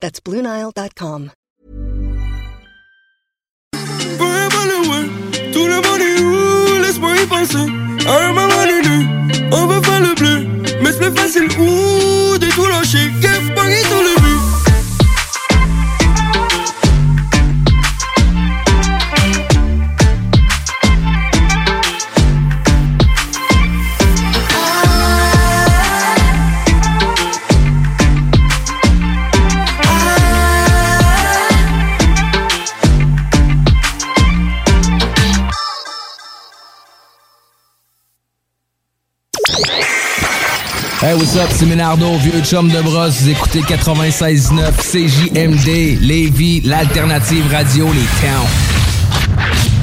That's BlueNile.com. Mais c'est facile de tout lâcher. Qu'est-ce tout le Hey, what's up? C'est Ménardo, vieux chum de brosse. Vous écoutez 96.9 CJMD, Lévis, l'alternative radio, les towns.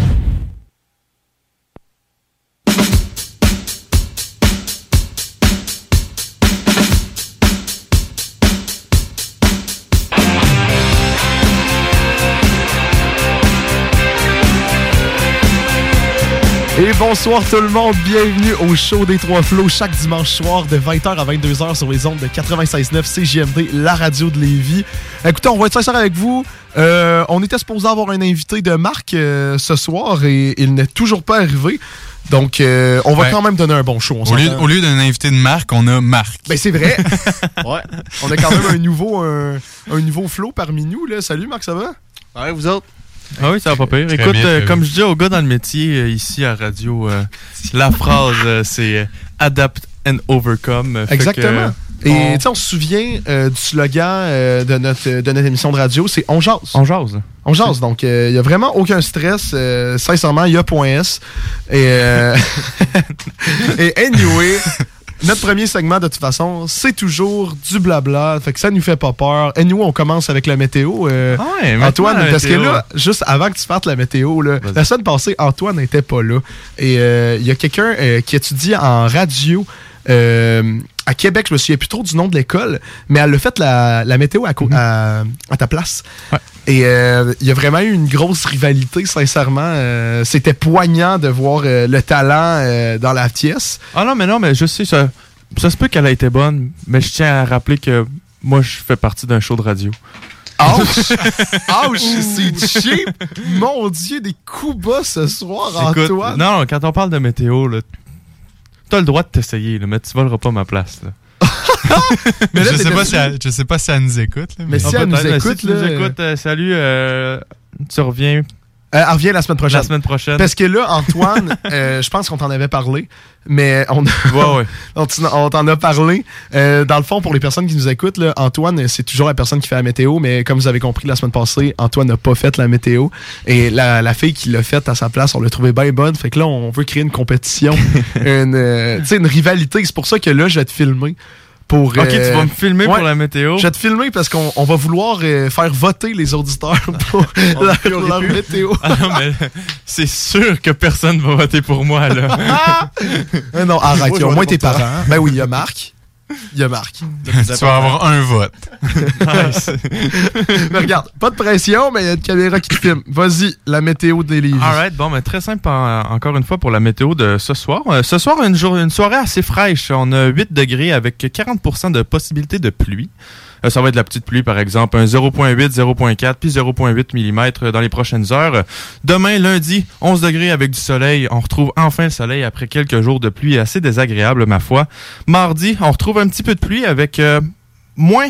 Bonsoir tout le monde, bienvenue au show des Trois Flots chaque dimanche soir de 20h à 22h sur les ondes de 96.9 CGMD, la radio de Lévis. Écoutez, on va être sincère avec vous. Euh, on était supposé avoir un invité de Marc euh, ce soir et il n'est toujours pas arrivé. Donc, euh, on va Ouais. quand même donner un bon show. on Au lieu, au lieu d'un invité de Marc, on a Marc. Ben c'est vrai. ouais. On a quand même un nouveau, un, un nouveau flow parmi nous. Là. Salut Marc, ça va? Ouais, vous autres? Ah oui, ça va pas pire. Écoute, bien, euh, comme je dis aux gars dans le métier, euh, ici à Radio, euh, la phrase, euh, c'est euh, Adapt and Overcome. Que, Exactement. euh, Et on- tu sais, on se souvient euh, du slogan euh, de, notre, de notre émission de radio, c'est On jase. on jase. On jase, donc il n'y a vraiment aucun stress. euh, sincèrement, il y a point S. Et, euh, et anyway, notre premier segment, de toute façon, c'est toujours du blabla. Fait que ça nous fait pas peur. Anyway, on commence avec la météo. euh, ouais, Antoine, parce que là, juste avant que tu partes la météo, là, la semaine passée, Antoine n'était pas là. Et euh, il y a quelqu'un euh, qui étudie en radio euh, à Québec. Je me souviens plus trop du nom de l'école, mais elle a fait la, la météo à, co- à, à ta place. Ouais. Et euh, il y a vraiment eu une grosse rivalité, sincèrement. Euh, C'était poignant de voir euh, le talent dans la pièce. Ah non, mais non, mais je sais, ça, ça se peut qu'elle a été bonne, mais je tiens à rappeler que moi, je fais partie d'un show de radio. Ouch! Ouch! C'est cheap! Mon Dieu, des coups bas ce soir, Écoute, Antoine! non, non, quand on parle de météo, là, t'as le droit de t'essayer, mais tu voleras pas ma place. Là. Mais là, je, sais pas si elle, je sais pas si elle nous écoute. là, Mais mais- si Ah, elle nous écoute, si tu nous là, écoutes, euh, salut, euh, tu reviens Euh, elle revient la semaine prochaine. la semaine prochaine. Parce que là, Antoine, euh, je pense qu'on t'en avait parlé, mais on, Ouais, ouais. on t'en- on t'en a parlé. Euh, dans le fond, pour les personnes qui nous écoutent, là, Antoine, c'est toujours la personne qui fait la météo, mais comme vous avez compris la semaine passée, Antoine n'a pas fait la météo. Et la, la fille qui l'a faite à sa place, on l'a trouvée bien bonne. Fait que là, on veut créer une compétition, une, euh, une rivalité. C'est pour ça que là, je vais te filmer. Pour, Ok, tu euh, vas me filmer ouais. pour la météo. Je vais te filmer parce qu'on on va vouloir euh, faire voter les auditeurs pour leur, leur météo. Ah non, mais c'est sûr que personne va voter pour moi, là. Ah non, arrête, Moi, il y je a au moins tes parents. Ben oui, il y a Marc. Il y a Marc. tu vas avoir un vote. Nice. Mais regarde, pas de pression, mais il y a une caméra qui te filme. Vas-y, la météo des livres. Alright, bon, mais très simple en- encore une fois pour la météo de ce soir. Euh, ce soir, une, jour, une soirée assez fraîche. On a 8 degrés avec 40% de possibilité de pluie. Euh, ça va être la petite pluie, par exemple, un 0.8, 0.4, puis 0.8 mm dans les prochaines heures. Demain, lundi, 11 degrés avec du soleil. On retrouve enfin le soleil après quelques jours de pluie assez désagréable, ma foi. Mardi, on retrouve un petit peu de pluie avec euh, moins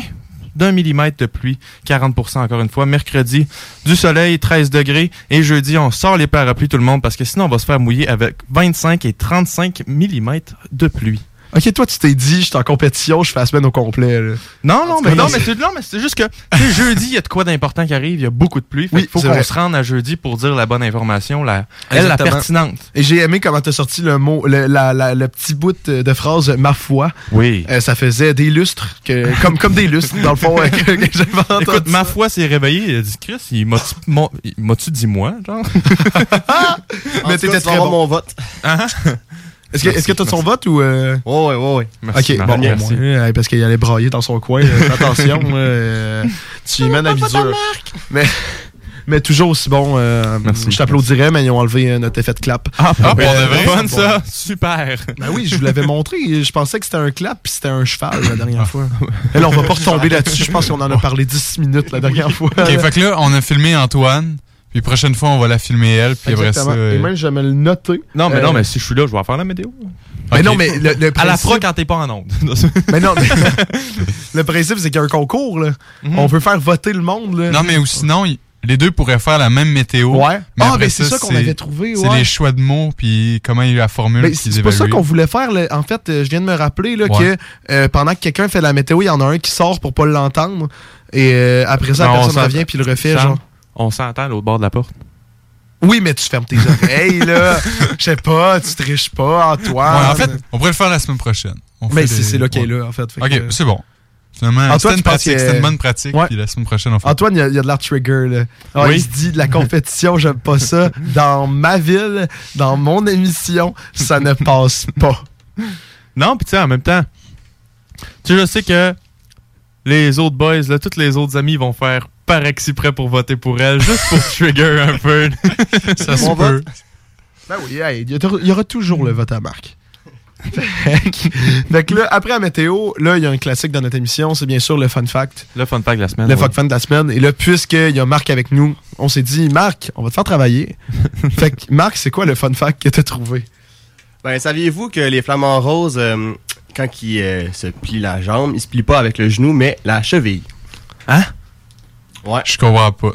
d'un millimètre de pluie, 40% encore une fois. Mercredi, du soleil, 13 degrés. Et jeudi, on sort les parapluies tout le monde parce que sinon on va se faire mouiller avec 25 et 35 millimètres de pluie. Ok, toi, tu t'es dit, je suis en compétition, je fais la semaine au complet. là. Non, non, mais non, mais c'est non, mais c'est juste que tu sais, jeudi, il y a de quoi d'important qui arrive, il y a beaucoup de pluie. Oui, il faut c'est qu'on vrai. se rende à jeudi pour dire la bonne information, la, elle, la Exactement. pertinente. Et j'ai aimé comment t'as sorti le mot, le, la- la- le petit bout de de phrase « ma foi Oui. Euh, ça faisait des lustres, que, comme, comme des lustres, dans le fond, euh, que, que j'avais entendu. Écoute, ma foi s'est réveillée, il a dit Chris, il m'a-tu mon- il m'a-tu dit moi, genre? Mais t'étais très bon. mon vote. Est-ce que est-ce que t'as son vote ou... Euh... Ouais, ouais, ouais, ouais. Merci, ok, bon, merci. bon, parce qu'il allait brailler dans son coin. euh, attention, euh, tu y mènes la vie dure. Mais, mais toujours aussi bon. euh, Merci. je t'applaudirais, mais ils ont enlevé notre effet de clap. Ah, Ah, ben, pour de vrai? fun, ça, super. Ben oui, je vous l'avais montré. Je pensais que c'était un clap puis c'était un cheval la dernière fois. Et là, on va pas retomber là-dessus. Je pense qu'on en a parlé 10 minutes la dernière fois. Ok, fait que là, on a filmé Antoine, puis prochaine fois, on va la filmer elle, puis après ça. Et euh, même, je vais me le noter. Non, mais Euh, non, mais si je suis là, je vais faire la météo. Mais non, mais le, le À la fois quand t'es pas en onde. Mais non, mais le principe, c'est qu'il y a un concours, là. Mhm. On veut faire voter le monde, là. Non, mais ou sinon, y- les deux pourraient faire la même météo. Ouais. Mais ah, ben c'est ça, qu'on avait trouvé, C'est les choix de mots, puis comment il y a la formule qu'ils c'est pas ça qu'on voulait faire. là. En fait, euh, je viens de me rappeler là, Ouais. que euh, pendant que quelqu'un fait la météo, il y en a un qui sort pour pas l'entendre. Et euh, après ça, la Non, on personne revient puis il le refait. Genre. On s'entend à l'autre bord de la porte. Oui, mais tu fermes tes oreilles, là. Je sais pas, tu triches pas, Antoine. Ouais, en fait, on pourrait le faire la semaine prochaine. On mais c'est des- là qu'il est ouais. là, en fait. Fait Ok, que- c'est bon. Finalement, Antoine, c'était une une bonne pratique, Ouais. puis la semaine prochaine, on fait. Antoine, il y, a- il y a de la trigger, là. Ah, Oui. Il se dit, la compétition, j'aime pas ça. Dans ma ville, dans mon émission, ça ne passe pas. Non, puis tu sais, en même temps, tu sais, je sais que les autres boys, là, tous les autres amis vont faire par exprès pour voter pour elle, juste pour trigger un peu. Ça se peut. vote? Ben oui, hey, il y, aura toujours le vote à Marc. que là, après la météo, là, il y a un classique dans notre émission, c'est bien sûr le fun fact. Le fun pack de la semaine. le ouais. fuck fun de la semaine. Et là, puisqu'il y a Marc avec nous, on s'est dit, Marc, on va te faire travailler. fait que, Marc, c'est quoi le fun fact que t'as trouvé? Ben, saviez-vous que les flamants roses, euh, quand ils euh, se plient la jambe, ils se plient pas avec le genou, mais la cheville? Hein? Ouais. Je comprends pas.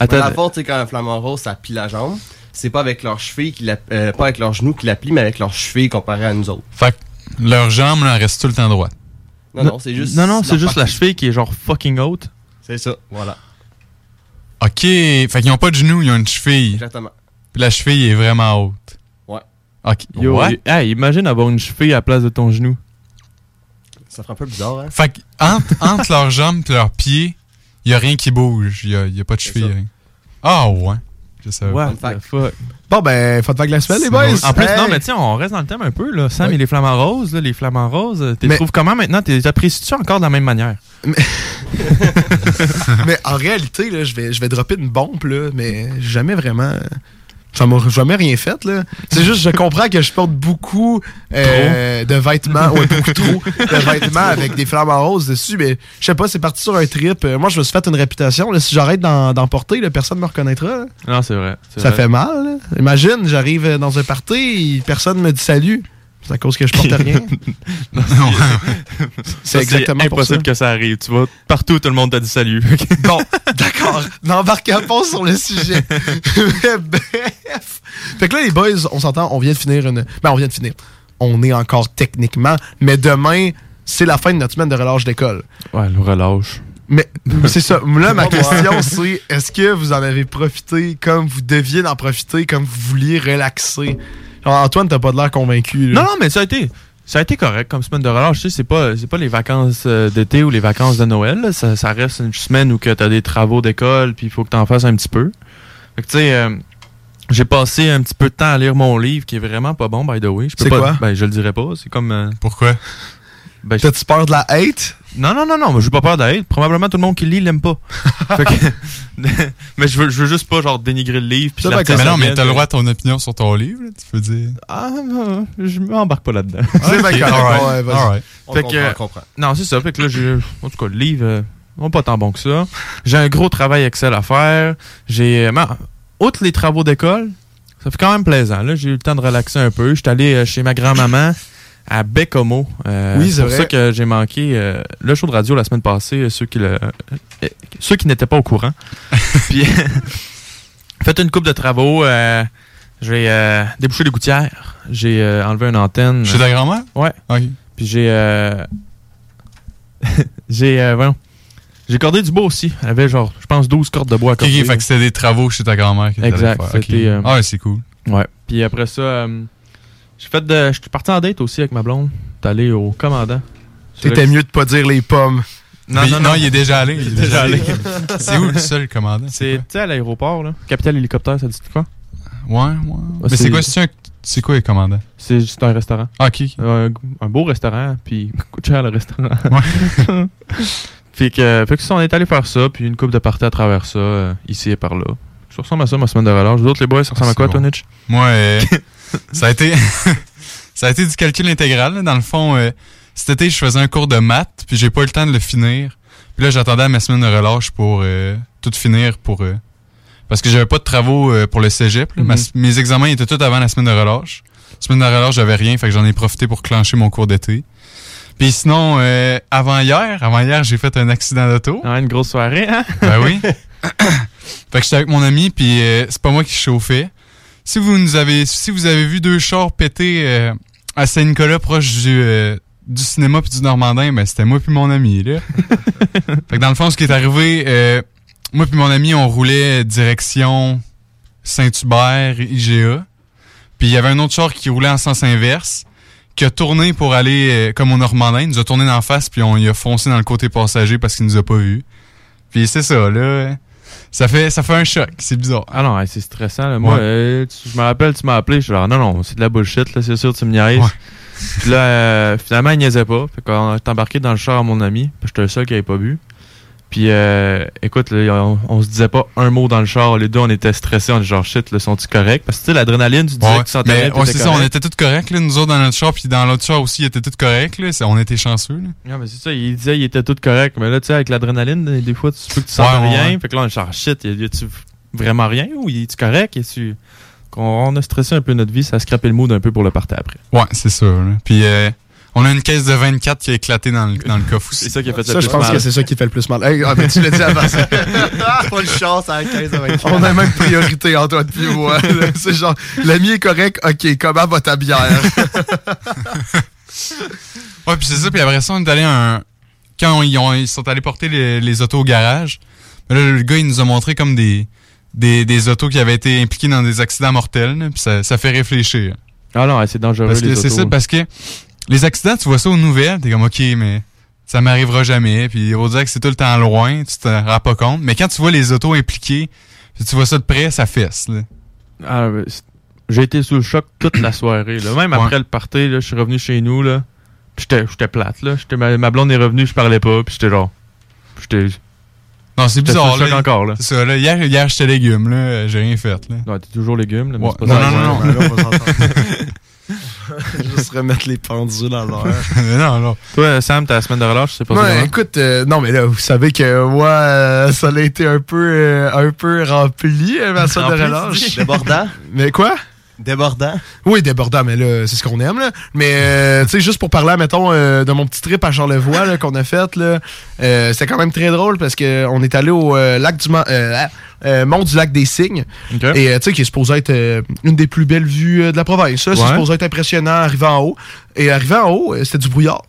Attends, la faute, c'est quand un flamant rose, ça plie la jambe. C'est pas avec leurs chevilles, qui la, euh, pas avec leurs genoux qui la plient, mais avec leurs chevilles comparé à nous autres. Fait que leurs jambes, là, restent tout le temps droites. Non, non, c'est juste. Non, non, c'est juste la cheville qui est genre fucking haute. C'est ça, voilà. Ok, fait qu'ils ont pas de genoux, ils ont une cheville. Exactement. Puis la cheville est vraiment haute. Ouais. Ok. Yo, What? y- hey, imagine avoir une cheville à la place de ton genou. Ça fait un peu bizarre, hein? Fait que entre, entre leurs jambes et leurs pieds, il y a rien qui bouge. Il y a, y a pas de cheville. Ah ouais. Je savais. What the fuck? Bon, ben, fact de la semaine, les boys. bon. En plus, Hey! non, mais tiens, on reste dans le thème un peu, là. Sam Ouais. et les flamants roses, là, les flamants roses, euh, t'es Mais- trouves comment maintenant? T'es apprécies-tu encore de la même manière? Mais en réalité, là, je vais, je vais dropper une bombe, là, mais j'ai jamais vraiment. Ça m'a jamais rien fait, là. C'est juste, je comprends que je porte beaucoup euh, de vêtements, ouais, beaucoup trop de vêtements avec des flamants roses dessus, mais je sais pas, c'est parti sur un trip. Euh, moi, je me suis fait une réputation, là, si j'arrête d'en porter, là, personne me reconnaîtra. là. Non, c'est vrai. Ça vrai. fait mal, là. Imagine, j'arrive euh, dans un party, personne me dit salut. C'est à cause que je porte rien? Ça, C'est exactement pour ça. impossible que ça arrive. Tu vas partout, tout le monde t'a dit salut. Bon, d'accord. N'embarquons pas sur le sujet. Mais bref. Fait que là, les boys, on s'entend, on vient de finir une. Ben, on vient de finir. On est encore techniquement, mais demain, c'est la fin de notre semaine de relâche d'école. ouais, le relâche. Mais c'est ça. Là, ma question, c'est est-ce que vous en avez profité comme vous deviez en profiter, comme vous vouliez relaxer? Genre, Antoine, t'as pas de l'air convaincu. là. Non, non, mais ça a été. Ça a été correct comme semaine de relâche. Tu sais, c'est pas, c'est pas les vacances euh, d'été ou les vacances de Noël. là. Ça, ça reste une semaine où que t'as des travaux d'école puis il faut que t'en fasses un petit peu. Fait que tu sais, euh, j'ai passé un petit peu de temps à lire mon livre qui est vraiment pas bon, by the way. Je peux C'est pas- quoi? Ben, je le dirais pas. C'est comme. euh, Pourquoi? ben, T'as-tu peur de la hate? Non, non, non, non, mais j'ai pas peur d'être. Probablement tout le monde qui le lit l'aime pas. Fait que- mais je veux, je veux juste pas genre dénigrer le livre. puis Ça, l'artiste Mais non, mais t'as le droit à ton opinion sur ton livre, là, tu peux dire. Ah, non, je m'embarque pas là-dedans. C'est bien correct. alright, Ouais, vas-y. alright. On Fait comprend, que- on comprend. Non, c'est ça. Fait que là, j'ai. En tout cas, le livre, euh, non, pas tant bon que ça. J'ai un gros travail Excel à faire. J'ai. euh, mais, outre les travaux d'école, ça fait quand même plaisant. Là, j'ai eu le temps de relaxer un peu. J'étais allé euh, chez ma grand-maman à Bécomo. Euh, Oui, c'est pour vrai. ça que j'ai manqué euh, le show de radio la semaine passée, euh, ceux qui le euh, ceux qui n'étaient pas au courant. Puis fait une coupe de travaux, j'ai débouché les gouttières, j'ai enlevé une antenne. Chez ta grand-mère? Ouais. Puis j'ai j'ai voyons, j'ai cordé du bois aussi. Elle avait genre je pense 12 cordes de bois à corder. ok, fait que c'était des travaux chez ta grand-mère Exact, faire. Ah c'est cool. Ouais. Puis après ça, j'ai fait de. Je suis parti en date aussi avec ma blonde. T'es allé au commandant. T'étais mieux de pas dire les pommes. Non, non, non. il est déjà allé. Il est déjà allé. c'est où le seul commandant? C'est, à l'aéroport, là. Capital hélicoptère, ça dit quoi? Ouais, ouais. Mais c'est- quoi, c'est quoi les commandants? C'est juste un restaurant. Ah, ok. Un, un beau restaurant, puis coûte cher le restaurant. Ouais. puis que, fait que ça, on est allé faire ça, puis une coupe de parties à travers ça, euh, ici et par là. Ça ressemble à ça, ma semaine de relâche. Vous autres, les boys, ça ressemble Ah, à quoi, toi, bon. Nietzsche? Moi, euh, ça a été ça a été du calcul intégral. là. Dans le fond, euh, cet été, je faisais un cours de maths, puis j'ai pas eu le temps de le finir. Puis là, j'attendais ma semaine de relâche pour euh, tout finir pour euh, parce que j'avais pas de travaux pour le cégep. là. Ma- Mhm. mes examens étaient tous avant la semaine de relâche. Semaine de relâche, j'avais rien, fait que j'en ai profité pour clencher mon cours d'été. Puis sinon, avant hier, avant hier, j'ai fait un accident d'auto. Ah, une grosse soirée, hein? Ben oui. fait que j'étais avec mon ami, puis c'est pas moi qui chauffais. Si vous nous avez, si vous avez vu deux chars péter euh, à Saint-Nicolas, proche du, euh, du cinéma puis du Normandin, ben c'était moi puis mon ami là. fait que dans le fond, ce qui est arrivé, euh, moi puis mon ami, on roulait direction Saint-Hubert, IGA. Puis il y avait un autre char qui roulait en sens inverse, qui a tourné pour aller euh, comme au Normandin, il nous a tourné d'en face puis on y a foncé dans le côté passager parce qu'il nous a pas vu. Puis c'est ça là. Ça fait ça fait un choc, c'est bizarre. Ah non, c'est stressant. là. Moi, Ouais. euh, tu- je me rappelle, tu m'as appelé. Je suis genre, non, non, c'est de la bullshit, là, c'est sûr, tu me niaises. Ouais. Puis là, euh, finalement, il niaisait pas. Fait qu'on est embarqué dans le char à mon ami. Puis j'étais le seul qui avait pas bu. Puis euh, écoute, là, on, on se disait pas un mot dans le char. Les deux, on était stressés. On était genre, shit, là, sont-ils corrects? Parce que tu sais, l'adrénaline, tu disais Ouais, que tu sentais mais ouais, c'est ça, on était tous corrects là, nous autres dans notre char puis dans l'autre char aussi, ils étaient tous corrects là, on était chanceux là. Non, mais c'est ça, il disait il était tout correct. Mais là, tu sais, avec l'adrénaline, des- fois, tu peux que tu sens Ouais, rien. Fait que là, on est genre, shit, y a-tu vraiment rien? Ou y tu correct? Y tu on a stressé un peu notre vie, ça a scrappé le mood un peu pour le party après. Ouais, c'est ça. Là. Puis euh, on a une caisse de 24 qui a éclaté dans le, dans le coffre C'est ça qui a fait Ça, le je plus pense mal. que c'est ça qui fait le plus mal. Hey, ah, ben, tu l'as dit avant ça. pas de chance à la 15 à 24. On a même priorité, Antoine puis moi. C'est genre, l'ami est correct, ok, comment va ta bière? Ouais, puis c'est ça. Puis après ça, on est allé un... Quand on- ils, ont- ils sont allés porter les, les autos au garage, là, le gars, il nous a montré comme des, des, des autos qui avaient été impliquées dans des accidents mortels. Puis ça, ça fait réfléchir. Ah non, c'est dangereux Parce que les c'est autos. ça, parce que les accidents, tu vois ça aux nouvelles, t'es comme, OK, mais ça m'arrivera jamais. Puis on dirait que c'est tout le temps loin, tu te rends pas compte. Mais quand tu vois les autos impliquées, puis tu vois ça de près, ça fesse. Là. Ah, j'ai été sous le choc toute la soirée. Là. Même Ouais. après le party, là, je suis revenu chez nous. Là, puis j'étais, j'étais plate. Là. J'étais, ma, ma blonde est revenue, je parlais pas. Puis j'étais genre. J'étais, Non, c'est sous bizarre. le choc Là. encore. Là. C'est ça, là. Hier, hier j'étais légumes, là. J'ai rien fait, là. Ouais, t'es toujours légumes. Là, mais Ouais. c'est pas Non, ça. non, non, Ouais, là, on va s'entendre. Juste remettre les pendules à l'heure. non, non. Toi, Sam, ta semaine de relâche, c'est pas Ouais, ça. écoute, euh, non, mais là, vous savez que moi, euh, ça a été un peu, euh, un peu rempli, euh, ma semaine de relâche. Débordant. Mais quoi? Débordant. Oui, débordant, mais là, c'est ce qu'on aime, là. Mais, euh, tu sais, juste pour parler, mettons, euh, de mon petit trip à Charlevoix, qu'on a fait, là, euh, c'était quand même très drôle parce que on est allé au lac du Mont, du lac des Cygnes. Et, tu sais, qui est supposé être une des plus belles vues de la province. Ça, c'est supposé être impressionnant, arrivé en haut. Et arrivé en haut, c'était du brouillard.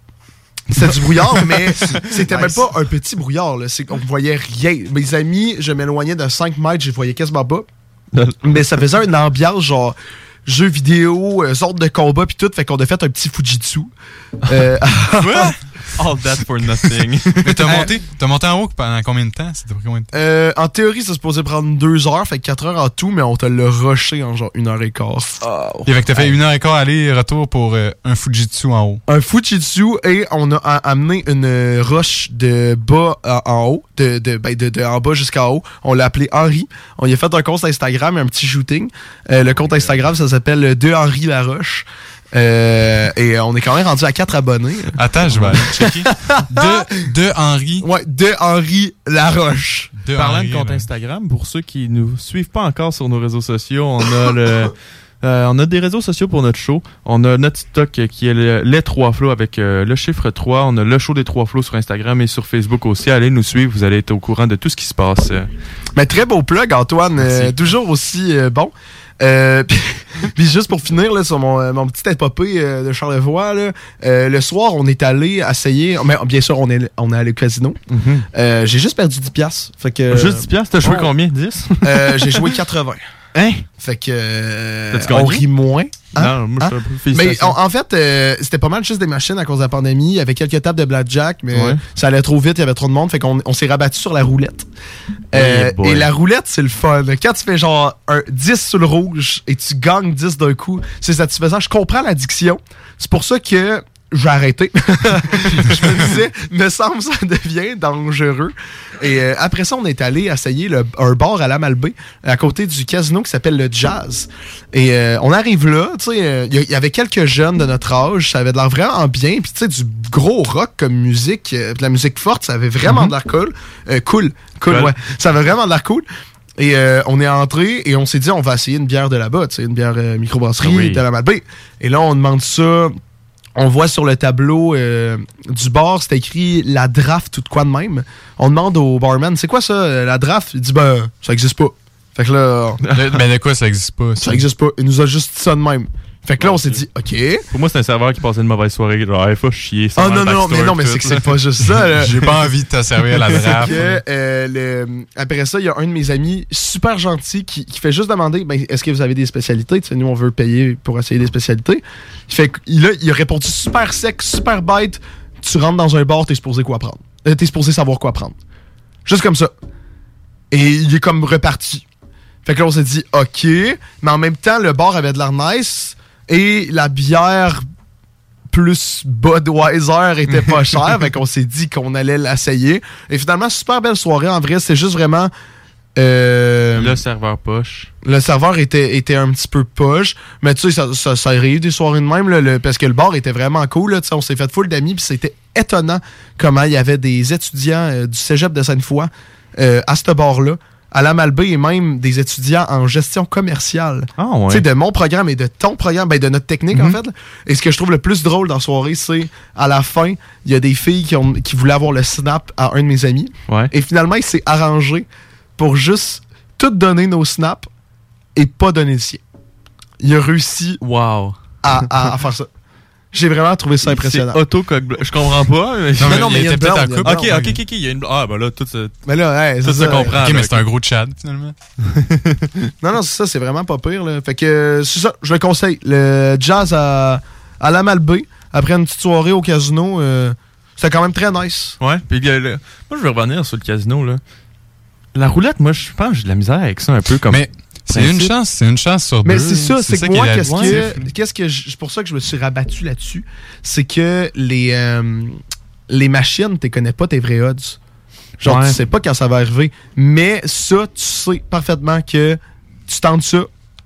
C'était du brouillard, mais c'était même pas un petit brouillard. Là. C'est qu'on voyait rien. Mes amis, je m'éloignais de 5 mètres, je voyais quasiment pas. mais ça faisait une ambiance genre jeux vidéo, euh, sorte de combat puis tout, fait qu'on a fait un petit Fujitsu. Euh, All that for nothing. Mais t'as monté, t'as monté en haut pendant combien de temps? C'était combien de temps? euh, en théorie, ça se supposait prendre 2 heures, fait 4 heures en tout, mais on te l'a rushé en genre une heure et quart. Ok, fait que t'as fait une heure et quart aller-retour pour euh, un Fujitsu en haut. un Fujitsu et on a amené une euh, roche de bas à- en haut, de, de, ben, de, de en bas jusqu'en haut. On l'a appelé Henri. On y a fait un compte Instagram et un petit shooting. Euh, le compte Instagram, ça s'appelle De Henri Laroche. Euh, et on est quand même rendu à 4 abonnés. Attends, je vais aller checker. De, de Henri. Ouais, De Henri Laroche. De Parlant Henri, de compte. Instagram, pour ceux qui nous suivent pas encore sur nos réseaux sociaux, on a le Euh, on a des réseaux sociaux pour notre show. On a notre TikTok euh, qui est le- les trois flots avec euh, le chiffre 3. On a le show des trois flots sur Instagram et sur Facebook aussi. Allez nous suivre, vous allez être au courant de tout ce qui se passe. euh. Mais très beau plug, Antoine. euh, toujours aussi euh, bon. Euh, puis, puis juste pour finir là, sur mon, euh, mon petit épopée euh, de Charlevoix, là, euh, le soir, on est allé essayer. Mais bien sûr, on est, on est allé au casino. Euh, j'ai juste perdu 10 piastres. Fait que, Juste 10 piastres? T'as joué ouais. combien? 10? Euh, j'ai joué 80. Hein? Fait que euh, on rit moins. Hein? Non, moi, je suis Hein? un peu Mais en, en fait, euh, c'était pas mal juste des machines à cause de la pandémie. Il y avait quelques tables de blackjack, mais Ouais. ça allait trop vite, il y avait trop de monde, fait qu'on on s'est rabattu sur la roulette. Euh, Hey et la roulette, c'est le fun. Quand tu fais genre un 10 sur le rouge et tu gagnes 10 d'un coup, c'est satisfaisant. Je comprends l'addiction. C'est pour ça que j'ai arrêté. je me disais, me semble ça devient dangereux. Et euh, après ça, on est allé essayer le- un bar à la Malbaie, à côté du casino qui s'appelle le Jazz. Et euh, on arrive là, tu sais, euh, il y, y avait quelques jeunes de notre âge, ça avait de l'air vraiment bien, puis tu sais, du gros rock comme musique, euh, de la musique forte, ça avait vraiment de l'air cool. Euh, cool, cool, Cool. ouais. Ça avait vraiment de l'air cool. Et euh, on est entré et on s'est dit, on va essayer une bière de là-bas, tu sais, une bière euh, microbrasserie Ah oui. de la Malbaie. Et là, on demande ça. On voit sur le tableau euh, du bar, c'est écrit la draft ou de quoi de même. On demande au barman, c'est quoi ça, euh, la draft? Il dit, ben, ça existe pas. Fait que là, ben de quoi ça existe pas? ça existe pas. Il nous a juste dit ça de même. Fait que là, on s'est dit, OK. Pour moi, c'est un serveur qui passait une mauvaise soirée. Genre, il faut chier. Ah non, non, non, mais non, mais c'est que c'est pas juste ça. là. J'ai pas envie de te servir à la draft. que, euh, le- après ça, il y a un de mes amis super gentil qui, qui fait juste demander ben, est-ce que vous avez des spécialités? Nous, on veut payer pour essayer des spécialités. Il, fait, que- il, a, il a répondu super sec, super bête Tu rentres dans un bar, t'es supposé quoi prendre? Euh, t'es supposé savoir quoi prendre. Juste comme ça. Et il est comme reparti. Fait que là, on s'est dit OK, mais en même temps, le bar avait de l'air nice et la bière plus Budweiser était pas chère. fait qu'on s'est dit qu'on allait l'essayer. Et finalement, super belle soirée. En vrai, c'est juste vraiment. euh, Le serveur poche. le serveur était, était un petit peu poche, mais tu sais, ça, ça, ça arrive des soirées de même, là, le- parce que le bar était vraiment cool. Là, on s'est fait full d'amis, puis c'était étonnant comment il y avait des étudiants euh, du cégep de Sainte-Foy euh, à ce bar-là, à la Malbaie, et même des étudiants en gestion commerciale. Ah Tu sais, de mon programme et de ton programme, ben de notre technique en fait. là. Et ce que je trouve le plus drôle dans la soirée, c'est à la fin, il y a des filles qui, ont, qui voulaient avoir le snap à un de mes amis. Ouais. Et finalement, il s'est arrangé pour juste tout donner nos snaps et pas donner le sien. Il a réussi Wow. à, à- à faire ça. J'ai vraiment trouvé ça impressionnant. Auto Je comprends pas. mais- Non, mais non, mais il y a peut-être en blonde, couple. Ok, ok, ok, ok. Il y a une... Ah, ben là, tout se. Mais là, ouais, Tout c'est se ça. comprend. Ok, mais c'est un gros Chad, finalement. Non, non, c'est ça, c'est vraiment pas pire. Là. Fait que euh, c'est ça, je le conseille. Le jazz à, à la Malbaie, après une petite soirée au casino, euh, c'était quand même très nice. Ouais, puis moi je vais revenir sur le casino là. La roulette, moi je pense que j'ai de la misère avec ça un peu comme. Mais c'est une chance, c'est une chance sur Mais deux. c'est ça, c'est que moi, est qu'est-ce que, qu'est-ce que c'est pour ça que je me suis rabattu là-dessus, c'est que les, euh, les machines, tu connais pas tes vrais odds. Genre, Ouais. tu sais pas quand ça va arriver. Mais ça, tu sais parfaitement que tu tentes ça.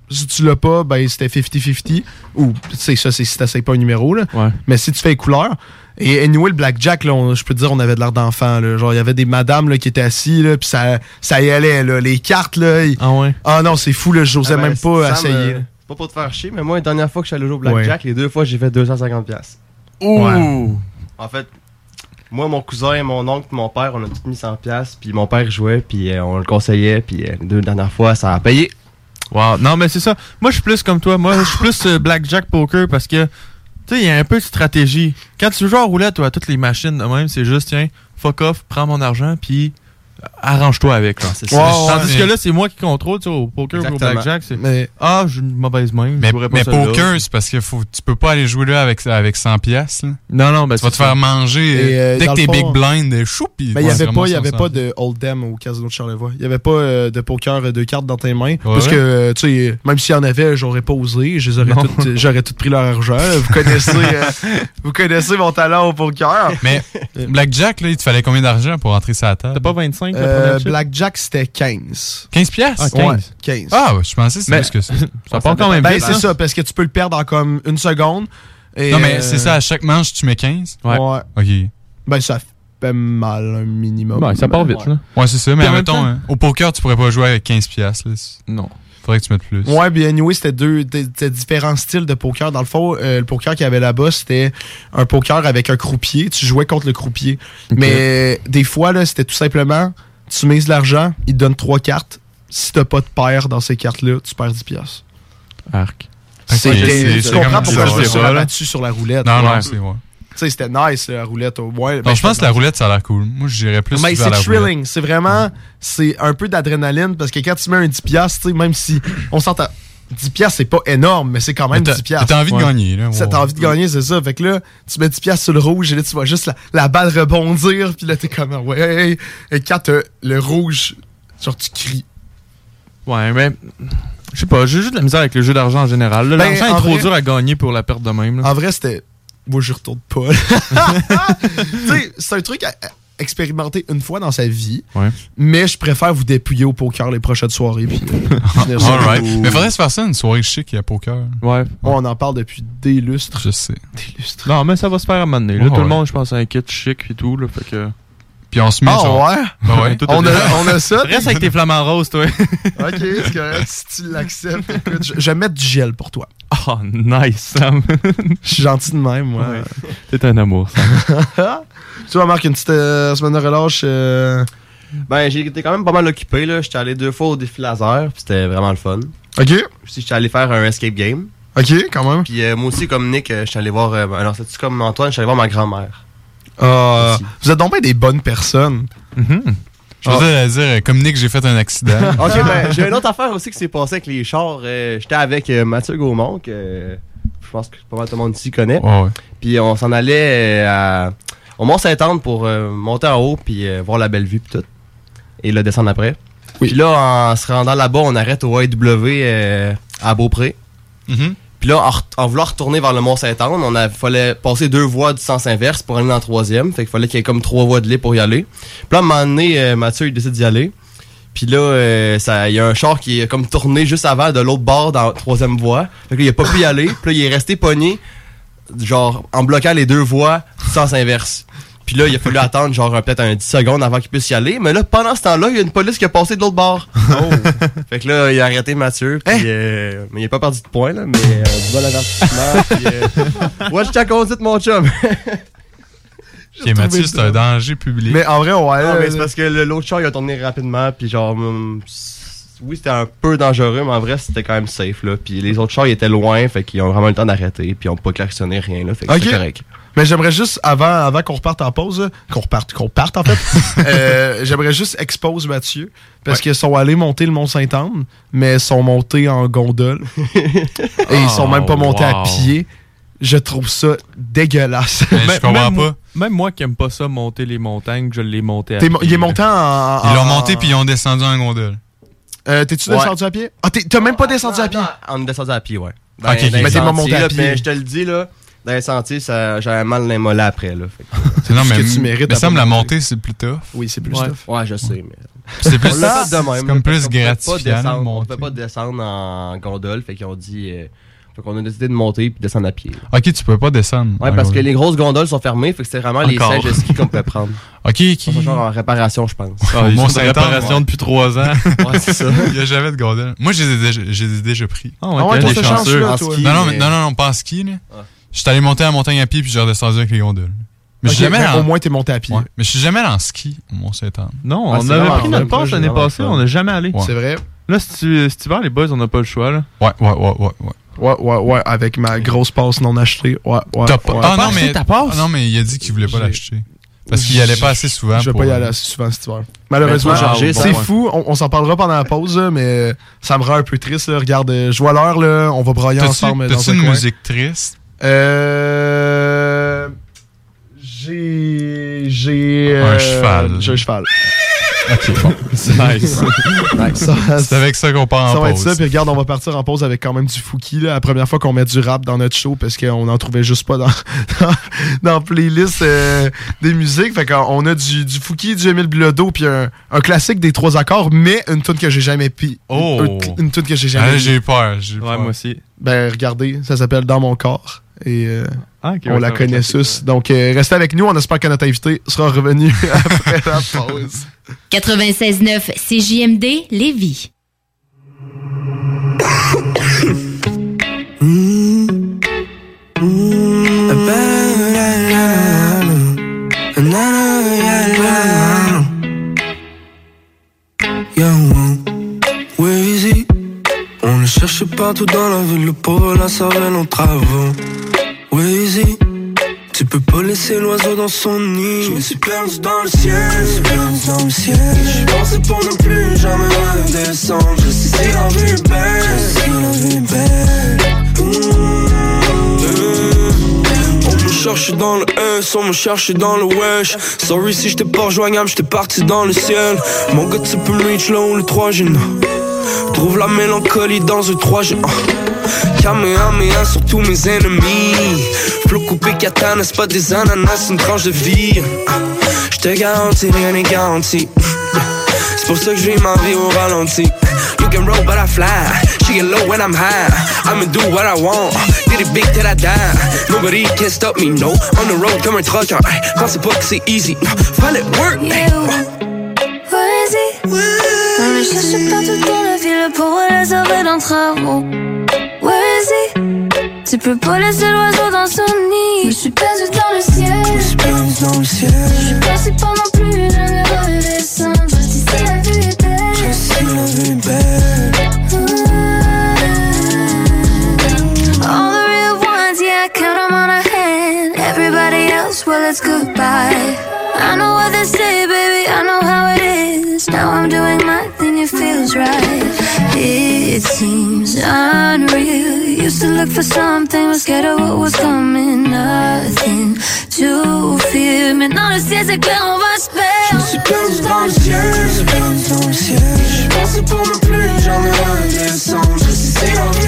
Si tu l'as pas, ben c'était 50-50. Ou, tu sais, ça, c'est si t'essayes pas un numéro, là. Ouais. Mais si tu fais les couleurs. Et anyway, le blackjack, là, on- je peux te dire, on avait de l'air d'enfant. Genre, il y avait des madames là, qui étaient assis, là, puis ça, ça y allait. Là. Les cartes, là. Ah ouais? Ah non, c'est fou, là. J'osais Ah ben, même pas essayer. euh, là. c'est pas pour te faire chier, mais moi, la dernière fois que je suis allé jouer au Blackjack, les deux fois, j'ai fait 250$. piastres. Ouh. En fait, moi, mon cousin, mon oncle, mon père, on a tous mis 100$, piastres, puis mon père jouait, puis euh, on le conseillait, puis euh, les deux dernières fois, ça a payé. Wow. Non, mais c'est ça. Moi, je suis plus comme toi. Moi, je suis plus euh, blackjack poker parce que, tu sais, il y a un peu de stratégie. Quand tu joues à roulette ou à toutes les machines de même, c'est juste, tiens, fuck off, prends mon argent, puis arrange-toi avec. Là. C'est. Tandis que là, c'est moi qui contrôle, tu sais, au poker ou au Exactement. blackjack, c'est Mais ah, j'ai une mauvaise main, je Mais, pas mais celle-là. poker, c'est parce que faut, tu peux pas aller jouer là avec, avec 100 piastres. là. Non, non, ben Tu vas c'est te ça. faire manger. Et, euh, dès dans que le t'es fond- big blind, euh, chou, pis Ben, il n'y tu avait pas, il y avait 100 pas de Hold'em au casino de Charlevoix. Il n'y avait pas euh, de poker euh, de cartes dans tes mains. parce que, euh, tu sais, même s'il y en avait, j'aurais pas osé. Je les aurais Non. toutes- J'aurais tout pris leur argent. Vous connaissez, euh, vous connaissez mon talent au poker. Mais Blackjack, là, il te fallait combien d'argent pour entrer sur la table? T'as pas 25 la Euh, première chip? Blackjack, c'était 15. 15 piastres? Ah, 15. Ouais, 15. Ah, ouais, je pensais que c'était Mais- plus que ça. Ça part quand même ben, vite. c'est hein? ça, parce que tu peux le perdre en comme une seconde. Et, Non, mais euh, c'est ça, à chaque manche, tu mets 15? Ouais. Ouais. Ok. Ben, ça fait mal un minimum. Ben, ça part vite, là. Ouais, c'est ça, mais Puis en même mettons, temps- hein, au poker, tu pourrais pas jouer avec 15 piastres. là. Non. Faudrait que tu mettes plus. Ouais, bien anyway, c'était deux différents styles de poker. Dans le fond, euh, le poker qu'il y avait là-bas, c'était un poker avec un croupier. Tu jouais contre le croupier. Mais des fois, là, c'était tout simplement, tu mises de l'argent, il te donne trois cartes. Si t'as pas de paire dans ces cartes-là, tu perds 10 piastres. Arc. C'était- c'est- tu comprends comme pourquoi je me suis rabattu sur la roulette. Non, non, c'est ouais. Tu sais, c'était nice, la roulette. Au moins, ben, je pense que la roulette, ça a l'air cool. Moi, j'irais plus Mais c'est thrilling. C'est vraiment, c'est un peu d'adrénaline parce que quand tu mets un 10$, piastres, tu sais, même si on s'entend, 10$, piastres, c'est pas énorme, mais c'est quand même Mais t'as- 10$. piastres. t'as envie de gagner, là. T'as envie de gagner, c'est ça. Fait que là, tu mets 10$ piastres sur le rouge et là, tu vois juste la, la balle rebondir. Puis là, t'es comme, ouais. Et quand t'as le rouge, genre, tu cries. Ouais, mais. Je sais pas, j'ai juste de la misère avec le jeu d'argent en général. Ben, L'argent en est trop vrai- dur à gagner pour la perte de même. là. En vrai, c'était. Moi, je retourne pas. tu sais, c'est un truc à, à expérimenter une fois dans sa vie. Ouais. Mais je préfère vous dépouiller au poker les prochaines soirées. Puis, euh. Mais faudrait se faire ça une soirée chic à poker. Ouais. On en parle depuis des lustres. Je sais. Des lustres. Non, mais ça va se faire à un moment donné. Là, Ouais, tout le monde, je pense, a un kit chic et tout. Là, fait que... Puis on se met Ah genre. ouais? Ben ouais. Tout On a, on a ça. Reste avec tes flamants roses, toi. ok, c'est correct. Si tu l'acceptes, écoute, je, je vais mettre du gel pour toi. Oh, nice, Sam. Je suis gentil de même, moi. Ouais. T'es un amour, Sam. Tu vas Marc, une petite euh, semaine de relâche. euh, Ben, j'ai été quand même pas mal occupé, là. J'étais allé deux fois au défi laser, puis c'était vraiment le fun. Ok, Aussi, j'étais allé faire un escape game. ok, quand même. Puis euh, moi aussi, comme Nick, j'étais allé voir. euh, alors, c'est-tu comme Antoine, j'étais allé voir ma grand-mère. Ah, vous êtes donc bien des bonnes personnes. Mhm. Je voudrais dire, euh, comme Nick, j'ai fait un accident. Ok, ben, j'ai une autre affaire aussi qui s'est passée avec les chars. Euh, j'étais avec euh, Mathieu Gaumont, que euh, je pense que pas mal tout le monde ici connaît. Ouais, ouais. Puis on s'en allait euh, à, au Mont-Saint-Anne pour euh, monter en haut, puis euh, voir la belle vue, puis tout. Et là, descendre après. Oui. Puis là, en se rendant là-bas, on arrête au AW euh, à Beaupré. Mhm. Puis là, en, en voulant retourner vers le Mont-Saint-Anne, on a, fallait passer deux voies du sens inverse pour aller dans le troisième. Fait qu'il fallait qu'il y ait comme trois voies de lait pour y aller. Puis là, à un moment donné, Mathieu, il décide d'y aller. Puis là, euh, il y a un char qui est comme tourné juste avant de l'autre bord dans la troisième voie. Fait que là, il a pas pu y aller. Puis là, il est resté pogné, genre, en bloquant les deux voies sens inverse. Puis là, il a fallu attendre genre peut-être un 10 secondes avant qu'il puisse y aller. Mais là, pendant ce temps-là, il y a une police qui a passé de l'autre bord. fait que là, il a arrêté Mathieu. Puis, euh, mais il a pas perdu de points, là. Mais euh, du bon avertissement. puis, euh, watch ta conduite, mon chum. Ok, Mathieu, c'est un danger public. Mais en vrai, ouais. Non, mais c'est parce que le- l'autre char, il a tourné rapidement. Puis genre, hum, oui, c'était un peu dangereux, mais en vrai, c'était quand même safe, là. Puis les autres chars, ils étaient loin. Fait qu'ils ont vraiment eu le temps d'arrêter. Puis ils ont pas klaxonné rien, là. Fait que c'était correct. Mais j'aimerais juste, avant, avant qu'on reparte en pause, qu'on reparte, qu'on parte en fait, euh, j'aimerais juste expose Mathieu, parce qu'ils sont allés monter le Mont-Saint-Anne, mais ils sont montés en gondole. et ils sont même pas montés à pied. Je trouve ça dégueulasse. Mais je Même- comprends même, pas. moi- Même moi qui aime pas ça, monter les montagnes, je l'ai monté à pied, mo- il est monté en... en- Ils l'ont en- monté puis ils ont descendu en gondole. Euh, T'es-tu Ouais. descendu à pied? Ah, t'es- t'as même pas descendu à pied? On est descendu à pied, ouais. Ok, ok. dans les Mais t'es pas monté à là, pied. mais je te le dis, là. Dans les sentiers, ça, j'avais mal les mollets après, là. Fait que- Non, ce mais, que tu mérites mais ça me la montée, c'est plus tough. Oui, c'est plus Ouais. tough. Ouais, je sais, mais. C'est plus de même. Comme plus gratifiant On peut pas descendre en gondole, fait qu'ils ont dit. Fait qu'on a décidé de monter puis descendre à pied. Ok, tu peux pas descendre. Ouais, parce que gondole. les grosses gondoles sont fermées, fait que c'est vraiment les sièges de ski qu'on peut prendre. Ok, sont ok. genre en réparation, je pense. Ah, ils Mont sont réparation ouais. depuis trois ans. Ouais, c'est ça. Il y a jamais de gondole. Moi, j'ai déjà, j'ai déjà pris. Ah Ah ouais, t'es des t'as chanceux. chance, là, toi. ski. Non, non, mais- non, non, non, pas en ski, là. Ah. Je suis allé monter la montagne à pied puis j'ai redescendu avec les gondoles. Mais je Ok, suis jamais mais en... Au moins, t'es monté à pied. Ouais. Mais je suis jamais allé en ski au Mont-Saint-Anne. Non, Ah, on avait pris notre passe l'année passée, on n'a jamais allé. Ouais. C'est vrai. Là, si tu- hiver, les boys, on n'a pas le choix. Là. Ouais, ouais, ouais, ouais, ouais. Ouais, ouais, ouais, avec ma grosse passe non achetée. Ouais, ouais. T'as pas- ouais. Ah Pas non, acheté mais... ta passe? Ah non, mais il a dit qu'il voulait pas l'acheter. Parce qu'il y allait pas assez souvent. Je vais pour- pas y aller assez souvent cet hiver. Malheureusement, c'est ça- fou. On, on s'en parlera pendant la pause, là, mais ça me rend un peu triste. là. Regarde, euh, je vois l'heure, là. On va brailler T'as-tu ensemble t'as-tu un une coin. musique triste? Euh... J'ai... J'ai... Un euh, cheval. J'ai un cheval. Ok, bon. Nice. Ça, C'est avec ça qu'on part en ça va être ça. Puis regarde, on va partir en pause avec quand même du Fouki. Là. La première fois qu'on met du rap dans notre show parce qu'on n'en trouvait juste pas dans, dans, dans playlist euh, des musiques. Fait qu'on a du, du Fouki, du Emile Bilodeau, puis un, un classique des trois accords, mais une tune que j'ai jamais pi. Oh. Une, une tune que j'ai Ah, jamais pi. j'ai eu peur. J'ai eu Ouais, peur. moi aussi. Ben regardez, ça s'appelle Dans mon corps. Et euh, on la connaît tous. Donc, euh, restez avec nous. On espère que notre invité sera revenu après la pause. 96.9 CJMD Lévis. On le cherche partout dans la ville, le pauvre la savait en travaux. Tu peux pas laisser l'oiseau dans son nid. Je me suis perdu dans le ciel, je dans le ciel. Je pensais pour ne plus jamais redescendre. Je sais si la vie est belle, je sais la vie est belle. Mmh. On me cherche dans le S, on me cherche dans le wesh. Sorry si j'étais pas rejoignable, j'étais parti dans le ciel. Mon gars, tu peux me reach là où le 3 G. Trouve la mélancolie dans un 3 G. Kamehameha sur tous mes ennemis. Flot coupé katana, c'est pas des ananas, c'est une tranche de vie. Je te garantis, rien n'est garanti. C'est pour ça que je vis ma vie au ralenti. You can roll, but I fly. She get low when I'm high. I'ma do what I want. Did it big till I die. Nobody can stop me, no. On the road comme un trucker. Pensez pas que c'est easy. Fallait work. Yeah. Where On le cherche partout dans la ville pour les sauver d'un travaux. Is? Tu peux pas laisser l'oiseau dans son nid. Je suis dans le ciel. Je suis dans le ciel. Je suis pendant plus redescendre. Je si la vue est belle. Je sais la vie est belle. All the real ones, yeah, I count them on a hand. Everybody else, well, it's goodbye. I know what they say, baby, I know how it is. Now I'm doing my thing, it feels right. It seems unreal. Used to look for something, was scared of what was coming. Nothing to fear. Maintenant le ciel c'est clair, on va Je me suis perdu dans le ciel, suis perdu dans le. Je pensais plus jamais redescendre. Je sais si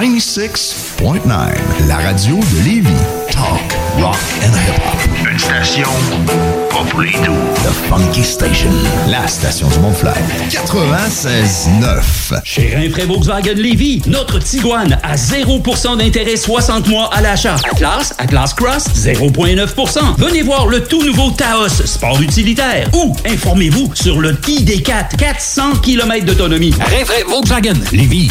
96.9, la radio de Lévis. Talk, rock and hip-hop. Une station pas pour les doux. The Funky Station, la station du Mont-Fly. 96.9. Chez Rinfraie Volkswagen Lévy, notre Tiguan à 0% d'intérêt 60 mois à l'achat. Atlas, Atlas Cross, 0,9%. Venez voir le tout nouveau Taos, sport utilitaire. Ou informez-vous sur le ID4, 400 km d'autonomie. Rinfraie Volkswagen Lévy.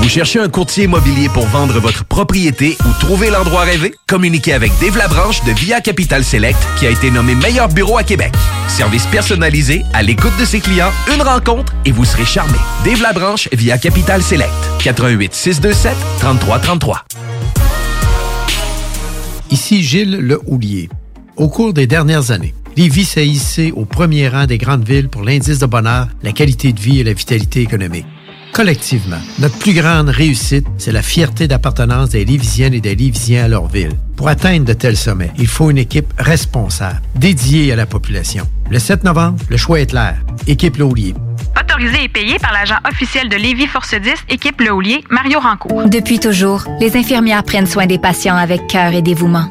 Vous cherchez un courtier immobilier pour vendre votre propriété ou trouver l'endroit rêvé? Communiquez avec Dave Labranche de Via Capital Select qui a été nommé meilleur bureau à Québec. Service personnalisé, à l'écoute de ses clients, une rencontre et vous serez charmé. Dave Labranche via Capital Select. 88 627 3333. Ici Gilles Le Houlier. Au cours des dernières années, Lévis s'est hissé au premier rang des grandes villes pour l'indice de bonheur, la qualité de vie et la vitalité économique. Collectivement, notre plus grande réussite, c'est la fierté d'appartenance des Lévisiennes et des Lévisiens à leur ville. Pour atteindre de tels sommets, il faut une équipe responsable, dédiée à la population. Le 7 novembre, le choix est clair. Équipe Laulier. Autorisé et payé par l'agent officiel de Lévis Force 10, équipe Le Houlier, Mario Rancourt. Depuis toujours, les infirmières prennent soin des patients avec cœur et dévouement.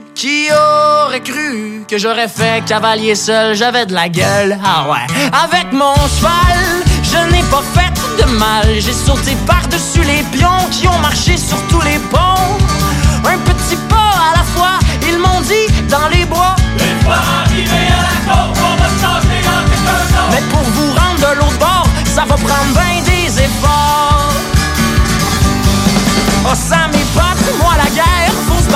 qui aurait cru que j'aurais fait cavalier seul, j'avais de la gueule, ah ouais. Avec mon cheval, je n'ai pas fait de mal, j'ai sauté par-dessus les pions qui ont marché sur tous les ponts. Un petit pas à la fois, ils m'ont dit dans les bois. Une fois arrivé à la côte, on va changer dans quelqu'un d'autre. Mais pour vous rendre de l'autre bord, ça va prendre bien des efforts. Oh, ça m'épate, moi la guerre, faut se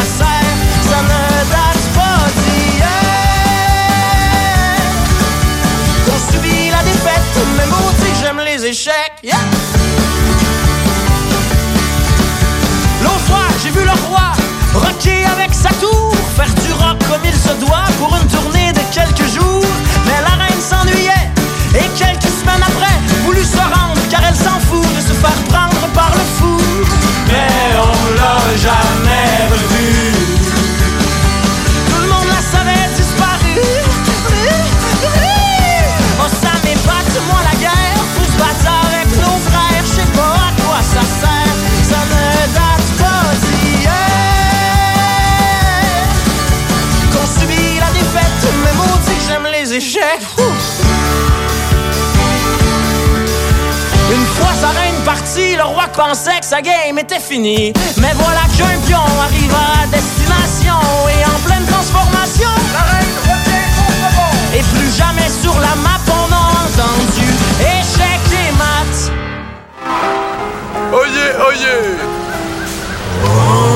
ça. Ça ne date pas d'hier. On subit la défaite, mais maudit que j'aime les échecs. L'autre soir, j'ai vu le roi rocker avec sa tour, faire du rock comme il se doit pour une tournée de quelques jours. Mais la reine s'ennuyait et quelques semaines après, voulut se rendre car elle s'en fout de se faire prendre le roi pensait que sa game était finie. Mais voilà qu'un pion arrive à destination et en pleine transformation. La reine revient contre bon. Et plus jamais sur la map on a entendu échec et maths. Oyez, oyez Vous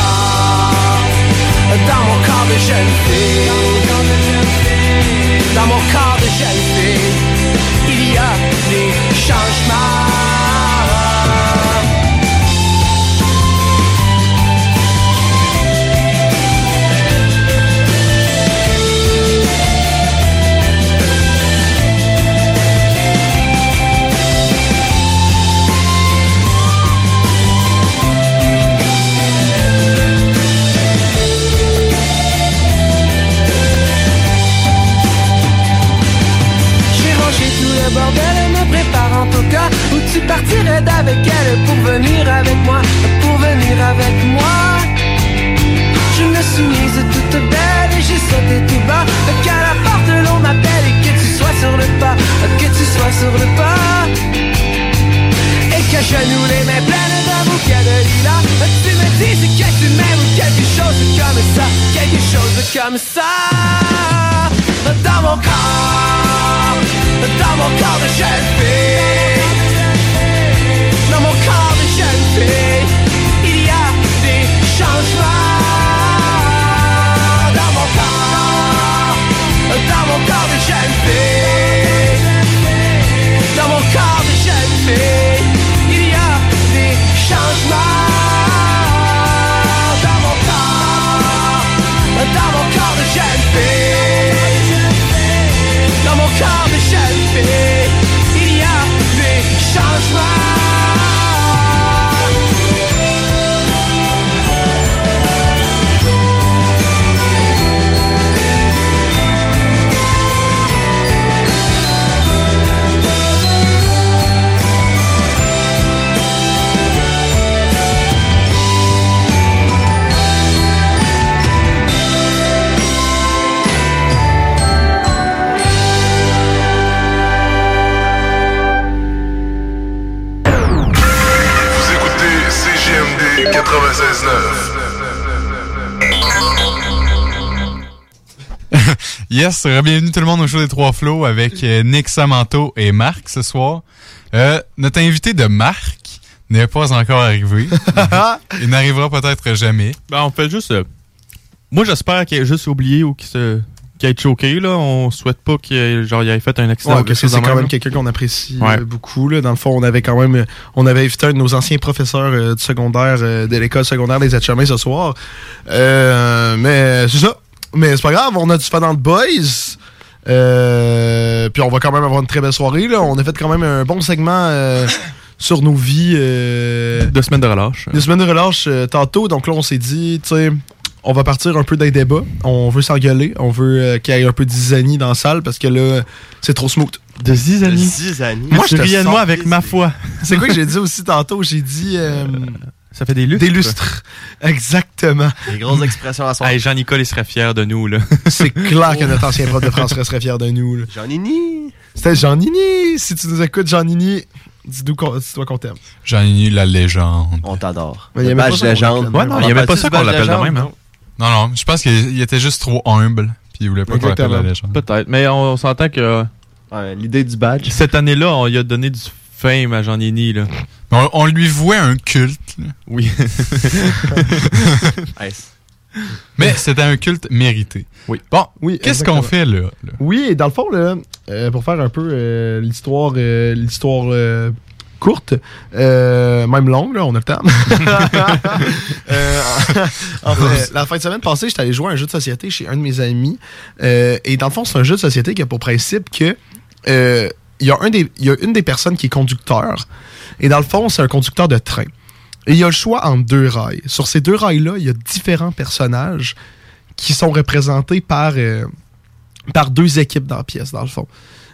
dans mon corps de jeune fille, dans mon corps de jeune il y a des changements. Bienvenue tout le monde au show des Trois Flots avec euh, Nick Samanto et Marc ce soir. Euh, notre invité de Marc n'est pas encore arrivé. Il n'arrivera peut-être jamais. Ben, on fait juste. euh, moi, j'espère qu'il ait juste oublié ou qu'il se. qu'il ait choqué, là. On souhaite pas qu'il ait, genre, il ait fait un accident. Ouais, que c'est quand même quelqu'un qu'on apprécie Ouais. beaucoup. Là. Dans le fond, on avait quand même, on avait invité un de nos anciens professeurs euh, du secondaire, euh, de l'école secondaire des Etchemins ce soir. Euh, mais c'est ça. Mais c'est pas grave, on a du fun dans le boys. Euh, puis on va quand même avoir une très belle soirée. Là. On a fait quand même un bon segment euh, sur nos vies. Euh, Deux semaines de relâche. Deux semaines de relâche euh, tantôt. Donc là, on s'est dit, tu sais, on va partir un peu d'un débat. On veut s'engueuler. On veut euh, qu'il y ait un peu de zizanie dans la salle parce que là, c'est trop smooth. De zizanie? zizanie. Moi, je te riais de moi avec ma foi. C'est quoi que j'ai dit aussi tantôt? J'ai dit. Ça fait des lustres. Des lustres. Exactement. Des grosses expressions à soir. Hey, Jean-Nicole, il serait fier de nous, là. C'est clair que notre ancien prof de français serait fier de nous. là. Jean-Nini. C'était Jean-Nini. Si tu nous écoutes, Jean-Nini, dis-nous qu'on- dis-toi qu'on t'aime. Jean-Nini, la légende. On t'adore. Mais il y avait pas badge ça qu'on légende. l'appelle de même. Ouais, non, On il y avait pas ça qu'on l'appelle de même, hein. Non, non, je pense qu'il il était juste trop humble. Puis il voulait pas qu'on l'appelle la légende. Peut-être. Mais on, s'entend que. Ouais, L'idée du badge. Cette année-là, on lui a donné du fame à Jean-Nini, là. On, on lui vouait un culte. là. Oui. Mais c'était un culte mérité. Oui. Bon, Oui, qu'est-ce qu'on fait là? là? Oui, et dans le fond, là, euh, pour faire un peu euh, l'histoire euh, l'histoire euh, courte, euh, même longue, là, on a le temps. Euh, en fait, la fin de semaine passée, j'étais allé jouer à un jeu de société chez un de mes amis. euh, et dans le fond, c'est un jeu de société qui a pour principe que euh, il y, a une des personnes qui est conducteur. Et dans le fond, c'est un conducteur de train. Et il y a le choix entre deux rails. Sur ces deux rails-là, il y a différents personnages qui sont représentés par, euh, par deux équipes dans la pièce, dans le fond.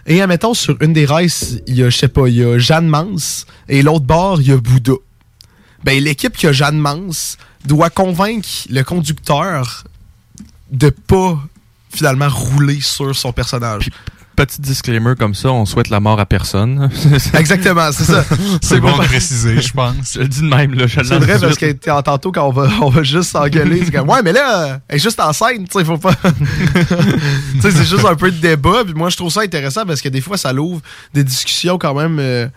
Et admettons, sur une des rails, il y a, je sais pas, il y a Jeanne Mance, et l'autre bord, il y a Bouddha. Ben, l'équipe qui a Jeanne Mance doit convaincre le conducteur de pas, finalement, rouler sur son personnage. Petit disclaimer comme ça, on souhaite la mort à personne. Exactement, c'est ça. C'est bon de préciser, je pense. Je le dis de même, là. je le C'est vrai parce que tantôt quand on va, on va juste s'engueuler, c'est comme ouais mais là elle est juste en scène, tu sais faut pas. tu sais c'est juste un peu de débat puis moi je trouve ça intéressant parce que des fois ça l'ouvre des discussions quand même euh,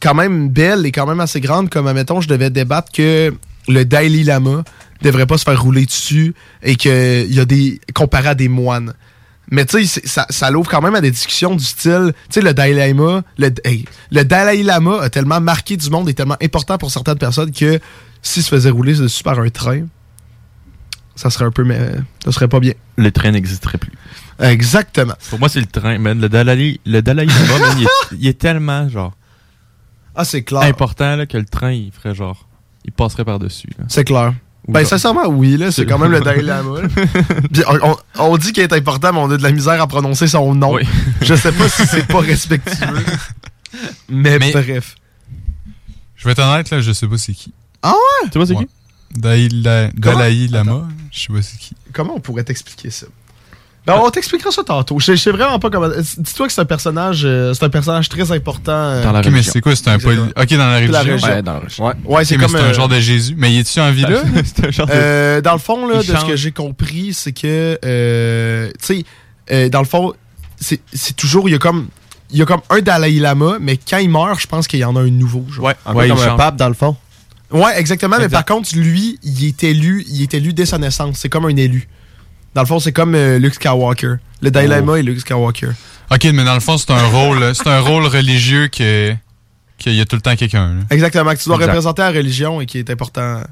quand même belles et quand même assez grandes comme admettons je devais débattre que le Dalai Lama devrait pas se faire rouler dessus et que il y a des comparé à des moines. Mais tu sais, ça, ça l'ouvre quand même à des discussions du style, tu sais, le Dalai Lama, le, hey, le Dalai Lama a tellement marqué du monde et tellement important pour certaines personnes que s'il se faisait rouler dessus par un train, ça serait un peu, mais ça serait pas bien. Le train n'existerait plus. Exactement. Pour moi, c'est le train, man. Le Dalai, le Dalai Lama, man, il, est, il est tellement, genre, Ah, c'est clair. important là, que le train, il ferait genre. Il passerait par-dessus. C'est clair. Ben, genre- sincèrement, oui, là, c'est quand même le Dalai Lama. Puis on, on- dit qu'il est important, mais on a de la misère à prononcer son nom. Oui. Je sais pas si c'est pas respectueux. Mais, Mais- bref. Je vais être honnête, là, je sais pas c'est qui. Ah ouais? Tu sais pas c'est Ouais. qui? Dalai Lama, je sais pas c'est qui. Comment on pourrait t'expliquer ça? Ben, on t'expliquera ça tantôt. Je sais vraiment pas comment. Dis-toi que c'est un personnage, euh, c'est un personnage très important. euh, Dans la Ok, mais religion. c'est quoi? C'est un poly... Ok, dans la religion. la religion? Ouais, dans la religion. Ouais, ouais c'est Ok, mais comme. c'est un euh, genre de Jésus. Mais il est-tu en vie là? c'est un genre de- Euh, dans le fond, là, de ce que j'ai compris, c'est que, euh, tu sais, euh, dans le fond, c'est c'est toujours, il y a comme il y a comme un Dalai Lama, mais quand il meurt, je pense qu'il y en a un nouveau. Genre. Ouais, Un peu comme un pape, dans le fond. Ouais, exactement. Mais par contre, lui, il est élu, il est élu dès sa naissance. C'est comme un élu. Dans le fond, c'est comme euh, Luke Skywalker. Le Dalai Oh. Lama et Luke Skywalker. Ok, mais dans le fond, c'est un rôle, euh, c'est un rôle religieux que qu'il y a tout le temps quelqu'un. Exactement, que tu dois Exact. représenter la religion et qui est important.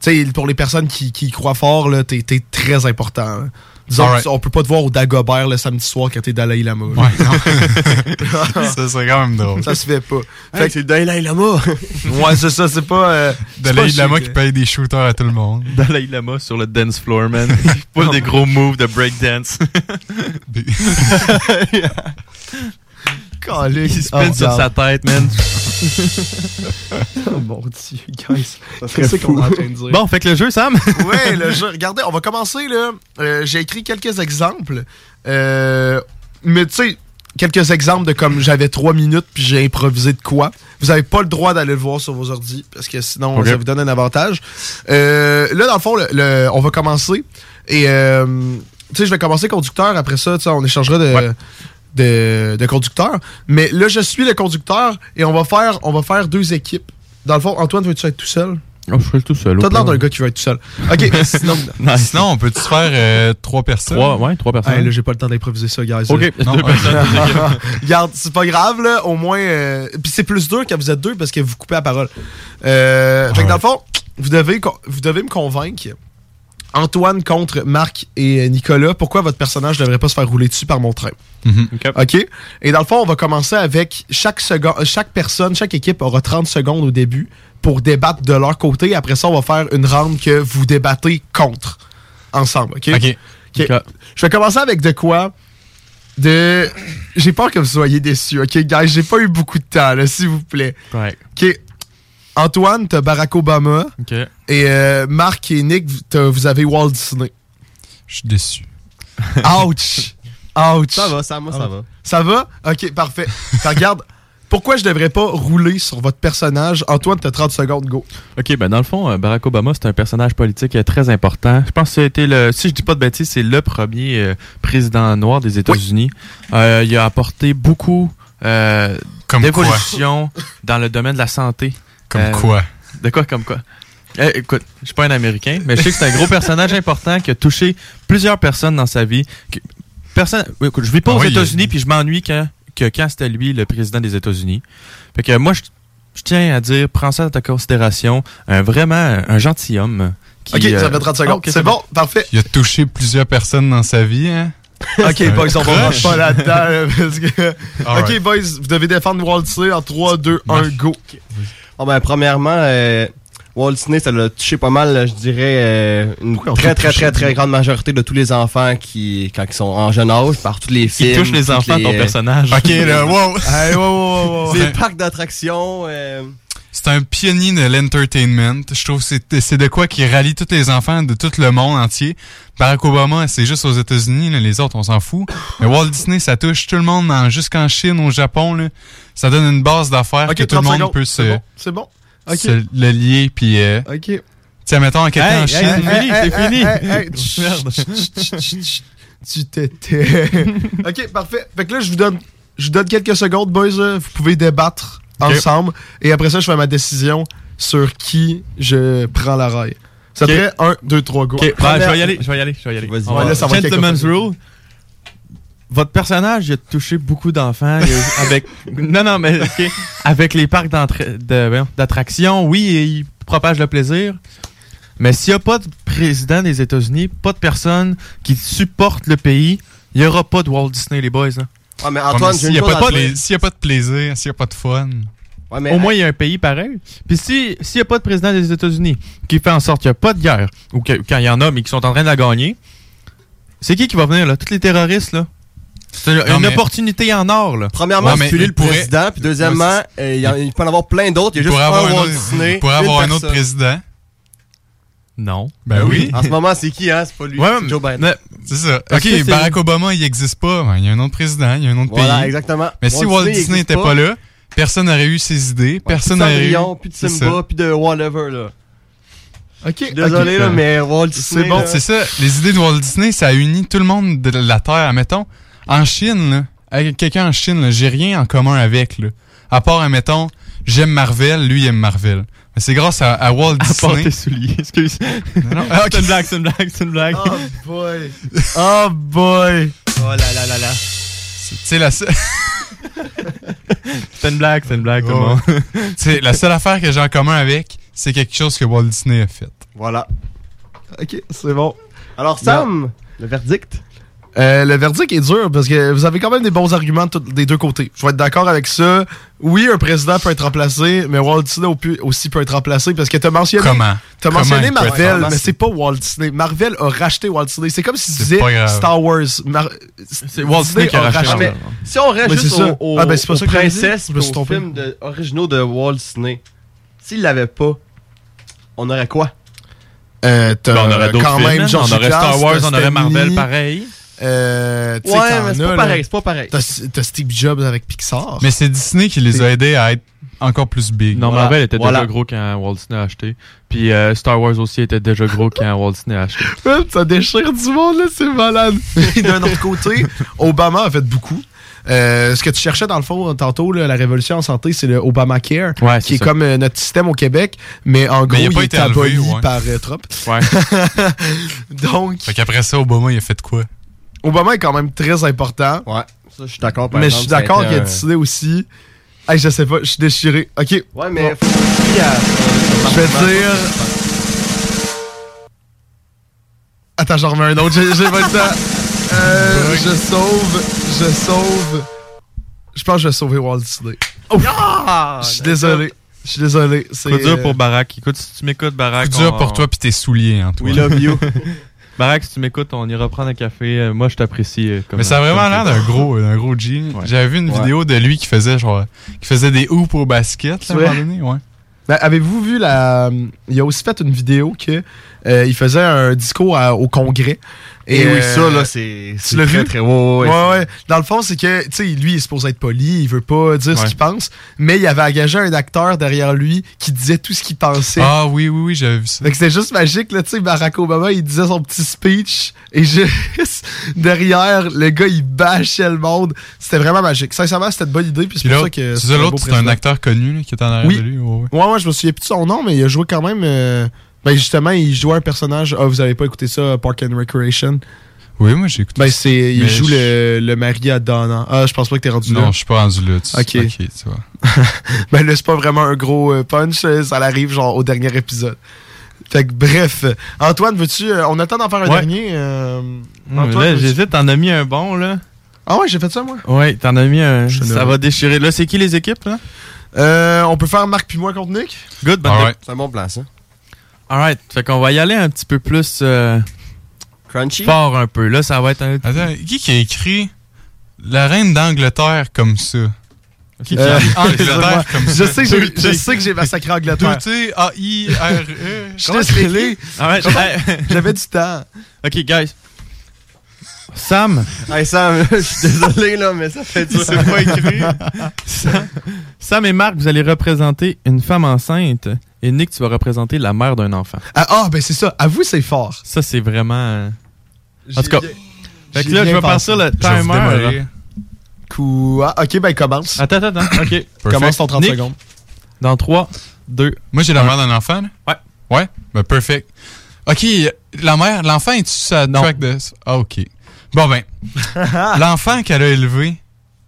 Tu sais, pour les personnes qui, qui y croient fort, là, t'es, t'es très important. Disons, Alright. on peut pas te voir au Dagobert le samedi soir quand t'es Dalai Lama. Ouais, non. ça serait quand même drôle. Ça se fait pas. Hey, c'est le Dalai Lama. ouais, c'est ça, c'est pas. euh, c'est Dalai pas Lama chic, qui paye des shooters à tout le monde. Dalai Lama sur le dance floor, man. Pas des gros moves de breakdance. Calique. Il spin Oh, sur sa tête, man. oh mon dieu, guys. Qu'est-ce fou. qu'on est en train de dire? Bon, fait que le jeu, Sam? ouais, le jeu. Regardez, on va commencer là. Euh, J'ai écrit quelques exemples. Euh, mais tu sais, quelques exemples de comme j'avais trois minutes puis j'ai improvisé de quoi. Vous avez pas le droit d'aller le voir sur vos ordi parce que sinon ça vous donne un avantage. Euh, là, dans le fond, le- le- on va commencer. Et euh, tu sais, je vais commencer conducteur. Après ça, tu sais, on échangera de. De, de conducteur. Mais là, je suis le conducteur et on va faire, on va faire deux équipes. Dans le fond, Antoine, veux-tu être tout seul? Oh, je serai tout seul. T'as l'air d'un gars qui va être tout seul. Ok, sinon. Sinon, on peut-tu faire euh, trois personnes? Trois, ouais, trois personnes. Hey, là, j'ai pas le temps d'improviser ça, guys. Ok, là. deux personnes. Regarde, c'est pas grave, là. Au moins. euh, Puis c'est plus dur quand vous êtes deux parce que vous coupez la parole. Euh, fait que dans le fond, vous devez, vous devez me convaincre. Antoine contre Marc et Nicolas, pourquoi votre personnage devrait pas se faire rouler dessus par mon train? Mhm. OK? Et dans le fond, on va commencer avec chaque seconde, chaque personne, chaque équipe aura 30 secondes au début pour débattre de leur côté. Après ça, on va faire une round que vous débattez contre ensemble. OK? Ok. OK. Je vais commencer avec de quoi? De. J'ai peur que vous soyez déçus, OK, guys? J'ai pas eu beaucoup de temps, là, s'il vous plaît. Ouais. OK. Antoine, t'as Barack Obama. Ok. Et euh, Marc et Nick, vous- t'as- vous avez Walt Disney. Je suis déçu. Ouch! Ouch! Ça va, ça, moi, ça va. Ça va? Ok, parfait. Fait, regarde, pourquoi je devrais pas rouler sur votre personnage? Antoine, t'as 30 secondes, go. Ok, ben dans le fond, euh, Barack Obama, c'est un personnage politique euh, très important. Je pense que c'était le, si je dis pas de bêtises, c'est le premier euh, président noir des États-Unis. Euh, il a apporté beaucoup euh, d'évolution dans le domaine de la santé. Comme Euh, quoi? De quoi, comme quoi? Eh, écoute, je suis pas un Américain, mais je sais que c'est un gros personnage important qui a touché plusieurs personnes dans sa vie. Que- Personne, oui, écoute, je vis pas Ah aux oui, États-Unis, puis je m'ennuie quand, que quand c'était lui le président des États-Unis. Fait que moi, je, je tiens à dire, prends ça dans ta considération, un vraiment un, un gentilhomme. Qui, Ok, ça euh, fait 30 ah, secondes. ok, c'est bon, parfait. Il a touché plusieurs personnes dans sa vie, hein? Ok, boys, on va pas là-dedans. parce que-. Ok, boys, vous devez défendre Walt Disney en 3, 2, 1, go. Bon, ben, premièrement, euh, Walt Disney, ça l'a touché pas mal, je dirais, euh, une Pourquoi très, très, très, très grande majorité de tous les enfants qui, quand ils sont en jeune âge, par tous les films. touche les toutes enfants, ton euh, personnage. Ok, là, wow! Hey, wow, wow, wow, wow. Les parcs d'attractions. euh, C'est un pionnier de l'entertainment. Je trouve que c'est c'est de quoi qui rallie tous les enfants de tout le monde entier. Barack Obama, c'est juste aux États-Unis, les autres, on s'en fout. Mais Walt Disney, ça touche tout le monde, jusqu'en Chine, au Japon. Là. Ça donne une base d'affaires que tout le 30 monde secondes. peut C'est se, bon, c'est bon. Se le lier. Puis, euh, Ok. tiens, mettons, en quelqu'un en Hey, Chine. hey, fini, c'est hey, fini. chut. Tu t'étais. ok, parfait. Fait que là, je vous donne, je vous donne quelques secondes, boys. là. Vous pouvez débattre ensemble. Et après ça, je fais ma décision sur qui je prends la raille. Ça te Ok. fait 1, 2, 3, go. Ok, ben, Première- je vais y aller, je vais y aller, je vais y aller. Vas-y. On va- là, ça va être Gentleman's Rule. Votre personnage il a touché beaucoup d'enfants avec non non mais avec les parcs d'attractions oui il propage le plaisir mais s'il n'y a pas de président des États-Unis pas de personne qui supporte le pays il n'y aura pas de Walt Disney les boys là. Ouais, mais Antoine, S'il n'y a pas de plaisir, s'il n'y a pas de fun. Ouais, mais, Au moins, il y a un pays pareil. Puis si s'il n'y a pas de président des États-Unis qui fait en sorte qu'il n'y a pas de guerre, ou que- quand il y en a, mais qui sont en train de la gagner, c'est qui qui va venir, là? Tous les terroristes, là? C'est une, Non, une mais- opportunité en or, là. Premièrement, Ouais, le pourrait- président, puis deuxièmement, euh, il y il peut en avoir plein d'autres. Il y a Il juste pourrait un avoir, un Walt autre, Disney. il pourrait avoir un autre président. Non. Ben oui. En ce moment, c'est qui, hein? C'est pas lui. Ouais, c'est Joe Biden. mais- C'est ça. Ok, Barack Obama, il n'existe pas. Ben, Il y a un autre président, il y a un autre Voilà, pays. exactement. Mais si Walt Disney n'était pas là, personne n'aurait eu ses idées, personne n'aurait eu. Plus de Simba, puis de whatever, là. Ok, Désolé, là, mais Walt Disney. C'est bon, C'est ça. Les idées de Walt Disney, ça a uni tout le monde de la Terre. Mettons, en Chine, là, avec quelqu'un en Chine, là, j'ai rien en commun avec, là. À part, admettons, j'aime Marvel, lui il aime Marvel. Mais c'est grâce à, à Walt À part Disney. tes souliers, excuse. non. Ah, ok. C'est une blague, c'est une blague, c'est une blague. Oh boy. Oh boy. Oh là là là là. Sais, la seule... C'est une blague, c'est une blague, tout le monde. Tu sais, la seule affaire que j'ai en commun avec, c'est quelque chose que Walt Disney a fait. Voilà. Ok, c'est bon. Alors, Sam, le verdict? Euh, le verdict est dur parce que vous avez quand même des bons arguments de des deux côtés. Je vais être d'accord avec ça. Oui, un président peut être remplacé, mais Walt Disney aussi peut être remplacé parce que t'as mentionné. Comment? T'as Comment mentionné Marvel, mais c'est pas Walt Disney. Marvel a racheté Walt Disney. C'est comme si tu disais. Star Wars. Mar- C'est Walt Disney qui a racheté. Si on reste juste aux, Ah, ben, princesses Je me suis aux films de- originaux de Walt Disney, s'il l'avait pas, on aurait quoi? Euh, Ben, on aurait d'autres quand films, même On aurait Star Wars, on aurait Marvel pareil. Euh, Ouais, mais c'est as, pas pareil, c'est pas pareil. T'as Steve Jobs avec Pixar. Mais c'est Disney qui les a aidés à être encore plus big. Non, Voilà. Marvel était Voilà. déjà gros quand Walt Disney a acheté. Puis euh, Star Wars aussi était déjà gros quand Walt Disney a acheté. Ça déchire du monde, là, c'est malade. Et D'un autre côté, Obama a fait beaucoup. Euh, ce que tu cherchais dans le fond tantôt, là, la révolution en santé, c'est le Obamacare, Ouais, qui est comme euh, notre système au Québec, mais en gros, il a il, pas est été aboli ouais. par euh, Trump. Ouais. Donc, Fait qu'après ça, Obama, il a fait quoi? Obama est quand même très important. Ouais, ça, je suis d'accord. Mais je suis d'accord qu'il a un- décidé aussi. Hey, je sais pas, je suis déchiré. Ok. Ouais, mais Bon. faut aussi à- Je vais dire. Attends, j'en remets un autre. J'ai pas le temps. Euh, je sauve. Je sauve. Je pense que je vais sauver Walt Disney. Ah! Je suis désolé. Je suis désolé. C'est dur euh, pour Barack. Écoute, si tu m'écoutes, Barack. Coup dur on- pour toi pis tes souliers, Antoine. We love you. Barack, si tu m'écoutes, on ira prendre un café. Euh, Moi, je t'apprécie. euh, comme Mais ça a vraiment l'air d'un gros, d'un gros G. Ouais. J'avais vu une Ouais. vidéo de lui qui faisait genre, qui faisait des hoops au basket, là, à un Ouais. moment donné, ouais. Ben, Avez-vous vu la. Il a aussi fait une vidéo que euh, il faisait un discours à- au Congrès. Et oui, euh, ça, là, c'est. Très, vu? Très, ouais, ouais, Ouais, ouais. Dans le fond, c'est que, tu sais, lui, il est supposé être poli, il veut pas dire ce qu'il pense, mais il avait engagé un acteur derrière lui qui disait tout ce qu'il pensait. Ah oui, oui, oui, j'avais vu ça. Fait que c'était juste magique, là, tu sais, Barack Obama, il disait son petit speech, et juste derrière, le gars, il bâchait le monde. C'était vraiment magique. Sincèrement, c'était une bonne idée, puis c'est pour ça que c'est l'autre, c'est un acteur connu, là, qui est en arrière Oui. de lui. ouais, ouais. Ouais, ouais, je me souviens plus de son nom, mais il a joué quand même. euh, Ben, justement, il jouait un personnage. Ah, vous avez pas écouté ça, Park and Recreation? Oui, moi, j'ai écouté Ben, ça. c'est. Il joue je- le, le mari à Donna. Ah, je pense pas que t'es rendu là. Non, je suis pas rendu là. Tu... Ok. ok, tu vois. Ben là, c'est pas vraiment un gros euh, punch, euh, ça arrive genre au dernier épisode. Fait que bref, Antoine, veux-tu. euh, on a le temps d'en faire un Ouais. dernier. euh, Antoine, j'hésite, t'en as mis un bon, là. Ah ouais, j'ai fait ça moi. Ouais, t'en as mis un. Je Ça va déchirer. Là, c'est qui les équipes, là? Euh, on peut faire Marc puis moi contre Nick. Good, ben, Alright. C'est un bon plan, ça. Alright. Fait qu'on va y aller un petit peu plus euh, Crunchy? fort un peu. Là, ça va être un. Attends, qui qui a écrit La reine d'Angleterre comme ça? Qui qui a écrit Angleterre comme ça? je sais, que j'ai- je sais que j'ai massacré Angleterre. T-A-I-R-E. Je suis désolé. Alright, hey. J'avais du temps. Ok, guys. Sam? Hey Sam, je suis désolé, là, mais ça fait dur. C'est pas écrit. Sam, Sam et Marc, vous allez représenter une femme enceinte. Et Nick, tu vas représenter la mère d'un enfant. Ah, ah, ben c'est ça. Avoue, c'est fort. Ça, c'est vraiment. euh, En J'ai tout cas. Fait que là, je vais partir le Je vais vous timer. Quoi? Ok, ben commence. Attends, attends, attends. Ok. Commence ton 30 Nick, secondes. Dans 3, 2. Moi, j'ai la mère d'un enfant, là? Ouais. Ouais? Ben, perfect. OK, la mère, l'enfant, est-tu sa Non. track de... Ah, OK. Bon, ben, l'enfant qu'elle a élevé,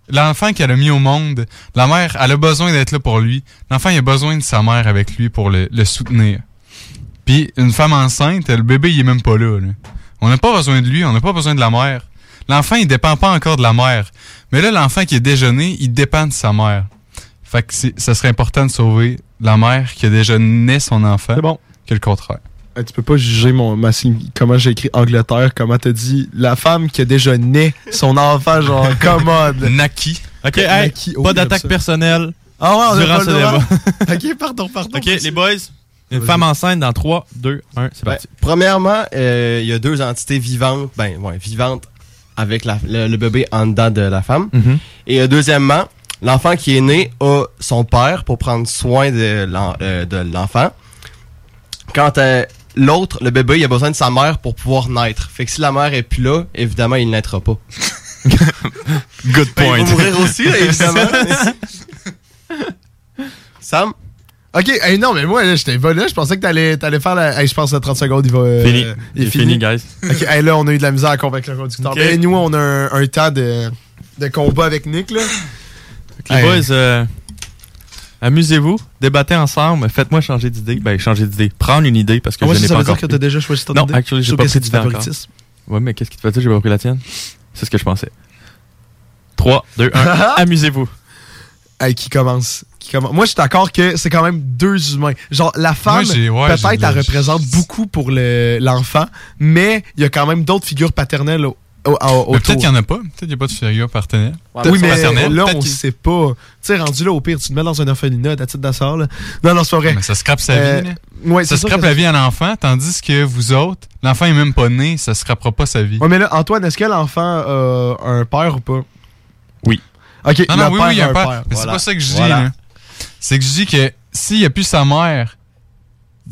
l'enfant qu'elle a mis au monde, la mère, elle a besoin d'être là pour lui. L'enfant, il a besoin de sa mère avec lui pour le, le soutenir. Puis, une femme enceinte, le bébé, il est même pas là, là. On n'a pas besoin de lui, on n'a pas besoin de la mère. L'enfant, il dépend pas encore de la mère. Mais là, l'enfant qui est déjà né, il dépend de sa mère. Fait que ça serait important de sauver la mère qui a déjà né son enfant C'est bon. que le contraire. Euh, Tu peux pas juger mon, ma comment j'ai écrit Angleterre, comment t'as dit la femme qui a déjà né son enfant, genre commode. Naki. Ok, hey, Naki. Oh, pas d'attaque personnelle. Ah ouais, on a durant pas ce débat. ok, pardon, pardon. Ok, les boys. Une femme enceinte dans 3, 2, 1, c'est Ben, parti. premièrement, euh, il y a deux entités vivantes, ben ouais, vivantes avec la- le, le bébé en dedans de la femme. Mhm. Et euh, deuxièmement, l'enfant qui est né a son père pour prendre soin de l'en- euh, de l'enfant. Quand euh, l'autre, le bébé, il a besoin de sa mère pour pouvoir naître. Fait que si la mère est plus là, évidemment, il naîtra pas. Good Ben, point. il va mourir aussi, là, évidemment. Sam? Ok, hey, non, mais moi, là, j'étais pas là. Je pensais que t'allais allais faire la. Hey, je pense que 30 secondes, il va. euh, Fini. il est Il est fini, fini, guys. Ok, hey, là, on a eu de la misère à convaincre le conducteur. Ok. Mais nous, on a un, un temps de, de combat avec Nick, là. Les Hey. boys, euh, amusez-vous, débattez ensemble, faites-moi changer d'idée. Ben, changer d'idée. Prendre une idée parce que Ah ouais, je ça, n'ai ça pas veut dire que pris. t'as déjà choisi ton non, idée? actually, j'ai pas que pris c'est du d'idée encore. favoritisme. Ouais, mais qu'est-ce qui te fait dire j'ai pas pris la tienne? C'est ce que je pensais. 3, 2, 1, amusez-vous. Hey, qui commence? Qui commence? Moi, je suis d'accord que c'est quand même deux humains. Genre, la femme, ouais, peut-être, elle représente beaucoup pour le- l'enfant, mais il y a quand même d'autres figures paternelles Peut-être qu'il n'y en a pas. Peut-être qu'il n'y a pas de figure partenaire. oui, mais là, peut-être on qu'il- sait pas. Tu sais, rendu là, au pire, tu te mets dans un orphelinat, t'as titre d'assort, là. Non, non, c'est pas vrai. Mais ça scrape sa Euh, vie. là. ouais, ça scrape la vie à l'enfant, tandis que vous autres, l'enfant est même pas né, ça scrapera pas sa vie. Ouais, mais là, Antoine, est-ce que l'enfant a un père ou pas? Oui. Ok, Non, non, le oui, père oui, il y a un père. Mais c'est pas ça que je dis. là. C'est que je dis que s'il n'y a plus sa mère,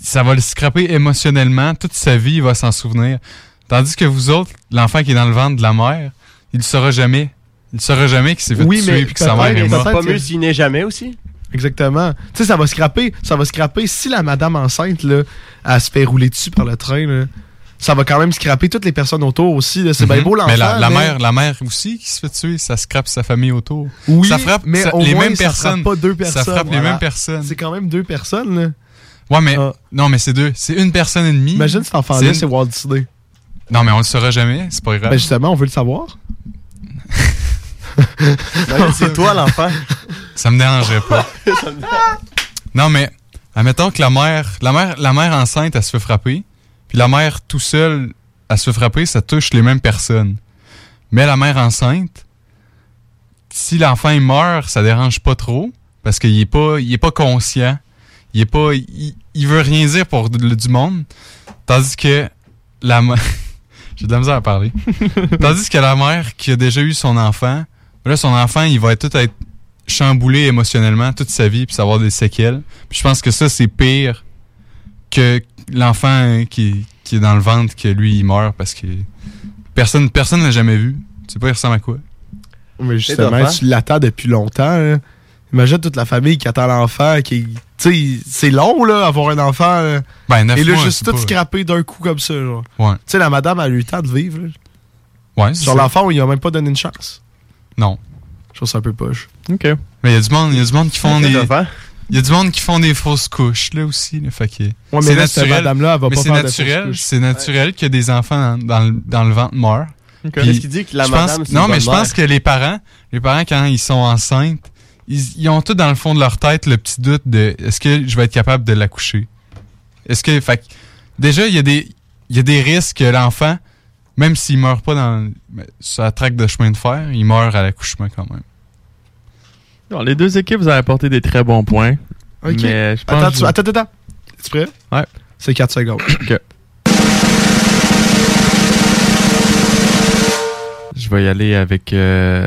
ça va le scraper émotionnellement. Toute sa vie, il va s'en souvenir. Tandis que vous autres, l'enfant qui est dans le ventre de la mère, il ne saura jamais. Il ne saura jamais qu'il s'est fait Oui, tuer mais et que sa mère est morte. Pas mieux s'il n'est jamais aussi. Exactement. Tu sais, ça va scraper. Ça va scraper. Si la madame enceinte, là, elle se fait rouler dessus par le train, là, ça va quand même scraper toutes les personnes autour aussi. C'est bien Mhm. beau l'enfant. Mais la, la mère, la mère aussi qui se fait tuer, ça scrape sa famille autour. Oui, ça frappe mais ça- au les moins, mêmes ça personnes. frappe pas deux personnes. Ça frappe les mêmes personnes. C'est quand même deux personnes, là. Ouais, mais non, mais c'est deux. C'est une personne et demie. Imagine cet enfant-là, une- c'est Walt Disney. Non, mais on le saura jamais. C'est pas grave. Ben justement, on veut le savoir. c'est toi l'enfant. Ça me dérangerait pas. non, mais admettons que la mère, la mère, la mère enceinte, elle se fait frapper, puis la mère tout seule, elle se fait frapper, ça touche les mêmes personnes. Mais la mère enceinte, si l'enfant meurt, ça dérange pas trop parce qu'il est pas, il est pas conscient, il est pas, il, il veut rien dire pour le- du monde, tandis que la mère, j'ai de la misère à parler, tandis que la mère qui a déjà eu son enfant, là son enfant il va tout être chamboulé émotionnellement toute sa vie puis ça va avoir des séquelles. Puis je pense que ça c'est pire que l'enfant qui, qui est dans le ventre que lui il meurt parce que personne personne l'a jamais vu. Tu sais pas il ressemble à quoi? Mais C'est justement, hein? tu l'attends depuis longtemps. hein. Imagine toute la famille qui attend l'enfant. qui Tu sais, c'est long, là, avoir un enfant. là. Ben, Et là, mois, juste tout pas- scraper d'un coup comme ça, genre. Ouais. Tu sais, la madame a eu le temps de vivre. là. Ouais, Sur l'enfant, il a même pas donné une chance. Non. Je trouve ça un peu poche. OK. Mais il y a du monde, il y a du monde qui font des il y a du monde qui font des fausses couches là aussi, là, fait que mais c'est là, cette naturel. madame-là, elle va mais pas faire naturel, c'est naturel que des enfants dans, dans le, dans le ventre meurent. Puis Qu'est-ce qu'il dit que la pense- madame, Non, mais je pense que les parents, les parents quand ils sont enceintes, ils, ils ont tout dans le fond de leur tête le petit doute de est-ce que je vais être capable de l'accoucher? Est-ce que fait que, déjà il y a des il y a des risques que l'enfant même s'il meurt pas dans sur la traque de chemin de fer, il meurt à l'accouchement quand même. Bon, les deux équipes, vous avez apporté des très bons points. Ok. Mais je pense attends, attends, attends. Tu prêt? Ouais. C'est 4 secondes. OK. Je vais y aller avec. euh,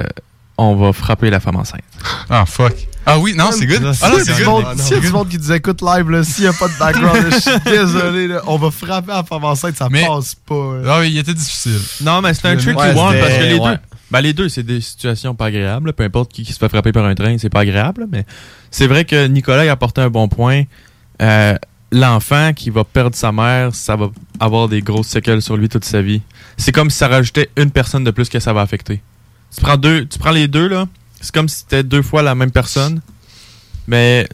on va frapper la femme enceinte. Ah, fuck. Ah oui, non, c'est good. Ah non, S'il y c'est a du good. monde- Ah, non, S'il y a c'est du good. monde qui nous écoute live, là, s'il n'y a pas de background, là, je suis désolé. là. on va frapper la femme enceinte, ça passe pas. là. Ah oui, il était difficile. Non, mais c'est un tricky mec- one Ouais, parce que les deux. Ben, les deux, c'est des situations pas agréables. Peu importe qui, qui se fait frapper par un train, c'est pas agréable. Mais c'est vrai que Nicolas a apporté un bon point. Euh, L'enfant qui va perdre sa mère, ça va avoir des grosses séquelles sur lui toute sa vie. C'est comme si ça rajoutait une personne de plus que ça va affecter. Tu prends deux, tu prends les deux là, c'est comme si c'était deux fois la même personne, mais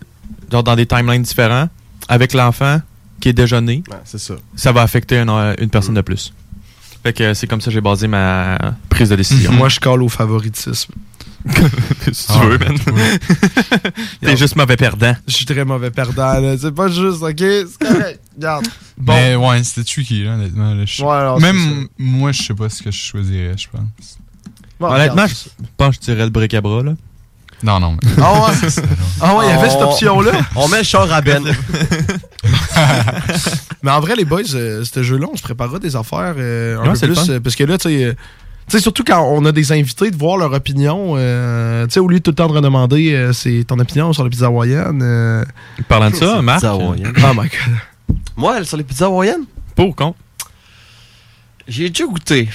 genre dans des timelines différents, avec l'enfant qui est déjà né. c'est ça. Ça va affecter un- une personne de plus. Fait que c'est comme ça que j'ai basé ma prise de décision. Moi, je colle au favoritisme. si tu veux, man. T'es juste mauvais perdant. Je suis très mauvais perdant. là. C'est pas juste, ok? C'est correct. Regarde. Bon. Mais ouais, c'était tricky, là, honnêtement. là? Je- Ouais, alors, c'est Même moi, je sais pas ce que je choisirais, je pense. Bon, Honnêtement, je pense que je tirais le bric à bras, là. Non, non. Ah ouais? Ah ouais, il y avait cette On- option-là. On met le char à Ben. Mais en vrai, les boys, euh, ce jeu-là, on se préparera des affaires euh, un Ouais, peu plus. euh, parce que là, tu sais. euh, tu sais, surtout quand on a des invités, de voir leur opinion. euh, tu sais, au lieu de tout le temps de redemander euh, c'est ton opinion sur la pizza hawaïenne. euh, Parlant de ça, Marc? Oh my god. Moi, sur les pizzas hawaïennes, Pour con. j'ai déjà goûté.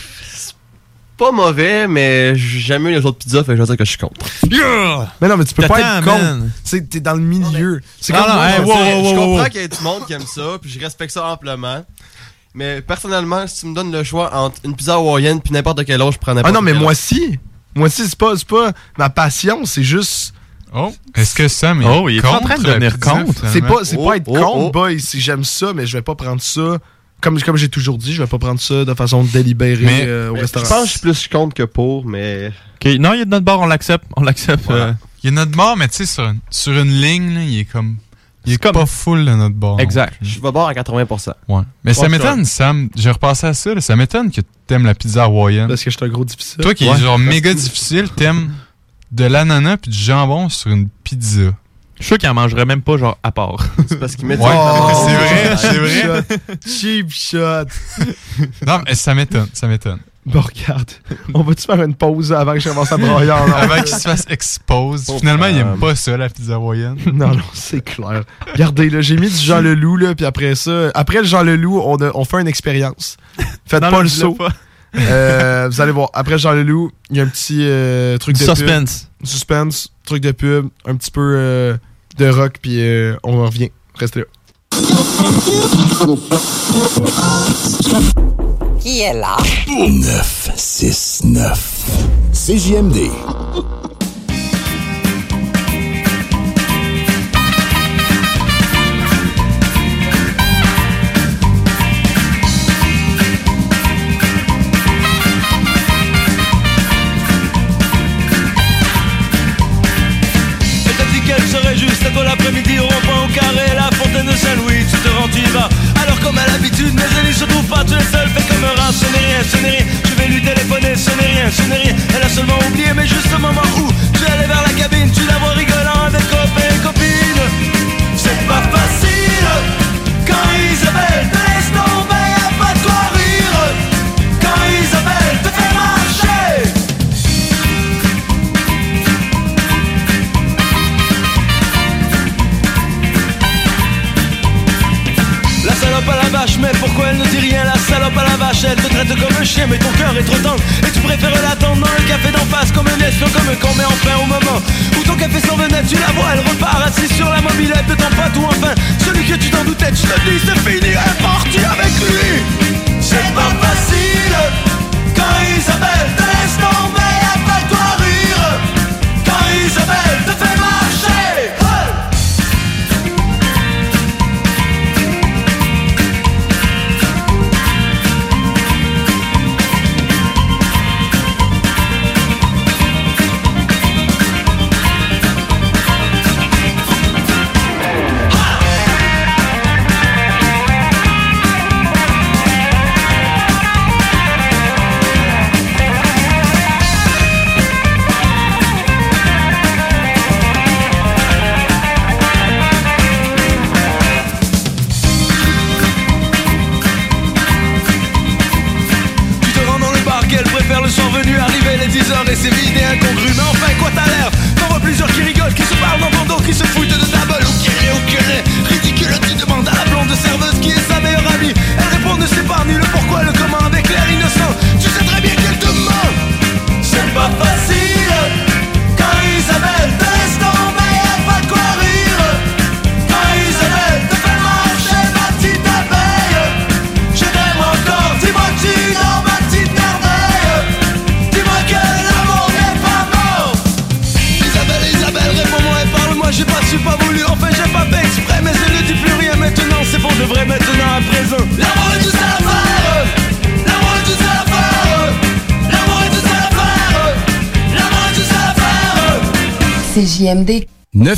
Pas mauvais, mais j'aime mieux les autres pizzas, fait que je vais dire que je suis contre. Mais non, mais tu peux pas être contre. Tu t'es dans le milieu. C'est Non, comme non, moi, hey, je wow, sais, wow, je wow, comprends wow. qu'il y a du monde qui aime ça, puis je respecte ça amplement. Mais personnellement, si tu me donnes le choix entre une pizza hawaïenne puis n'importe quelle autre, je prends n'importe Ah non, mais moi si. Moi si, c'est pas, pas ma passion, c'est juste. Oh, est-ce que Sam est Oh, il est en contre train de devenir contre. C'est pas, c'est Oh, pas être oh, contre, oh. boy. Si j'aime ça, mais je vais pas prendre ça. Comme, comme j'ai toujours dit, je vais pas prendre ça de façon délibérée Mais- euh, au Mais restaurant. Je pense que je suis plus contre que pour, mais. Non, il y a de notre bord, on l'accepte. On l'accepte. Voilà. euh, Il y a notre bord, mais tu sais, sur, une- sur une ligne, là, il est comme. Il est comme- pas full de notre bord. Exact. Je vais boire à 80%. Ouais. Mais ça m'étonne, Sam. J'ai repassé à ça, là, ça m'étonne que t'aimes la pizza hawaïenne. Parce que je suis un gros difficile. Toi qui Ouais. est genre méga difficile, t'aimes de l'ananas puis du jambon sur une pizza. Je suis sûr qu'il en mangerait même pas, genre, à part. C'est parce qu'il met du Ouais, Oh, c'est vrai, c'est vrai. shot. Cheap shot. Non, mais ça m'étonne, ça m'étonne. Bon, regarde. On va-tu faire une pause avant que je commence à broyer Avant qu'il se fasse expose. Oh, Finalement, il aime pas ça, la pizza hawaïenne. Non, non, c'est clair. Regardez, là, j'ai mis du Jean Leloup, là, puis après ça, après le Jean Leloup, on, a- on fait une expérience. Faites Non, pas non, le saut. pas. Euh, vous allez voir. Après le Jean Leloup, il y a un petit euh, truc de Suspense. pub. Suspense. Truc de pub. Un petit peu euh, de rock, puis euh, on revient. Restez là. Qui est là? 969. CJMD. L'après-midi au rond-point au carré La fontaine de Saint-Louis, tu te rends, tu y vas. Alors comme à l'habitude, elle n'y se trouve pas, tu es seul Fais comme un rat, ce n'est rien, ce n'est rien. Je vais lui téléphoner, ce n'est rien, ce n'est rien. Elle a seulement oublié,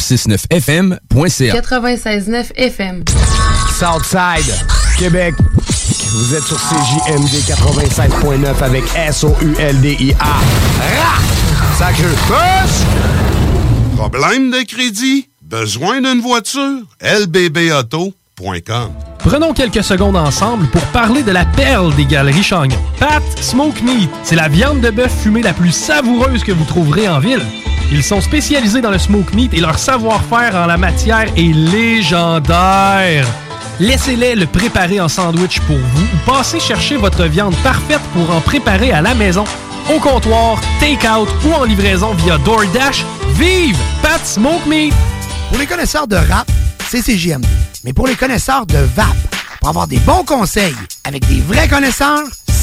969fm.ca 96.9 FM. Southside, Québec. Vous êtes sur CJMD 96.9 avec S-O-U-L-D-I-A. Sacré! Problème de crédit? Besoin d'une voiture? lbbauto.com Prenons quelques secondes ensemble pour parler de la perle des galeries Chagnon. Pat Smoke Meat, c'est la viande de bœuf fumée la plus savoureuse que vous trouverez en ville. Ils sont spécialisés dans le smoke meat et leur savoir-faire en la matière est légendaire. Laissez-les le préparer en sandwich pour vous ou passez chercher votre viande parfaite pour en préparer à la maison. au comptoir, take-out ou en livraison via DoorDash, vive Pat Smoke Meat! Pour les connaisseurs de rap, c'est CGMD. Mais pour les connaisseurs de VAP, pour avoir des bons conseils avec des vrais connaisseurs,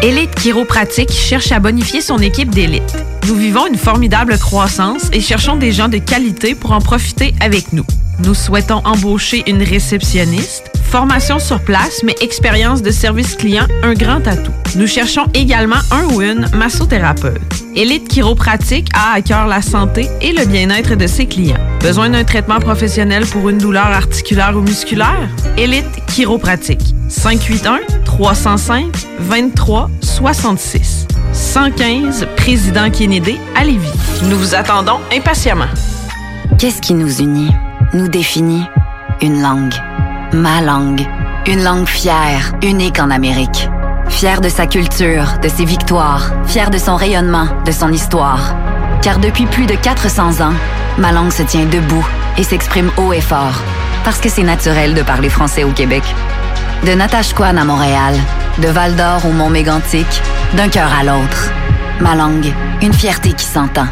Élite Chiropratique cherche à bonifier son équipe d'élite. Nous vivons une formidable croissance et cherchons des gens de qualité pour en profiter avec nous. Nous souhaitons embaucher une réceptionniste, formation sur place, mais expérience de service client, un grand atout. Nous cherchons également un ou une massothérapeute. Élite Chiropratique a à cœur la santé et le bien-être de ses clients. Besoin d'un traitement professionnel pour une douleur articulaire ou musculaire? Élite Chiropratique. 581-305-2366. 115 Président Kennedy à Lévis. Nous vous attendons impatiemment. Qu'est-ce qui nous unit, nous définit? Une langue. Ma langue. Une langue fière, unique en Amérique. Fière de sa culture, de ses victoires, fière de son rayonnement, de son histoire. Car depuis plus de 400 ans, ma langue se tient debout et s'exprime haut et fort. Parce que c'est naturel de parler français au Québec. De Natashquan à Montréal, de Val d'Or au Mont Mégantic, d'un cœur à l'autre. Ma langue, une fierté qui s'entend.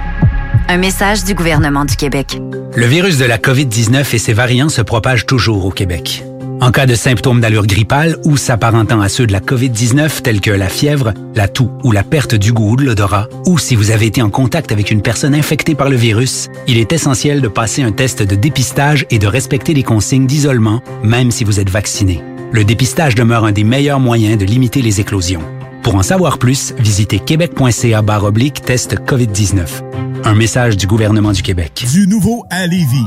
Un message du gouvernement du Québec. Le virus de la COVID-19 et ses variants se propagent toujours au Québec. En cas de symptômes d'allure grippale ou s'apparentant à ceux de la COVID-19 tels que la fièvre, la toux ou la perte du goût ou de l'odorat, ou si vous avez été en contact avec une personne infectée par le virus, il est essentiel de passer un test de dépistage et de respecter les consignes d'isolement, même si vous êtes vacciné. Le dépistage demeure un des meilleurs moyens de limiter les éclosions. Pour en savoir plus, visitez québec.ca test COVID-19. Un message du gouvernement du Québec. Du nouveau à Lévis.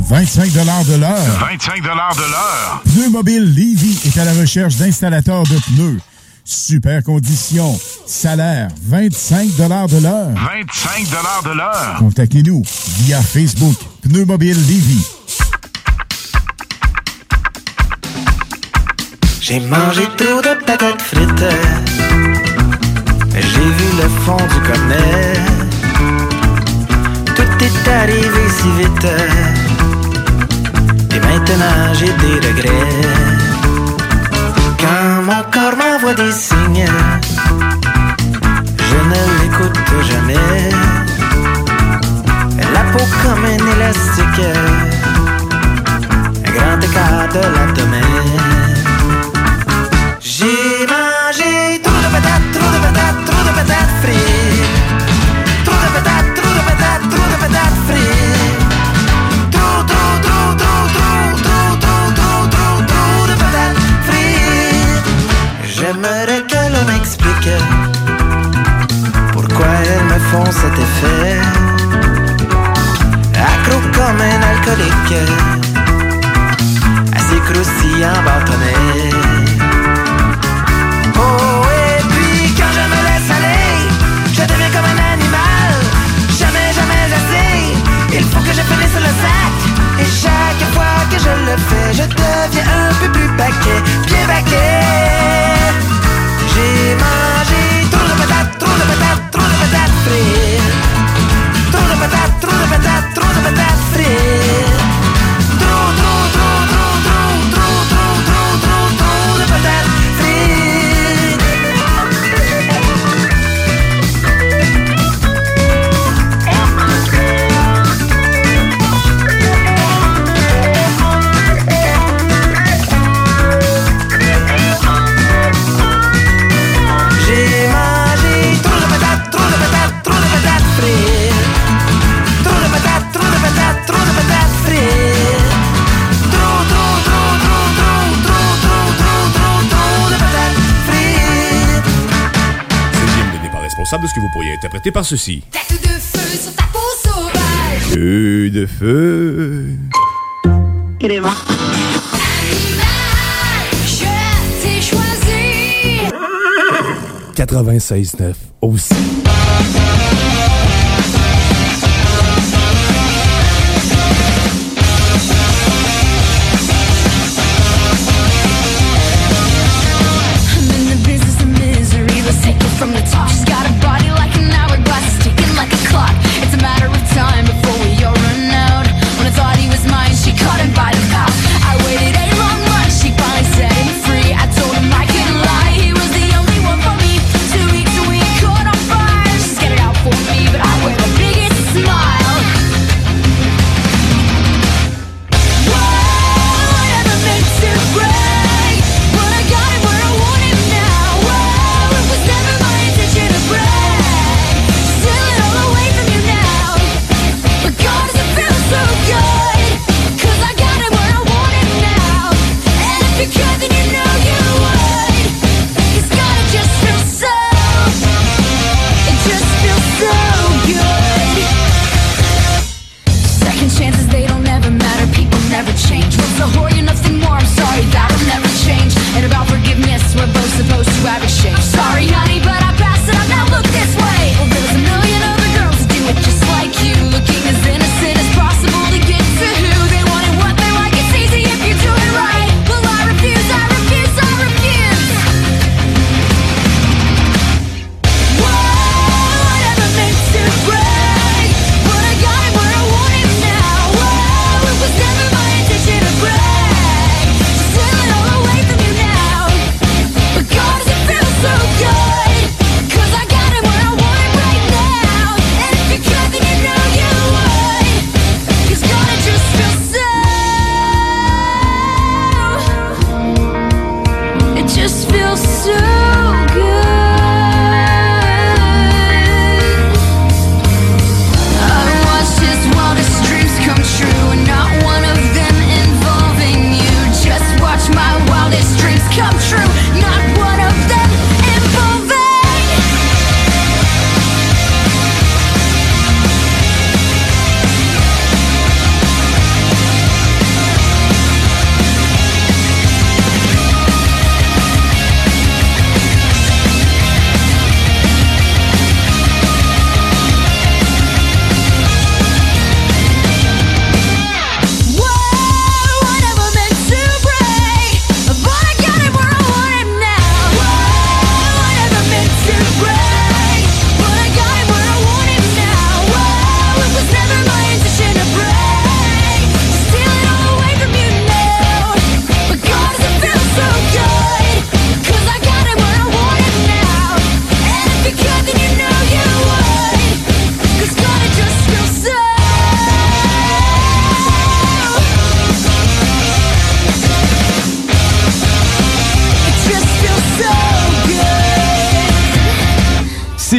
25 de l'heure. 25 de l'heure. Pneu Mobile Levy est à la recherche d'installateurs de pneus. Super conditions. Salaire 25 de l'heure. 25 de l'heure. Contactez-nous via Facebook Pneu Mobile Levy. J'ai mangé trop de patates frites. J'ai vu le fond du cornet. Tout est arrivé si vite. Et maintenant j'ai des regrets. Quand mon corps m'envoie des signes, je ne l'écoute jamais. La peau comme un élastique, un grand écart de l'abdomen. J'ai mangé trop de patates, trop de patates, trop de patates frites. Font cet effet. Accro comme un alcoolique, assez croustillant bâtonnet. Oh, et puis quand je me laisse aller, je deviens comme un animal. Jamais, jamais assez. Il faut que je finisse le sac. Et chaque fois que je le fais, je deviens un peu plus paquet, bien paquet. J'ai mangé tre. True the patate. Responsable de ce que vous pourriez interpréter par ceci. Tête de feu sur ta peau sauvage. Feu de feu. Animal, je t'ai choisi. 96.9 aussi.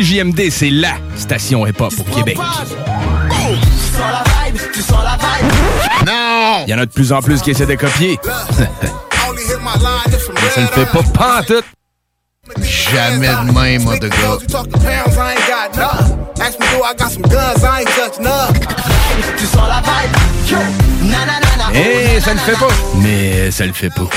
CJMD, c'est LA station hip-hop au Québec. Tu sens la vibe, tu sens la vibe. Non! Il y en a de plus en plus qui essaient de copier. Mais ça ne fait pas pantoute. Jamais de même, moi, de gars. Eh, ça ne fait pas. Mais ça le fait pas.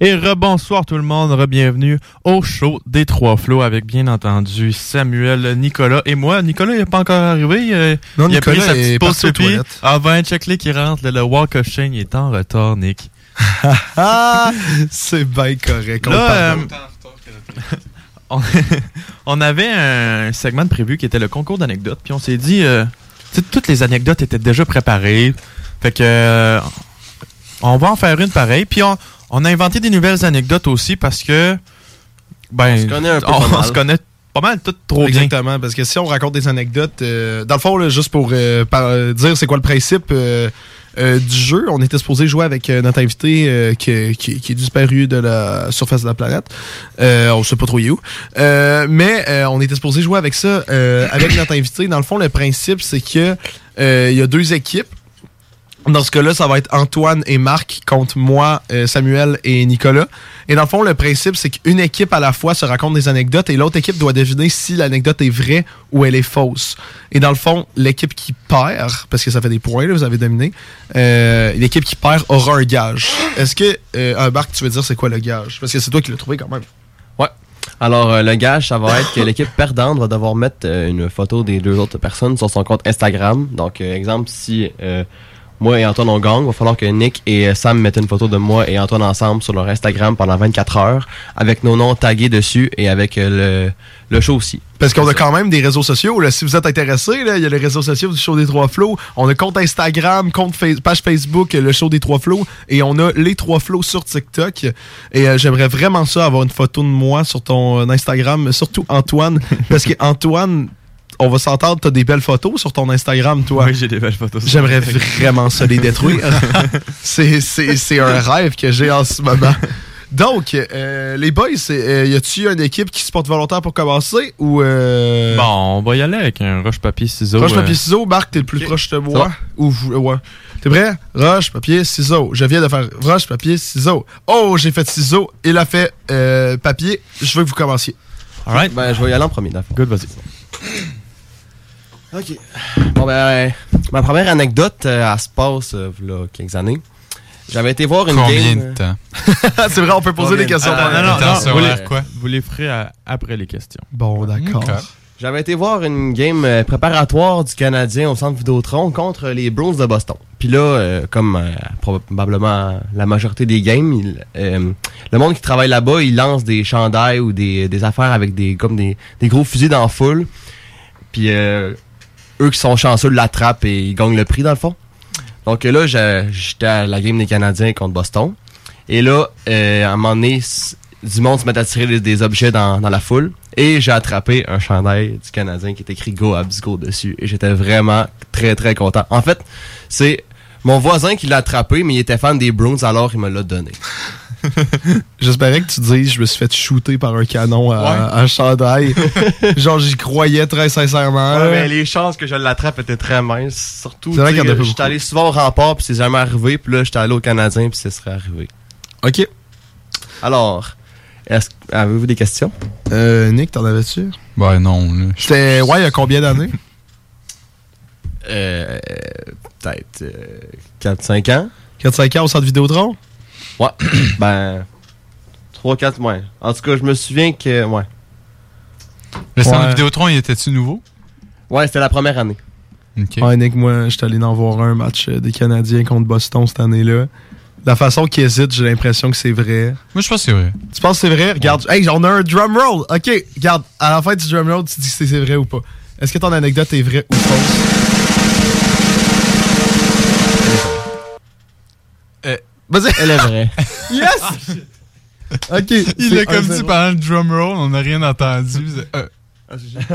Behind tick, count down. 40 on my lap, politicking with my bro. Hit my Et rebonsoir tout le monde, re-bienvenue au show des Trois Flots avec bien entendu Samuel, Nicolas et moi. Nicolas il n'est pas encore arrivé. euh, Non, il a Nicolas pris sa petite pause pipi. toilettes. Ah ben, check-le qui rentre. Le, le Walk of Shame il est en retard, Nick. C'est bien correct. on Là, euh, on, avait un segment de prévu qui était le concours d'anecdotes. Puis on s'est dit, euh, tu sais, toutes les anecdotes étaient déjà préparées. Fait que euh, on va en faire une pareille. Puis on, on a inventé des nouvelles anecdotes aussi parce que ben, On se connaît un peu on, pas mal. se connaît pas mal tout trop bien. Exactement, parce que si on raconte des anecdotes, euh, dans le fond, là, juste pour euh, par- euh, dire c'est quoi le principe euh, euh, du jeu, on était supposé jouer avec euh, notre invité euh, qui, qui- qui est disparu de la surface de la planète. Euh, on sait pas trop il est où. Euh, mais euh, on était supposé jouer avec ça, euh, avec notre invité. Dans le fond, le principe, c'est que euh, il y a deux équipes. Dans ce cas-là, ça va être Antoine et Marc contre moi, euh, Samuel et Nicolas. Et dans le fond, le principe, c'est qu'une équipe à la fois se raconte des anecdotes et l'autre équipe doit deviner si l'anecdote est vraie ou elle est fausse. Et dans le fond, l'équipe qui perd, parce que ça fait des points, là, vous avez dominé, euh, l'équipe qui perd aura un gage. Est-ce que, euh, un Marc, tu veux dire c'est quoi le gage? Parce que c'est toi qui l'as trouvé quand même. Ouais. Alors, euh, le gage, ça va être que l'équipe perdante va devoir mettre euh, une photo des deux autres personnes sur son compte Instagram. Donc, euh, exemple, si euh, moi et Antoine on il va falloir que Nick et euh, Sam mettent une photo de moi et Antoine ensemble sur leur Instagram pendant 24 heures, avec nos noms tagués dessus et avec euh, le, le show aussi. Parce qu'on a quand même des réseaux sociaux. Là. Si vous êtes intéressé, il y a les réseaux sociaux du Show des Trois Flots. On a compte Instagram, compte page Facebook, euh, le Show des Trois Flots. Et on a les Trois Flots sur TikTok. Et j'aimerais vraiment ça, avoir une photo de moi sur ton Instagram, surtout Antoine. parce que Antoine, on va s'entendre, t'as des belles photos sur ton Instagram, toi. Oui, j'ai des belles photos. sur J'aimerais Instagram. vraiment ça les détruire. c'est, c'est, c'est un rêve que j'ai en ce moment. Donc, euh, les boys, euh, y a-tu une équipe qui se porte volontaire pour commencer ou euh... Bon, on va y aller avec un roche papier ciseaux. Roche, papier, ciseaux, Marc, t'es le plus proche de moi. Ou ouais. T'es prêt? Roche, papier, ciseaux. Je viens de faire roche, papier, ciseaux. Oh, j'ai fait ciseaux. Il a fait euh, papier. Je veux que vous commenciez. Alright. Ben, je vais y aller en premier. Good, vas-y. Ok. Bon, ben, euh, ma première anecdote, euh, elle se passe, euh, là, quelques années. J'avais été voir une Combien game. de temps? c'est vrai, on peut poser Combien des de questions. pendant- Non, non, non, ça vous les, quoi? vous les ferez à- après les questions. Bon, d'accord. Ok. J'avais été voir une game euh, préparatoire du Canadien au centre Vidéotron contre les Bruins de Boston. Puis là, euh, comme euh, probablement la majorité des games, il- euh, le monde qui travaille là-bas, il lance des chandails ou des, des affaires avec des comme des, des gros fusils dans la foule. Puis euh, eux qui sont chanceux l'attrapent et ils gagnent le prix dans le fond. Donc là, j'étais à la game des Canadiens contre Boston. Et là, euh, à un moment donné, du monde se met à tirer des, objets dans, la foule. Et j'ai attrapé un chandail du Canadien qui est écrit Go Habs Go dessus. Et j'étais vraiment très très content. En fait, c'est mon voisin qui l'a attrapé, mais il était fan des Bruins, alors il me l'a donné. J'espérais que tu dises je me suis fait shooter par un canon à, Ouais. à chandail. Genre, j'y croyais très sincèrement. Ouais, mais les chances que je l'attrape étaient très minces. Surtout, pas j'étais allé souvent au rempart, puis c'est jamais arrivé. Puis là, j'étais allé au Canadien, puis ce serait arrivé. Ok. Alors, est-ce avez-vous des questions? Euh, Nick, t'en avais-tu? Ben non. là. C'était, ouais, il y a combien d'années? Euh, peut-être euh, 4-5 ans. 4-5 ans au centre Vidéotron? Ouais. ben, 3-4 mois. En tout cas, je me souviens que, ouais. Le centre Ouais. Vidéotron, il était-tu nouveau? Ouais, c'était la première année. Ok. Ouais, Nick, moi, j'étais allé en voir un match euh, des Canadiens contre Boston cette année-là. La façon qu'ils hésitent, j'ai l'impression que c'est vrai. Moi, je pense que c'est vrai. Tu penses que c'est vrai? Regarde, hey, on a un drum roll. Ok, regarde, à la fin du drum roll, tu dis si c'est vrai ou pas. Est-ce que ton anecdote est vraie ou fausse? Vas-y. Elle est vraie. Yes! ok. Il l'a comme 1-0. dit pendant le drum roll, on n'a rien entendu. C'est- euh,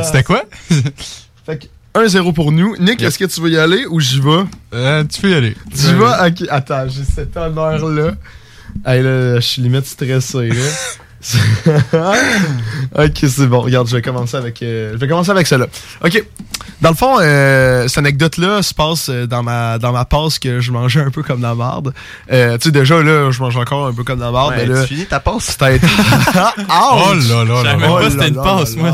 C'était quoi? Fait que 1-0 pour nous. Nick, est-ce que tu veux y aller ou j'y vais? Euh, tu peux y aller. Tu Euh, vas? Ok, attends, j'ai cet honneur-là. Hey, là, je suis limite stressé, là. ok, c'est bon. Regarde, je vais commencer avec, euh, je vais commencer avec celle-là. Ok. Dans le fond, euh, cette anecdote-là se passe euh, dans ma, dans ma passe que je mangeais un peu comme la marde. Euh, tu sais, déjà, là, je mange encore un peu comme la marde, Ouais, mais là. tu finis ta passe? C'était. Oh là là là savais même Oh pas c'était une passe, moi.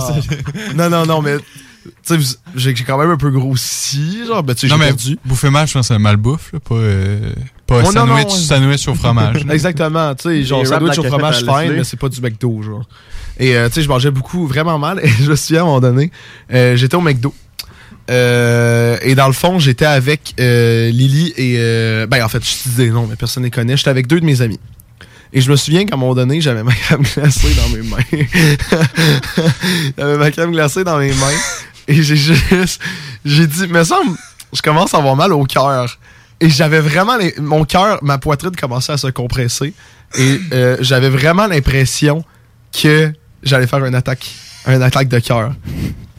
Non, non, non, mais. Tu sais, j'ai j'ai quand même un peu grossi, genre, ben, tu sais, Non, j'ai perdu. bouffer mal, je pense que c'est malbouffe, là, pas, euh, pas Oh, non, non, sandwich, sandwich au fromage. Exactement, tu sais, genre sandwich au fromage fine, mais c'est pas du McDo, genre. Et euh, tu sais, je mangeais beaucoup, vraiment mal, et je me souviens à un moment donné, euh, j'étais au McDo. Euh, et dans le fond, j'étais avec euh, Lily et... euh, ben, en fait, je te disais non, mais personne ne les connaît. J'étais avec deux de mes amis. Et je me souviens qu'à un moment donné, j'avais ma crème glacée dans mes mains. j'avais ma crème glacée dans mes mains. Et j'ai juste... J'ai dit, mais ça, je commence à avoir mal au cœur. Et j'avais vraiment... mon cœur, ma poitrine commençait à se compresser. Et euh, j'avais vraiment l'impression que j'allais faire une attaque. Une attaque de cœur.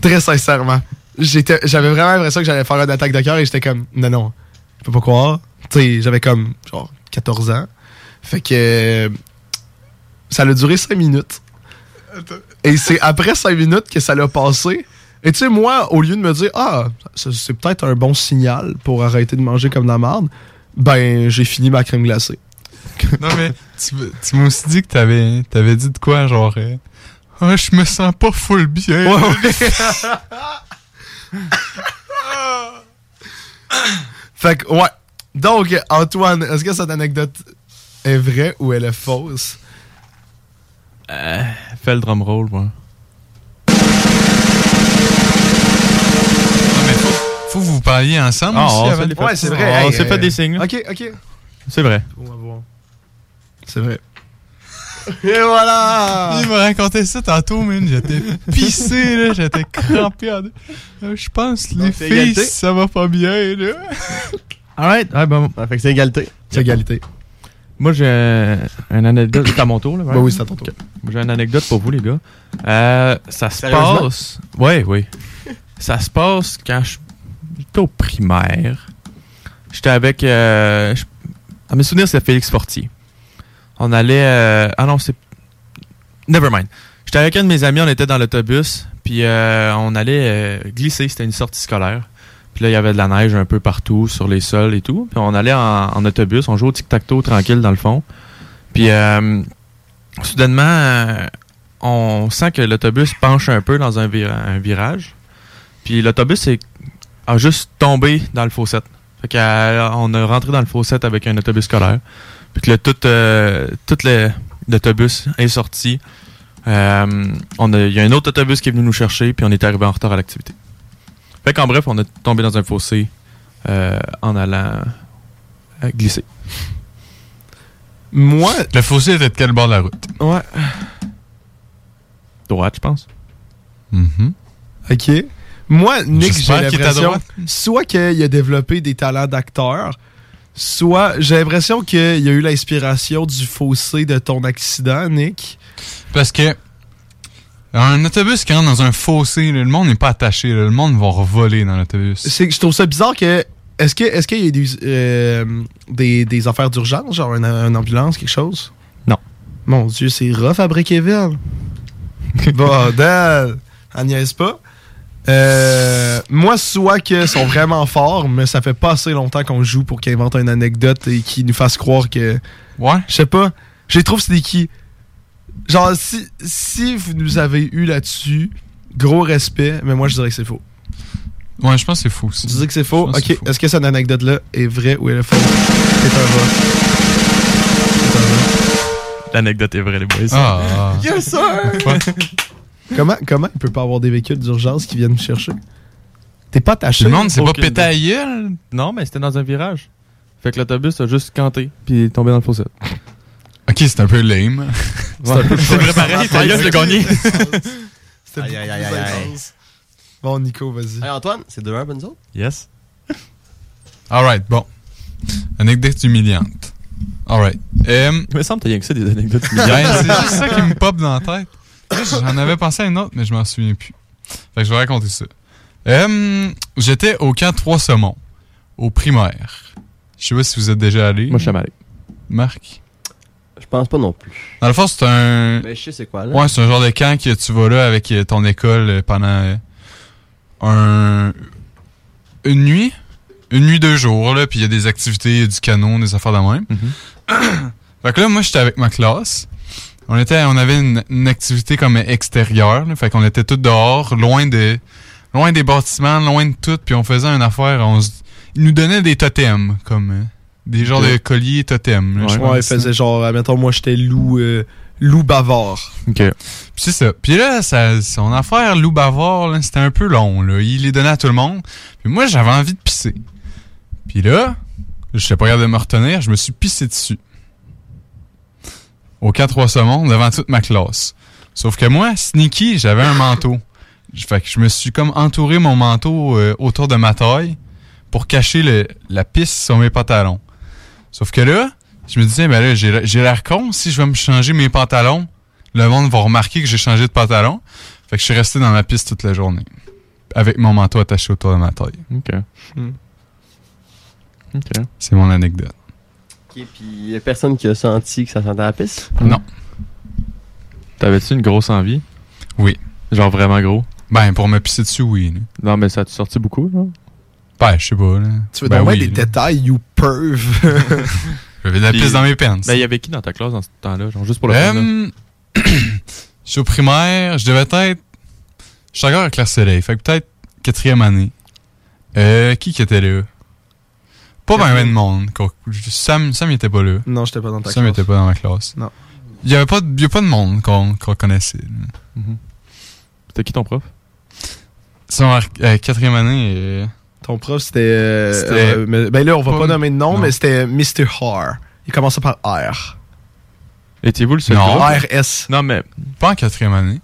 Très sincèrement. J'avais vraiment l'impression que j'allais faire une attaque de cœur et j'étais comme, non, non, je peux pas croire. Tu sais, j'avais comme, genre, 14 ans. Fait que, ça a duré 5 minutes. Et c'est après 5 minutes que ça l'a passé. Et tu sais, moi, au lieu de me dire, ah, c'est peut-être un bon signal pour arrêter de manger comme de la merde, Ben, j'ai fini ma crème glacée. Non, mais tu, tu m'as aussi dit que t'avais avais dit de quoi, genre. euh, Ah, je me sens pas full bien. Fait que, ouais. Donc, Antoine, est-ce que cette anecdote est vraie ou elle est fausse? Euh, fais le drum roll, moi. Faut que vous parliez ensemble Ah, aussi. on avant s'est de- fait- Ouais, c'est vrai. on Hey, s'est fait euh, des signes. Ok, ok. C'est vrai. C'est vrai. Et voilà! Il m'a raconté ça tantôt, man. J'étais pissé, là. J'étais crampé. en deux. Euh, Je pense que les filles, égalité? ça va pas bien, là. Alright. Ouais, bon. fait que c'est égalité. C'est égalité. Moi, j'ai une anecdote. C'est à mon tour, là? Ben oui, c'est à ton tour. J'ai une anecdote pour vous, les gars. Euh, ça se passe. Oui, oui. Ça se passe quand je- j'étais au primaire. J'étais avec. euh, À mes souvenirs, c'est Félix Fortier. On allait. euh, Ah non, c'est. Never mind. J'étais avec un de mes amis, on était dans l'autobus, puis euh, on allait euh, glisser. C'était une sortie scolaire. Puis là, il y avait de la neige un peu partout, sur les sols et tout. Puis on allait en, autobus, on jouait au tic-tac-toe tranquille dans le fond. Puis euh, soudainement, euh, on sent que l'autobus penche un peu dans un, vira- un virage. Puis l'autobus a juste tombé dans le fossette. Fait qu'on a rentré dans le fossette avec un autobus scolaire. Puis que le, tout, euh, tout l'autobus est sorti. Euh, Il y a un autre autobus qui est venu nous chercher, puis on est arrivé en retard à l'activité. Fait qu'en bref, on est tombé dans un fossé euh, en allant euh, glisser. Moi. Le fossé était de quel bord de la route? Ouais. Droite, je pense. Mhm. Ok. Moi, Nick, j'ai l'impression soit qu'il a développé des talents d'acteur, soit j'ai l'impression qu'il y a eu l'inspiration du fossé de ton accident, Nick. Parce que un autobus qui rentre dans un fossé, là, le monde n'est pas attaché. là. Le monde va voler dans l'autobus. C'est que je trouve ça bizarre que. Est-ce que est-ce qu'il y a des, euh, des, des affaires d'urgence, genre une, une ambulance, quelque chose? Non. Mon Dieu, c'est rough à Brickeville. Bordel! Elle niaise pas. Euh, moi, soit qu'ils sont vraiment forts, mais ça fait pas assez longtemps qu'on joue pour qu'ils inventent une anecdote et qu'ils nous fassent croire que. Ouais. Je sais pas. Je les trouve sneaky. Genre, si, si vous nous avez eu là-dessus, gros respect, mais moi je dirais que c'est faux. Ouais, je pense que c'est faux. Tu dis que c'est faux? Ok. c'est Est-ce que cette anecdote-là est vraie ou elle est fausse? C'est un rat. C'est un rat. L'anecdote est vraie, les boys. Ah. Yes, sir! comment, comment il peut pas avoir des véhicules d'urgence qui viennent me chercher? T'es pas attaché? Le monde s'est pas pété à idée. gueule? Non, mais c'était dans un virage. Fait que l'autobus a juste canté, puis est tombé dans le fossé. Ok, c'est un peu lame. C'est un peu- c'est vrai pareil, ta gueule, j'ai gagné. C'était Aïe, aïe, aïe. Bon, Nico, vas-y. Hey, Antoine, c'est 2-1 pour nous autres? Yes. Alright, bon. Anecdote humiliante. Alright. Um, Il me semble que t'as rien que ça, des anecdotes Ben, humiliantes. c'est juste ça qui me pop dans la tête. J'en avais pensé à une autre, mais je m'en souviens plus. Fait que je vais raconter ça. Euh, J'étais au camp 3 saumons, au primaire. Je sais pas si vous êtes déjà allé. Moi, je suis jamais allé. Marc? Je pense pas non plus. Dans le fond, c'est un... Mais je sais c'est quoi, là. Ouais, c'est un genre de camp que tu vas là avec euh, ton école euh, pendant euh, un... Une nuit? Une nuit, deux jours, là, puis il y a des activités, il y a du canon, des affaires de même. fait que là, moi, j'étais avec ma classe. On était, on avait une, une activité comme extérieure, là, fait qu'on était tous dehors, loin de, loin des bâtiments, loin de tout, puis on faisait une affaire, on se- ils nous donnaient des totems, comme euh, des genres de colliers je Ouais, il pense. faisait genre, admettons, moi j'étais loup, euh, loup bavard. Ok. Puis c'est ça. Puis là, ça, son affaire loup bavard, c'était un peu long. Là. Il les donnait à tout le monde. Puis moi, j'avais envie de pisser. Puis là, je sais pas capable de me retenir, je me suis pissé dessus. Au 4-3 saumons, devant toute ma classe. Sauf que moi, sneaky, j'avais un manteau. Fait que je me suis comme entouré mon manteau euh, autour de ma taille pour cacher le- la pisse sur mes pantalons. Sauf que là, je me disais, ben là, j'ai j'ai l'air con si je vais me changer mes pantalons. Le monde va remarquer que j'ai changé de pantalon. Fait que je suis resté dans ma piste toute la journée. Avec mon manteau attaché autour de ma taille. Ok. Hmm. Ok. C'est mon anecdote. Ok, puis y a personne qui a senti que ça sentait la pisse? Non. T'avais-tu une grosse envie? Oui. Genre vraiment gros? Ben, pour me pisser dessus, oui. Non, mais ça a-tu sorti beaucoup, non? Ben, je sais pas. Là. Tu veux ben, oui, des là. détails, you perv. J'avais de la pisse dans mes pants. Ben, il y avait qui dans ta classe dans ce temps-là? Genre, juste pour le fun, là? Euh, Je suis au primaire, je devais être. Je suis encore à classe soleil, fait que peut-être quatrième année. Euh, qui qui était là? Pas bien ben de monde. Sam, Sam il était pas là. Non, j'étais pas dans ta Sam classe. était pas dans ma classe. Non. Il y avait pas, de- il y a pas de monde qu'on qu'on connaissait. là. C'était qui ton prof? C'est en euh, quatrième année. euh, Ton prof, c'était. euh, euh, mais- ben là, on va pas- pas nommer de nom, non. mais c'était Mr. Har. Il commençait par R. Étiez-vous le seul Non. groupe? RS. Non, mais. Pas en quatrième année.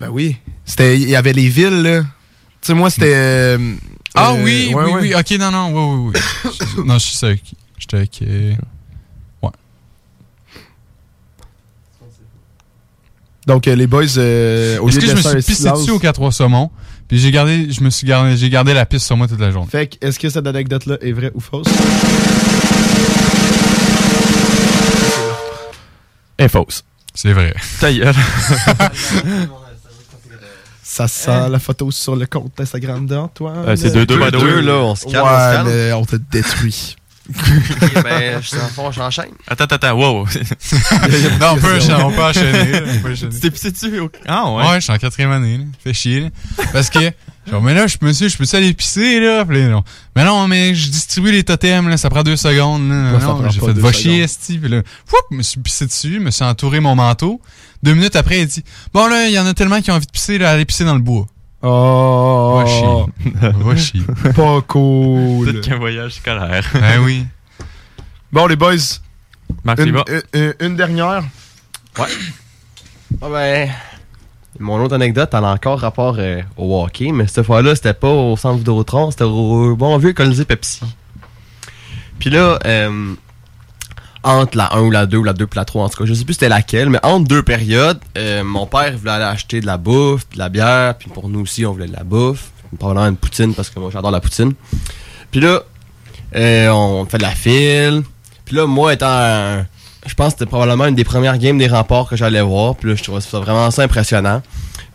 Ben oui. C'était. Il y avait les villes, là. Tu sais, moi, c'était. euh, Ah euh, oui, ouais, oui, ouais. oui. Ok, non, non, oui, oui, oui. Je- non, je suis avec. J'étais avec. euh, Ouais. Donc, euh, les boys, euh, au Est-ce que je me suis pissé dessus au 4-3 saumon? Puis j'ai gardé, je me suis gardé, j'ai gardé la piste sur moi toute la journée. Fait que, est-ce que cette anecdote-là est vraie ou fausse? Est fausse. C'est vrai. Ta gueule. Ça sent la photo sur le compte Instagram d'Antoine. Euh, c'est deux, deux, là, on se calme, Ouais, on se calme. mais on te détruit. Ok, ben, je- en fond, j'enchaîne. Attends, attends, attends, wow. non, on peut, enchaîner, on peut enchaîner. là, on peut enchaîner. Tu t'es pissé dessus? au- Ah, ouais. Ouais, je suis en quatrième année, là. Fait chier, là. Parce que, genre, mais là, je monsieur, je peux-tu aller pisser, là? Puis non. Mais non, mais je distribue les totems, là, ça prend deux secondes, là. Non, j'ai fait va chier, esti. Puis là, foup, me suis pissé dessus, me suis entouré mon manteau. Deux minutes après, il dit, bon, là, il y en a tellement qui ont envie de pisser, là, aller pisser dans le bois. Oh! Chier. Pas cool. Peut-être qu'un voyage scolaire. Ben oui. Bon, les boys. Marc une, une- une- une dernière. Ouais. Ah ben, mon autre anecdote, elle a encore rapport euh, au hockey, mais cette fois-là, c'était pas au centre Vidéotron, c'était au bon vieux Colisée Pepsi. Puis là, euh, entre la 1 ou la 2 ou la 2 puis la 3, en tout cas, je sais plus c'était laquelle, mais entre deux périodes, euh, mon père voulait aller acheter de la bouffe, de la bière, puis pour nous aussi, on voulait de la bouffe, probablement une poutine, parce que moi, j'adore la poutine. Puis là, euh, on fait de la file. Puis là, moi, étant Je pense que c'était probablement une des premières games des remparts que j'allais voir. Puis là, je trouvais ça vraiment ça impressionnant.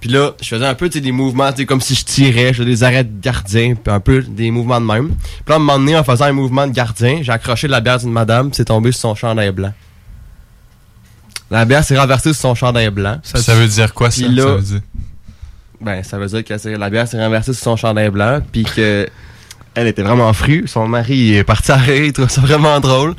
Puis là, je faisais un peu des mouvements, comme si je tirais, je faisais des arrêts de gardien, puis un peu des mouvements de même. Puis là, à un moment donné, en faisant un mouvement de gardien, j'ai accroché la bière d'une madame, c'est tombé sur son chandail blanc. La bière s'est renversée sur son chandail blanc. Ça, veut dire quoi, ça? Là, ça veut dire? ben, ça veut dire que la bière s'est renversée sur son chandail blanc, puis que elle était vraiment frue. Son mari est parti rire, il trouvait ça vraiment drôle.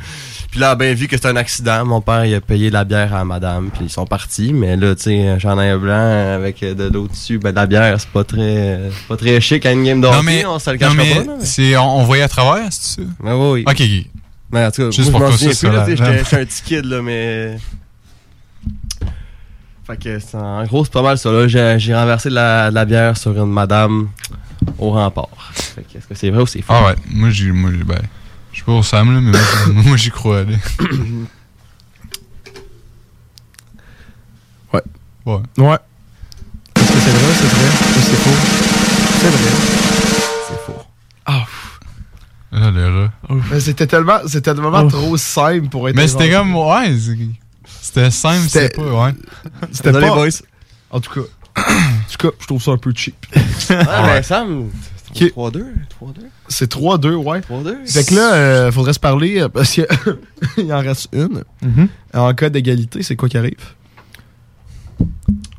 Puis là, ben vu que c'était un accident, mon père il a payé la bière à madame, puis ils sont partis. Mais là, tu sais, un chandail blanc avec de l'eau dessus, ben de la bière, c'est pas très, c'est pas très chic à une game de Non, hockey, mais, on se le non, cachera mais pas. là. c'est, on, on voyait à travers, c'est ça? Ben oui, oui. Ok, ok. Mais en tout cas, Juste moi, pour je m'en souviens plus, là, j'étais j'étais un petit kid, là, mais... Fait que, c'est- en gros, c'est pas mal ça, là. J'ai j'ai renversé de la, de la bière sur une madame au rempart. Fait que, est-ce que c'est vrai ou c'est faux? Ah ouais, moi j'ai. Moi, j'ai- ben, je suis pas au Sam, là, mais moi, j'y- moi j'y crois, là. Ouais. Ouais. Ouais. Est-ce que c'est vrai, c'est vrai? Est-ce que c'est faux? C'est vrai. C'est faux. Ah. Ah, le rat. Mais c'était tellement, c'était tellement trop simple pour être Mais c'était comme. Ouais, c'était simple, C'était- c'est pas, ouais. C'était pas... boys. En tout cas, en tout cas, je trouve ça un peu cheap. Ah, ben, Sam, Ok. 3-2, 3-2. C'est 3-2, ouais. 3-2. Fait que là, euh, faudrait se parler euh, parce qu'il en reste une. Mhm. En cas d'égalité, c'est quoi qui arrive?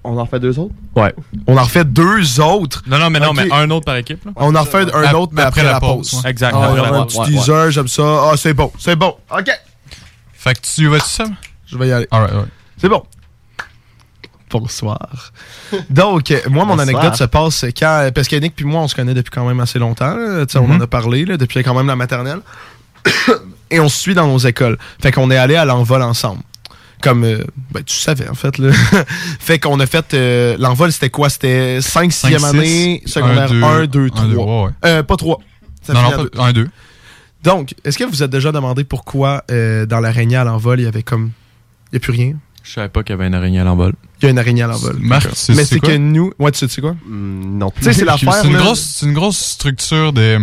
On en fait deux autres? Ouais. On en refait deux autres. Non, non, mais non, mais un autre par équipe. Là. On en refait un autre, mais après, la pause. ouais. Exact, Ah, après la un pause. petit Ouais, teaser, j'aime ça. Ah, c'est bon, c'est bon. OK. Fait que tu vas-tu, Sam? Je vais y aller. C'est bon. Bonsoir. Donc, euh, moi, mon Bonsoir. anecdote se passe quand. Parce que Nick puis moi, on se connaît depuis quand même assez longtemps. là. Sais, On en Mhm. a parlé là, depuis quand même la maternelle. Et on se suit dans nos écoles. Fait qu'on est allé à l'envol ensemble. Comme. euh, ben, tu savais, en fait. Là. fait qu'on a fait. euh, l'envol, c'était quoi? C'était 5, 6e Cinq, année, secondaire un, 1, 2, deux, 3. un, deux, ouais, ouais. Euh, pas 3. Ça Non, non, pas un, deux. Donc, est-ce que vous êtes déjà demandé pourquoi euh, dans l'araignée à l'envol, il y avait comme. Il n'y a plus rien? Je savais pas qu'il y avait une araignée à l'envol. Il y a une araignée à l'envol. Marc, sais Mais c'est c'est que nous. Ouais, tu sais, tu sais quoi? Mm, non Tu sais, c'est l'affaire. C'est une, là. grosse, c'est une grosse structure de,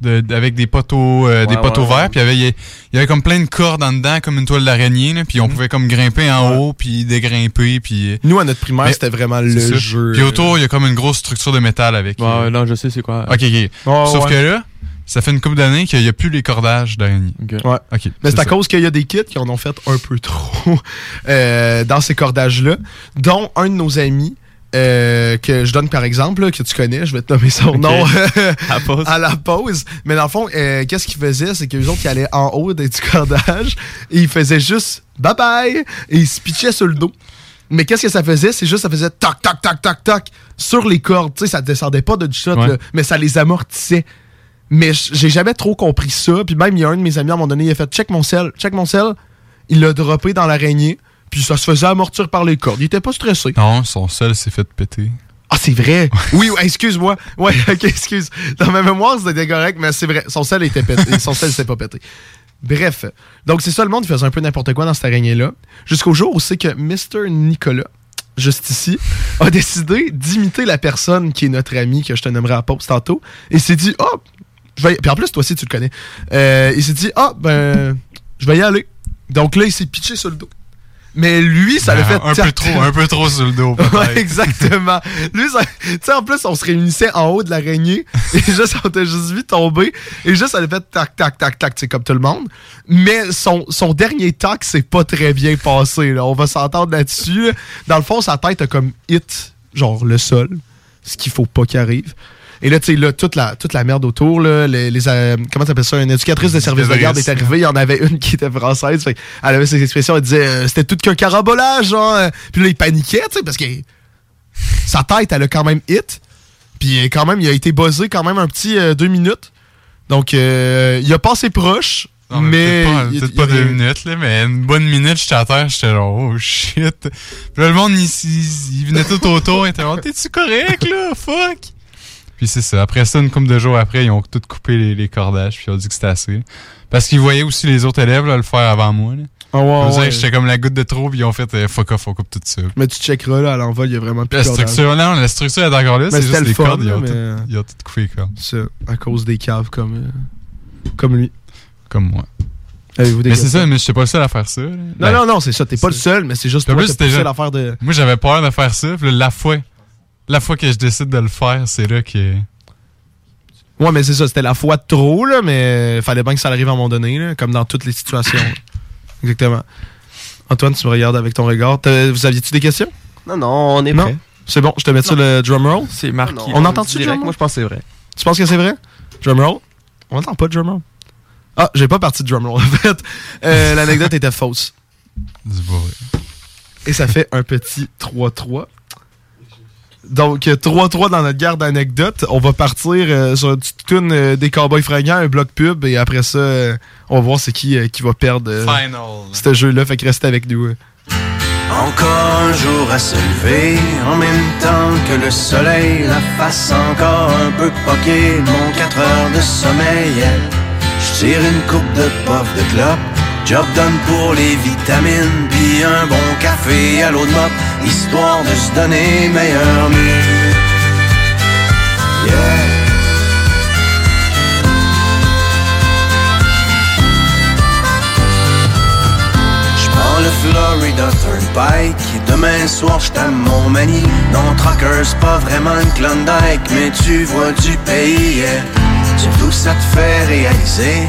de- de- avec des poteaux, euh, des poteaux ouais, verts, ouais. puis il y avait, il y avait comme plein de cordes en dedans, comme une toile d'araignée, puis on pouvait comme grimper en haut, puis dégrimper, puis... Nous, à notre primaire, c'était vraiment le c'est ça. jeu. Puis autour, il y a comme une grosse structure de métal avec... Ouais, euh, là, je sais c'est quoi. Ok, Sauf ouais. que là, Ça fait une couple d'années qu'il n'y a plus les cordages d'araignées. Ouais. OK. Mais c'est à ça. cause qu'il y a des kits qui en ont fait un peu trop euh, dans ces cordages-là, dont un de nos amis. euh, que je donne par exemple, là, que tu connais, je vais te nommer son nom À la pause. à la pause. Mais dans le fond, euh, qu'est-ce qu'ils faisaient? C'est qu'eux autres, ils allaient en haut des- du cordage et ils faisaient juste bye bye et ils se pitchaient sur le dos. Mais qu'est-ce que ça faisait? C'est juste, ça faisait toc, toc, toc, toc, toc sur les cordes. Tu sais, ça descendait pas de du shot, Ouais. là, mais ça les amortissait. Mais j'ai jamais trop compris ça. Puis même, il y a un de mes amis, à un moment donné, il a fait check mon sel, check mon sel. Il l'a droppé dans l'araignée. Puis ça se faisait amortir par les cordes. Il était pas stressé. Non, son seul s'est fait péter. Ah, c'est vrai? Oui, excuse-moi. Ouais, ok, excuse. Dans ma mémoire, c'était correct, mais c'est vrai. Son sel était pété. Son sel s'est pas pété. Bref. Donc, c'est ça, le monde faisait un peu n'importe quoi dans cette araignée-là. Jusqu'au jour où c'est que Mr. Nicolas, juste ici, a décidé d'imiter la personne qui est notre ami, que je te nommerai à pause tantôt. Et s'est dit, oh, je vais. Puis en plus, toi aussi, tu le connais. Euh, il s'est dit, ah, ben, je vais y aller. Donc là, il s'est pitché sur le dos. Mais lui, ça l'a Ben, fait un peu trop, un peu trop sur le dos. Ouais, exactement. Lui, ça- tu sais, en plus, on se réunissait en haut de l'araignée et juste, on t'a juste vu tomber et juste, ça a fait tac, tac, tac, tac, tu sais, comme tout le monde. Mais son, son dernier tac, c'est pas très bien passé, là. On va s'entendre là-dessus. Dans le fond, sa tête a comme hit, genre, le sol. Ce qu'il faut pas qu'il arrive. Et là, tu sais, là, toute la, toute la merde autour, là, les, les, euh, comment t'appelles ça, une éducatrice de service de garde est arrivée, il y en avait une qui était française, fait, elle avait ses expressions, elle disait, euh, c'était tout qu'un carabolage, genre, euh. puis là, il paniquait, tu sais, parce que sa tête, elle a quand même hit, puis quand même, il a été buzzé quand même un petit euh, deux minutes, donc euh, il a passé proche, Non, mais... peut-être pas, deux minutes, là, mais une bonne minute, j'étais à terre, j'étais genre, oh shit. Puis là, le monde, il, il- il venait tout autour, il était genre, t'es-tu correct, là? Fuck! Puis c'est ça. Après ça, une couple de jours après, ils ont tout coupé les, les cordages, puis ils ont dit que c'était assez. Parce qu'ils voyaient aussi les autres élèves là, le faire avant moi. Là. Ah dirait ouais. que J'étais comme la goutte de trop, puis ils ont fait euh, fuck off, on coupe tout ça. Mais tu checkeras, là, à l'envol, il y a vraiment plus La de structure, la structure est encore là, c'est juste le les fun, cordes, ils ont, mais- tout, ils ont tout coupé les cordes. Ça, à cause des caves comme, euh, comme lui. Comme moi. Mais c'est ça, mais j'étais pas le seul à faire ça. là. Non, Ben, non, non, c'est ça. T'es pas le seul, mais c'est juste toi, plus, t'as c'était poussé genre- l'affaire de... Moi, j'avais peur de faire ça. Puis là, la fois, la fois que je décide de le faire, c'est là que. Ouais, mais c'est ça, c'était la fois de trop, là, mais fallait bien que ça arrive à un moment donné, là, comme dans toutes les situations. Exactement. Antoine, tu me regardes avec ton regard. T'as- Vous aviez-tu des questions? Non, non, on est Non? prêt. C'est bon, je te mets sur le drum roll? C'est marqué. Non, On entend-tu le direct? drum roll? Moi, je pense que c'est vrai. Tu penses que c'est vrai? Drum roll? On entend pas de drum roll. Ah, j'ai pas parti de drum roll, en fait. Euh, L'anecdote était fausse. Vrai. Et ça fait un petit 3-3. Donc, euh, 3-3 dans notre garde d'anecdotes. On va partir euh, sur une petite tune euh, des Cowboys fringants, un bloc pub, et après ça, euh, on va voir c'est qui euh, qui va perdre euh, Final. ce jeu-là. Fait que restez avec nous. euh. Encore un jour à se lever, en même temps que le soleil, la face encore un peu poquée, mon 4 heures de sommeil. Je tire une coupe de puff de clope, job done pour les vitamines, puis un bon café à l'eau de mop, histoire de se donner meilleur mieux. Yeah. Le Florida Turnpike et demain soir je t'aime mon mani Non Trucker c'est pas vraiment une Klondike Mais tu vois du pays yeah. Surtout ça te fait réaliser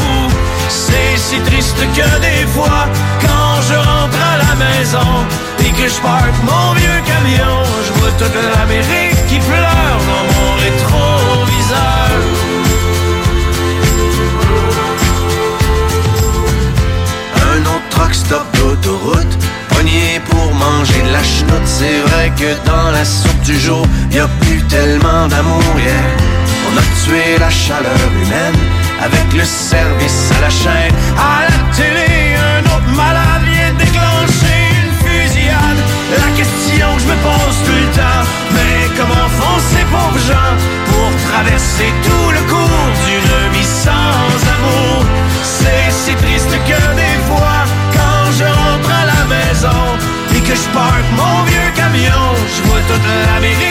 C'est si triste que des fois, quand je rentre à la maison et que je parque mon vieux camion, je vois toute l'Amérique qui pleure dans mon rétroviseur. Un autre truck stop d'autoroute Pogné pour manger de la chenoute C'est vrai que dans la soupe du jour y a plus tellement d'amour yeah. On a tué la chaleur humaine Avec le service à la chaîne. À la télé un autre malade vient déclencher une fusillade. La question que je me pose tout le temps Mais comment font ces pauvres gens Pour traverser tout le cours d'une vie sans amour? C'est si triste que des fois Quand je rentre à la maison Et que je parque mon vieux camion Je vois toute qui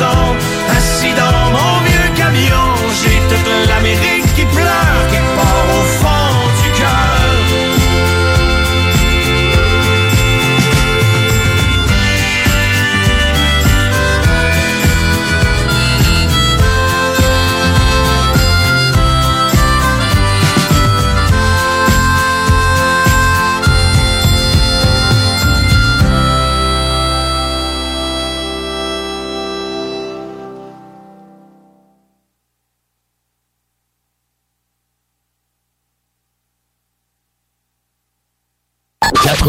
maison, assis dans mon vieux camion, j'ai toute l'Amérique qui pleure,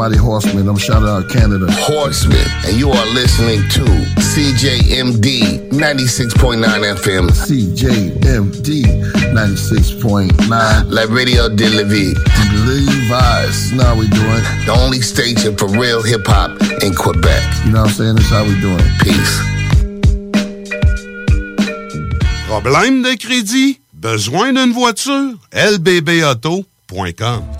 Mighty Horseman. I'm shouting out Canada. Horseman, and you are listening to CJMD 96.9 FM. CJMD 96.9. La Radio de la Vie. Levi's. Now we doing. The only station for real hip hop in Quebec. You know what I'm saying? That's how we doing. Peace. Problème de crédit? Besoin d'une voiture? lbbauto.com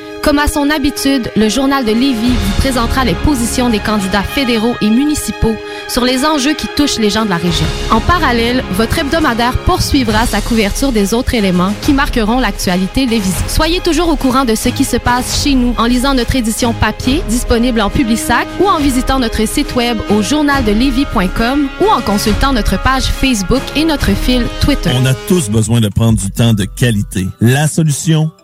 Comme à son habitude, le journal de Lévis vous présentera les positions des candidats fédéraux et municipaux sur les enjeux qui touchent les gens de la région. En parallèle, votre hebdomadaire poursuivra sa couverture des autres éléments qui marqueront l'actualité lévisienne. Soyez toujours au courant de ce qui se passe chez nous en lisant notre édition papier disponible en Publisac ou en visitant notre site web au journaldelevis.com ou en consultant notre page Facebook et notre fil Twitter. On a tous besoin de prendre du temps de qualité. La solution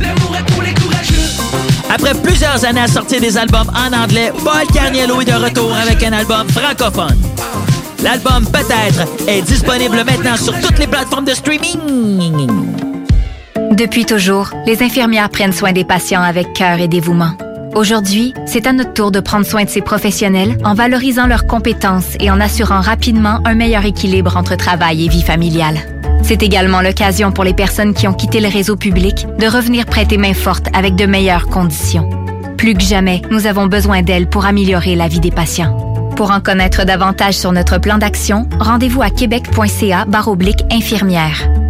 voyage Après plusieurs années à sortir des albums en anglais, Paul Carniello est de retour avec un album francophone. L'album Peut-être est disponible maintenant sur toutes les plateformes de streaming. Depuis toujours, les infirmières prennent soin des patients avec cœur et dévouement. Aujourd'hui, c'est à notre tour de prendre soin de ces professionnels en valorisant leurs compétences et en assurant rapidement un meilleur équilibre entre travail et vie familiale. C'est également l'occasion pour les personnes qui ont quitté le réseau public de revenir prêter main forte avec de meilleures conditions. Plus que jamais, nous avons besoin d'elles pour améliorer la vie des patients. Pour en connaître davantage sur notre plan d'action, rendez-vous à québec.ca infirmière.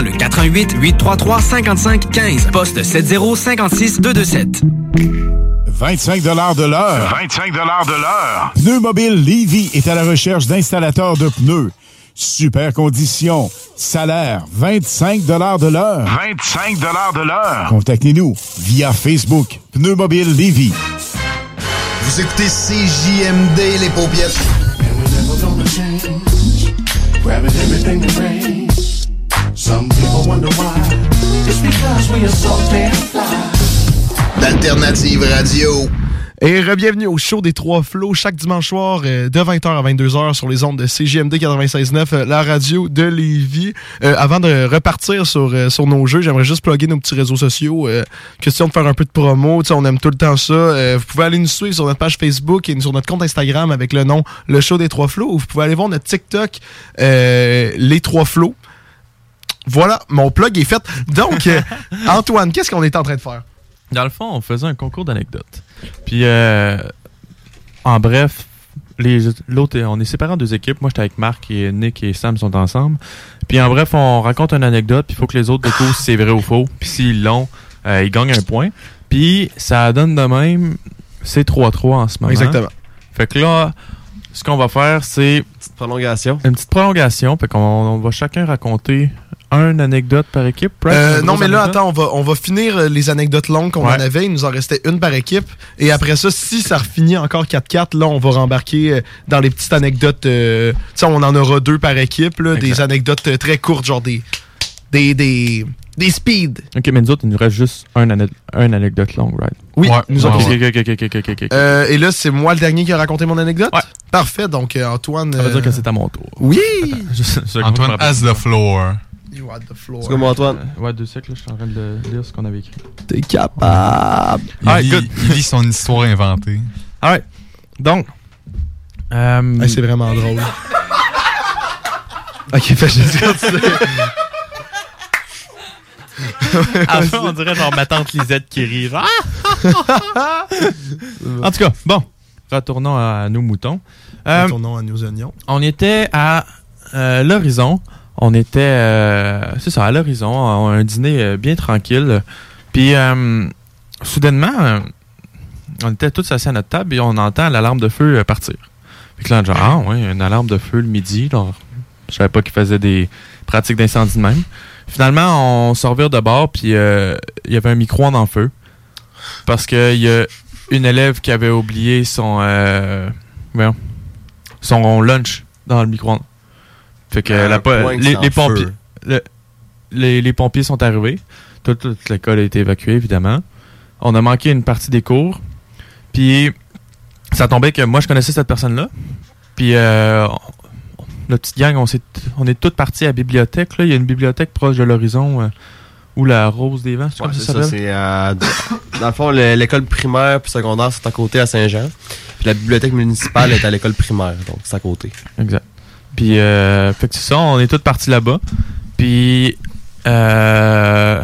le 88 833 55 15 poste 7056 227. 25 de l'heure. 25 de l'heure. Pneu Mobile Levy est à la recherche d'installateurs de pneus. Super conditions. Salaire 25 de l'heure. 25 de l'heure. Contactez-nous via Facebook. Pneu Mobile Levy. Vous écoutez CJMD, les paupiètes. Some people wonder why. It's because we are so damn fly. D'Alternative Radio. Et re-bienvenue au show des Trois Flots chaque dimanche soir euh, de 20h à 22h sur les ondes de CGMD 96.9, euh, la radio de Lévis. Euh, avant de repartir sur, sur nos jeux, j'aimerais juste plugger nos petits réseaux sociaux. Euh, question de faire un peu de promo, tu sais, on aime tout le temps ça. Euh, vous pouvez aller nous suivre sur notre page Facebook et sur notre compte Instagram avec le nom Le Show des Trois Flots. Ou vous pouvez aller voir notre TikTok euh, Les Trois Flots. Voilà, mon plug est fait. Donc, euh, Antoine, qu'est-ce qu'on est en train de faire? Dans le fond, on faisait un concours d'anecdotes. Puis, euh, en bref, les l'autre, on est séparés en deux équipes. Moi, j'étais avec Marc et Nick et Sam sont ensemble. Puis, en bref, on raconte une anecdote. Puis, il faut que les autres découvrent si c'est vrai ou faux. Puis, s'ils l'ont, euh, ils gagnent un point. Puis, ça donne de même, c'est 3-3 en ce moment. Exactement. Fait que là, ce qu'on va faire, c'est. Petite prolongation. Une petite prolongation. Fait qu'on on va chacun raconter une anecdote par équipe. Euh, non, mais là, attends, on va, on va finir euh, les anecdotes longues qu'on Ouais. en avait. Il nous en restait une par équipe. Et après ça, si ça finit encore 4-4, là, on va rembarquer euh, dans les petites anecdotes. euh, tu sais, on en aura deux par équipe, là, des anecdotes très courtes, genre des. Des. Des, des speeds. Ok, mais nous autres, il nous reste juste un, ane- un anecdote longue, right? Oui, nous autres Ok, aussi. ok, ok, ok, ok, ok, ok. Euh, et là, c'est moi le dernier qui a raconté mon anecdote? Parfait, donc Antoine. Ça veut euh, dire que c'est à mon tour. Oui! Antoine has the floor. You had the floor. C'est comme Antoine. Euh, ouais, deux siècles, je suis en train de lire ce qu'on avait écrit. T'es capable. Il, lit, good. il lit son histoire inventée. Ah ouais. Donc. Hey, c'est vraiment drôle. ok, fait juste continuer. Fin, on dirait genre ma tante Lisette qui rit. genre, Ah! en tout cas, bon. Retournons à nos moutons. Euh, Retournons à nos oignons. on était à euh, l'horizon. On était, euh, c'est ça, à l'horizon, un dîner euh, bien tranquille. Puis, euh, soudainement, euh, on était tous assis à notre table et on entend l'alarme de feu partir. Fait que là, genre, ah ouais, une alarme de feu le midi. Genre, je savais pas qu'ils faisaient des pratiques d'incendie de même. Finalement, on se revire de bord, puis il y avait un micro-ondes en feu. Parce qu'il y a une élève qui avait oublié son, euh, son lunch dans le micro-ondes. Fait que la les, pompiers, le- les, les pompiers sont arrivés. Toute, toute l'école a été évacuée, évidemment. On a manqué une partie des cours. Puis, ça tombait que moi, je connaissais cette personne-là. Puis, euh, notre petite gang, on, s'est- on est toutes partis à la bibliothèque. Là. Il y a une bibliothèque proche de l'horizon euh, où la Rose des Vents, c'est Ouais, comme c'est ça ça, s'appelle? c'est à- dans le fond, le- l'école primaire puis secondaire, c'est à côté à Saint-Jean. Puis la bibliothèque municipale est à l'école primaire, donc c'est à côté. Exact. Puis, euh, fait que c'est ça, on est tous partis là-bas. Puis, euh,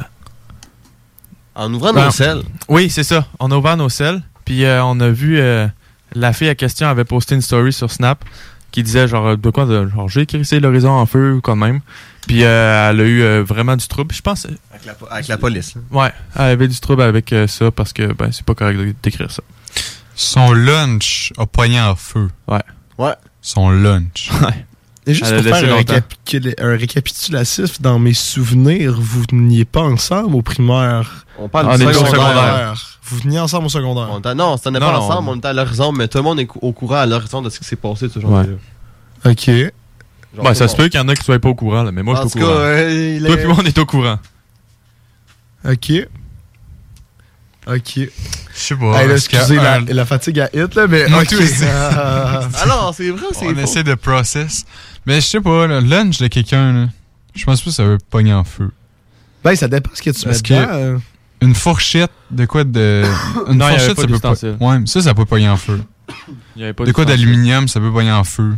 En ouvrant Ben, nos selles. Oui, c'est ça. On a ouvert nos selles. Puis euh, on a vu euh, la fille à question avait posté une story sur Snap qui disait genre de quoi de genre j'ai écrit l'horizon en feu ou quand même. Puis euh, elle a eu euh, vraiment du trouble. Je pense Avec la, avec la police. là. ouais, elle avait du trouble avec euh, ça parce que ben c'est pas correct de- d'écrire ça. Son lunch a poigné en feu. Ouais. Ouais. Son lunch. Et juste pour faire un, récapitulatif, dans mes souvenirs, vous veniez pas ensemble au primaire? On parle On du est secondaire. secondaire. Vous veniez ensemble au secondaire. On non, c'était Non, pas non, ensemble, on- on était à l'horizon, mais tout le monde est au courant à l'horizon de ce qui s'est passé ce Ouais. Ok. Genre, Ben, ça bon. se peut qu'il y en a qui soient pas au courant là, mais moi je suis tout au cas, courant. euh, Toi est- puis moi on est au courant. Ok. Ok. Je sais pas. Hey, là, excusez la, un- la fatigue à hit, là, mais. Moi ok. aussi. Ah. Alors, c'est vrai ou c'est On faux? essaie de process. Mais je sais pas, le lunch de quelqu'un. Je pense pas que ça veut pogner en feu. Ben, ça dépend ce que tu Parce mets que dedans. euh. une fourchette, de quoi de. Une Non, il y avait fourchette, pas ça peut pas. Ouais, mais ça, ça peut pogner en feu. Il y avait pas de quoi d'aluminium, ça peut pogner en feu.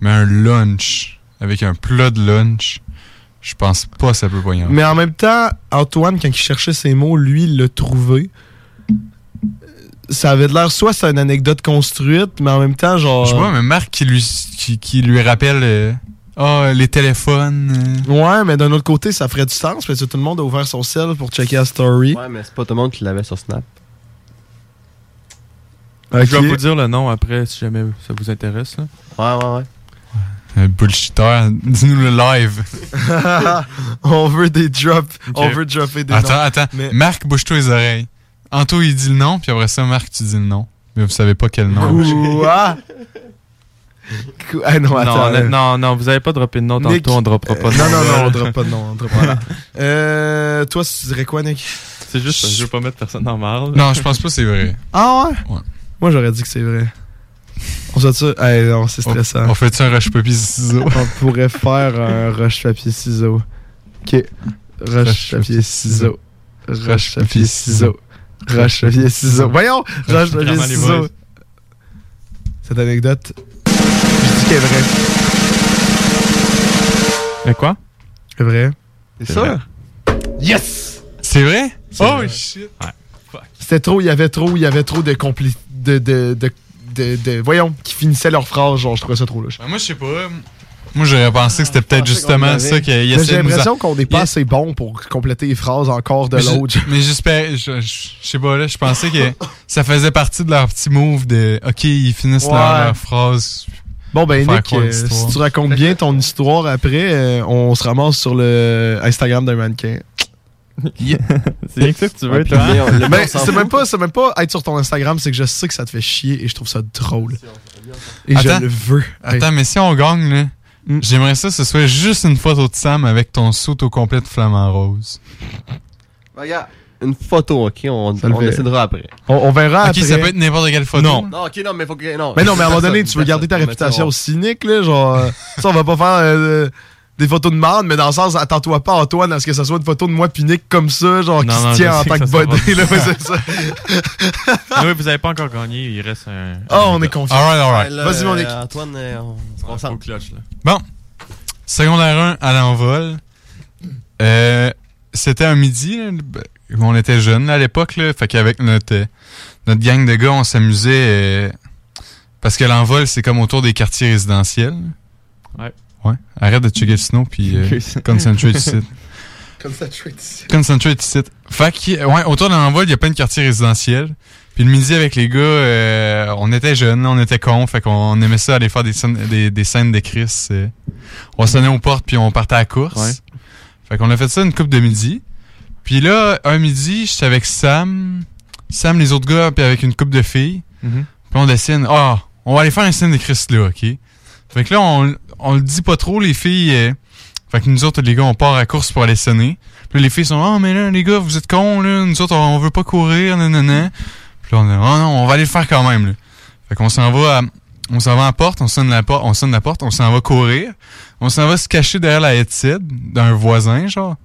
Mais un lunch, avec un plat de lunch, je pense pas que ça peut pogner en feu. Mais en même temps, Antoine, quand il cherchait ses mots, lui, il l'a trouvé. Ça avait de l'air, soit c'est une anecdote construite, mais en même temps, genre. Je sais pas, mais Marc qui lui, qui, qui lui rappelle. euh, Ah, les téléphones. euh. Ouais, mais d'un autre côté, ça ferait du sens parce que tout le monde a ouvert son cell pour checker la story. Ouais, mais c'est pas tout le monde qui l'avait sur Snap. Je vais vous dire le nom après si jamais ça vous intéresse. là. Ouais, ouais, ouais. Un bullshitter, dis-nous le live. on veut des drops. On veut dropper des Attends, noms. attends. Mais- Marc, bouge-toi les oreilles. Anto, il dit le nom, puis après ça, Marc, tu dis le nom. Mais vous savez pas quel nom. Quoi? Ah non, attends. non, euh, non, non, vous avez pas droppé de nom tantôt, Nick, on droppera pas de euh, nom. Non, non, non, on droppe pas de nom. On droppe pas de nom. Euh, toi, tu dirais quoi, Nick? C'est juste je veux pas mettre personne en marre. Non, je pense pas que c'est vrai. Ah ouais? Ouais. Moi, j'aurais dit que c'est vrai. On se ça? Hey, non, c'est stressant. On, on fait-tu un roche-papier-ciseaux? On pourrait faire un roche-papier-ciseaux. Ok. Roche-papier-ciseaux. Roche-papier-ciseaux. Roche-papier-ciseaux. Voyons! Vraiment les Roche-papier-ciseaux. boys. Cette anecdote, je dis qu'elle est vraie. Mais quoi? C'est vrai. C'est ça? Yes! C'est vrai? C'est Oh vrai. shit! C'était trop, il y avait trop, il y avait trop de compli... De, de, de, de, de- voyons, qui finissaient leur phrase, genre, je trouvais ça trop louche. Ben, moi, je sais pas. Moi, j'aurais pensé que c'était peut-être justement ça qu'il essaie J'ai l'impression qu'on n'est pas assez bon pour compléter les phrases encore de l'autre. Mais j'espère, je, je- je sais pas, là, je pensais que ça faisait partie de leur petit move de OK, ils finissent leur, Ouais. leur phrase. Bon, ben, Nick, euh, si tu racontes bien ton histoire après, euh, on se ramasse sur le Instagram d'un mannequin. C'est rien que ça que tu veux, toi. hein? Ben, c'est même pas, c'est même pas être sur ton Instagram, c'est que je sais que ça te fait chier et je trouve ça drôle. Et Attends. je le veux. Attends, mais si on gagne, là, Hmm. j'aimerais ça que ce soit juste une photo de Sam avec ton saut au complet de flamant rose. Regarde, une photo, ok? On, décidera après. On, on verra Ok, après. ça peut être n'importe quelle photo. Non. Non, ok, non, mais faut que. Non, Mais non, mais à un moment donné, tu veux garder ta réputation cynique, là, genre, euh, ça, on va pas faire euh, des photos de marde, mais dans le sens, attends-toi pas, Antoine, à ce que ça soit une photo de moi Nick comme ça, genre, Non, qui non, se tient en tant que body, là, ouais, c'est ça. Oui, vous avez pas encore gagné, il reste un. Ah, on est confiant. Alright, alright. Vas-y, mon euh. Antoine, euh, on se concentre. cloche, là. Bon. Secondaire 1 à l'envol. Euh, c'était un midi, là, on était jeunes là, à l'époque, là, fait qu'avec notre, notre gang de gars, on s'amusait euh, parce que l'envol, c'est comme autour des quartiers résidentiels. Ouais. Ouais. Arrête de checker le snow puis euh, concentrate ici. Concentrate ici. Concentrate ici. Fait que, ouais, autour de l'envol, il y a plein de quartiers résidentiels. Puis le midi avec les gars, euh, on était jeunes, on était cons, fait qu'on aimait ça aller faire des scènes, des, des scènes de Chris. euh. on sonnait aux portes puis on partait à la course. Ouais. Fait qu'on a fait ça une coupe de midi. Puis là, un midi, j'étais avec Sam, Sam, les autres gars, puis avec une coupe de filles. Mhm. Puis on dessine, ah, on va aller faire une scène de Chris là, ok? Fait que là, on, on le dit pas trop, les filles. euh, fait que nous autres, les gars, on part à la course pour aller sonner. Puis là, les filles sont, ah, mais là, les gars, vous êtes cons, là. Nous autres, on veut pas courir, nanana. Puis là, on est, oh non, on va aller le faire quand même, là. Fait qu'on s'en va à, on s'en va à la porte, on sonne la porte, on sonne la porte, on s'en va courir. On s'en va se cacher derrière la headset d'un voisin, genre.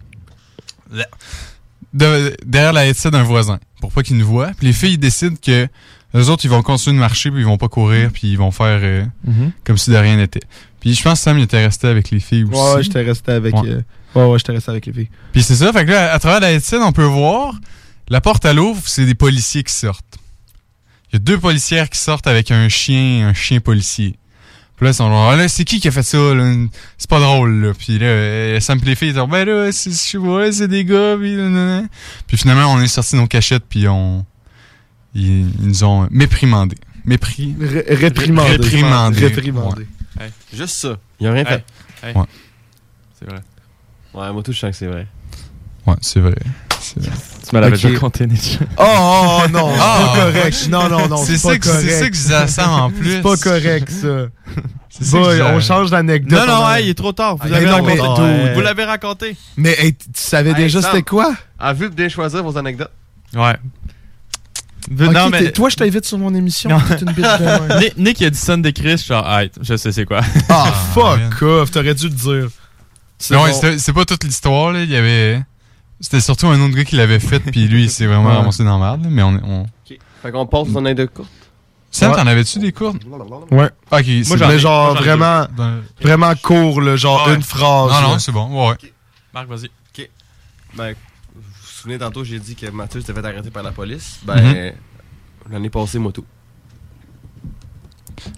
De- derrière la headset d'un voisin, pour pas qu'il nous voit. Puis les filles, décident que les autres, ils vont continuer de marcher, puis ils vont pas courir, puis ils vont faire euh, Mhm. comme si de rien n'était. Puis je pense que Sam, il était resté avec les filles aussi. Ouais, ouais, j'étais resté avec. Ouais. euh, Ouais, ouais, j'étais resté avec les filles. Puis c'est ça, fait que là, à travers la headset, on peut voir, la porte à l'ouvre, c'est des policiers qui sortent. Il y a deux policières qui sortent avec un chien, un chien policier. Puis là, ils sont genre, ah, là, c'est qui qui a fait ça, là? C'est pas drôle, là. Puis là, euh, Sam et les filles, ils sont, ben là, c'est, des gars, puis. Puis finalement, on est sorti nos cachettes, puis on, ils, ils nous ont méprimandés. Mépris. Ré- réprimandés. Réprimandés. Réprimandés. Ouais. Hey, Juste ça. Ils ont rien fait. Hey. Ouais. C'est vrai. Ouais, moi tout, je sens que c'est vrai. Ouais, c'est vrai. C'est vrai. Tu me l'avais Ok. déjà compté, Nietzsche. Oh, oh, oh, non, c'est Ah. pas correct. Non, non, non, C'est c'est ça pas que- c'est correct. ça que je disais en plus. C'est pas correct, ça. C'est on change d'anecdote. Non, non, hey, il est trop tard. Vous l'avez raconté. Vous l'avez raconté. Mais hey, tu savais Hey, déjà c'était quoi? À vue de bien choisir vos anecdotes. Ouais. Non, mais. Toi, je t'invite sur mon émission. Une bitch de. Nick, Nick, il a dit Chris, suis genre, ah, je sais c'est quoi. Ah, fuck off, t'aurais dû le dire. C'est bon. pas toute l'histoire, là. Il y avait. C'était surtout un autre gars qui l'avait fait, puis lui, il s'est vraiment Ouais. ramassé dans la merde, mais on. on... Fait qu'on passe son de courte. Sam, Ouais. t'en avais-tu des courtes? Ouais. Ok, Moi, c'est j'en ai genre vraiment, Dans- vraiment court, là, genre Ouais. une phrase. Non, non, c'est bon, ouais. Marc, vas-y. Ok. Ben, souvenez, tantôt, j'ai dit que Mathieu s'était fait arrêter par la police. Ben, Mhm. l'année passée, moi tout.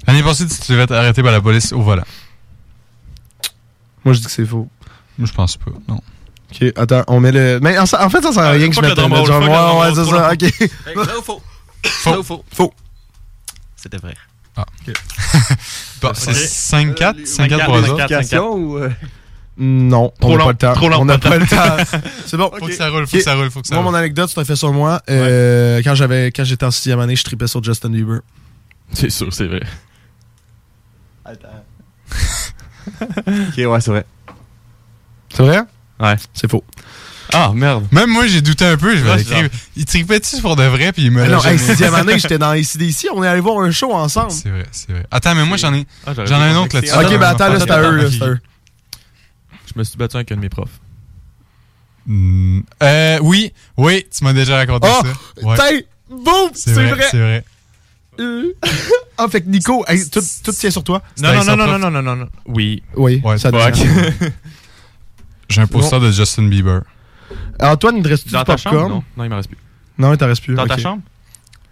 L'année passée, tu t'es fait arrêter par la police au volant. Moi, je dis que c'est faux. Moi, je pense pas, non. Ok, attends, on met le. Mais en, en fait, ça sert à rien que je mette le drum Ouais, roll, c'est ça, ok. Vrai ou faux? Faux. Ou faux? Faux. C'était vrai. Ah. Bon, c'est Ok. 5-4, 5-4 5-4 pour eux autres. Non, Trop on n'a pas le temps. trop long, on n'a pas pas le temps. C'est bon. Faut que ça roule, faut que ça roule, faut que ça Moi, roule. mon anecdote, c'est un fait sur moi. Euh, Quand j'avais, quand j'étais en sixième année, je tripais sur Justin Bieber. C'est sûr, c'est vrai. Attends. ok, ouais, c'est vrai. C'est vrai? Ouais. C'est faux. Ah, merde. Même moi, j'ai douté un peu. Je vais écrire. Il tripait-tu pour de vrai, puis il me Ah non, hey, sixième année, j'étais dans ACDC. On est allé voir un show ensemble. C'est vrai, c'est vrai. Attends, mais moi, j'en ai, Ah, j'en ai un autre là-dessus. Ok, ben attends, là, c'est à eux, je me suis battu avec un de mes profs. Hmm. Euh, oui, oui, tu m'as déjà raconté oh, ça. Ouais. Boum! C'est vrai. C'est vrai. Euh... ah, fait que Nico, tout, tient sur toi. Non, non, non, non, non, non, non, non, Oui. Oui, ouais, ça J'ai un poster de Justin Bieber. Antoine, il te reste du popcorn? Chambre, non? non, il m'en reste plus. Non, il t'en reste plus. Dans ta chambre?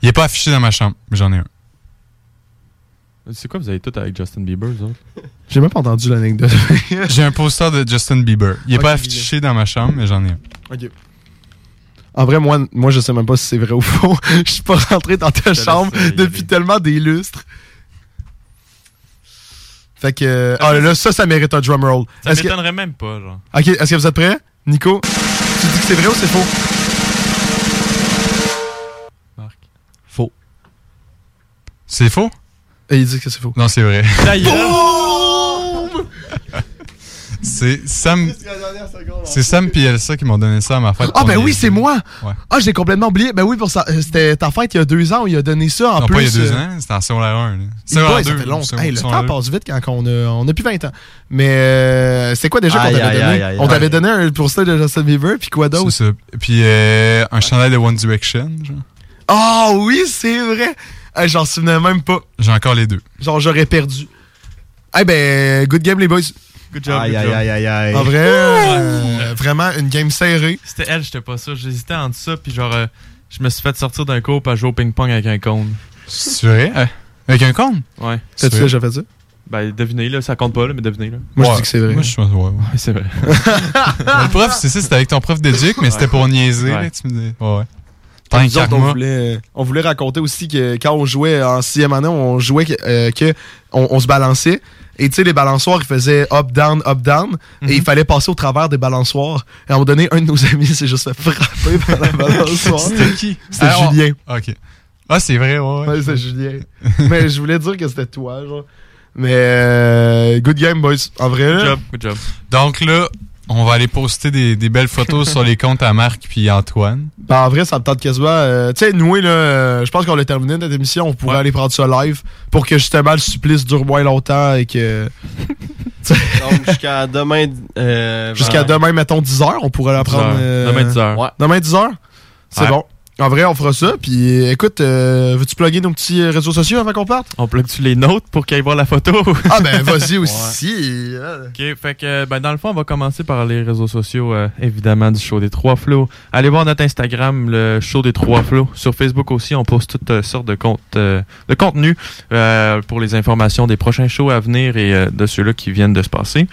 Il n'est pas affiché dans ma chambre, mais j'en ai un. C'est quoi, vous avez tout avec Justin Bieber, vous autres? J'ai même pas entendu l'anecdote. J'ai un poster de Justin Bieber. Il est pas affiché dans ma chambre, mais j'en ai un. Ok. En vrai, moi, moi, je sais même pas si c'est vrai ou faux. Je suis pas rentré dans ta chambre depuis tellement des lustres. Fait que. Ah, là, ça, ça mérite un drum roll. Ça que- m'étonnerait même pas, genre. Ok, est-ce que vous êtes prêts? Nico, tu dis que c'est vrai ou c'est faux? Faux. C'est faux? Et il dit que c'est faux. Non, c'est vrai. Boum! C'est Sam. C'est Sam et Elsa qui m'ont donné ça à ma fête. Ah, ben oui, c'est moi! Ouais. Ah, j'ai complètement oublié. Ben oui, pour ça. euh, C'était ta fête il y a deux ans où il a donné ça en non, plus. pas il y a deux euh, ans, c'était en secondaire 1. Là. Il Secondaire boy, ça fait Hey, le temps passe vite quand on a, on a plus 20 ans. Mais euh, c'est quoi déjà qu'on t'avait donné? aïe, aïe, on t'avait donné un pour ça de Justin Bieber, puis quoi d'autre? C'est ça. Puis euh, un chandail de One Direction. genre. Ah oui, c'est vrai! Hey, J'en souvenais même pas. J'ai encore les deux. Genre, j'aurais perdu. Eh ben, good game, les boys. Good job, Aïe, good aïe, job. aïe, aïe, aïe. En vrai, euh, vraiment une game serrée. C'était elle, j'étais pas sûr. J'hésitais entre ça, puis genre, euh, je me suis fait sortir d'un cours à jouer au ping-pong avec un cône. C'est vrai? Euh, Avec un cône? Ouais. T'as-tu vrai? déjà fait ça? Ben, devinez, là, ça compte pas, là, mais devinez, là. Moi, je dis que c'est vrai. Moi, je suis. Ouais, ouais. Ouais, c'est vrai. Le prof, c'est ça, c'était avec ton prof d'éduc, mais c'était pour niaiser, Ouais. là, tu me dis. Ouais, ouais. Autres, on voulait, on voulait raconter aussi que quand on jouait en sixième année, on jouait que, euh, que on, on se balançait. Et tu sais, les balançoires, ils faisaient up, down, up, down. Et il fallait passer au travers des balançoires. Et à un moment donné, un de nos amis s'est juste fait frapper par la balançoire. C'était qui? C'était Ah, on- Julien. Ok. Ah, c'est vrai, ouais. ouais. C'est Julien. Mais je voulais dire que c'était toi, genre. Mais euh, good game, boys. En vrai, Good job, good job. Donc là, on va aller poster des, des belles photos sur les comptes à Marc puis Antoine. ben, en vrai, ça me tente quasiment. euh, tu sais, nous, là, euh, je pense qu'on a terminé notre émission. On pourrait Ouais. aller prendre ça live pour que justement le supplice dure moins longtemps et que. Donc, jusqu'à demain. euh, Jusqu'à demain, mettons 10h, on pourrait la 10 prendre. heures. euh, Demain, 10 heures. Ouais. Demain 10h? C'est Ouais. bon. En vrai, on fera ça. Puis écoute, euh, veux-tu plugger nos petits euh, réseaux sociaux avant qu'on parte? On plug-tu les notes pour qu'ils aillent voir la photo? Ah ben vas-y aussi. euh. Ok, fait que ben, dans le fond, on va commencer par les réseaux sociaux, euh, évidemment, du show des trois flots. Allez voir notre Instagram, le show des trois flots. Sur Facebook aussi, on poste toutes euh, sortes de, comptes, euh, de contenu euh, pour les informations des prochains shows à venir et euh, de ceux-là qui viennent de se passer.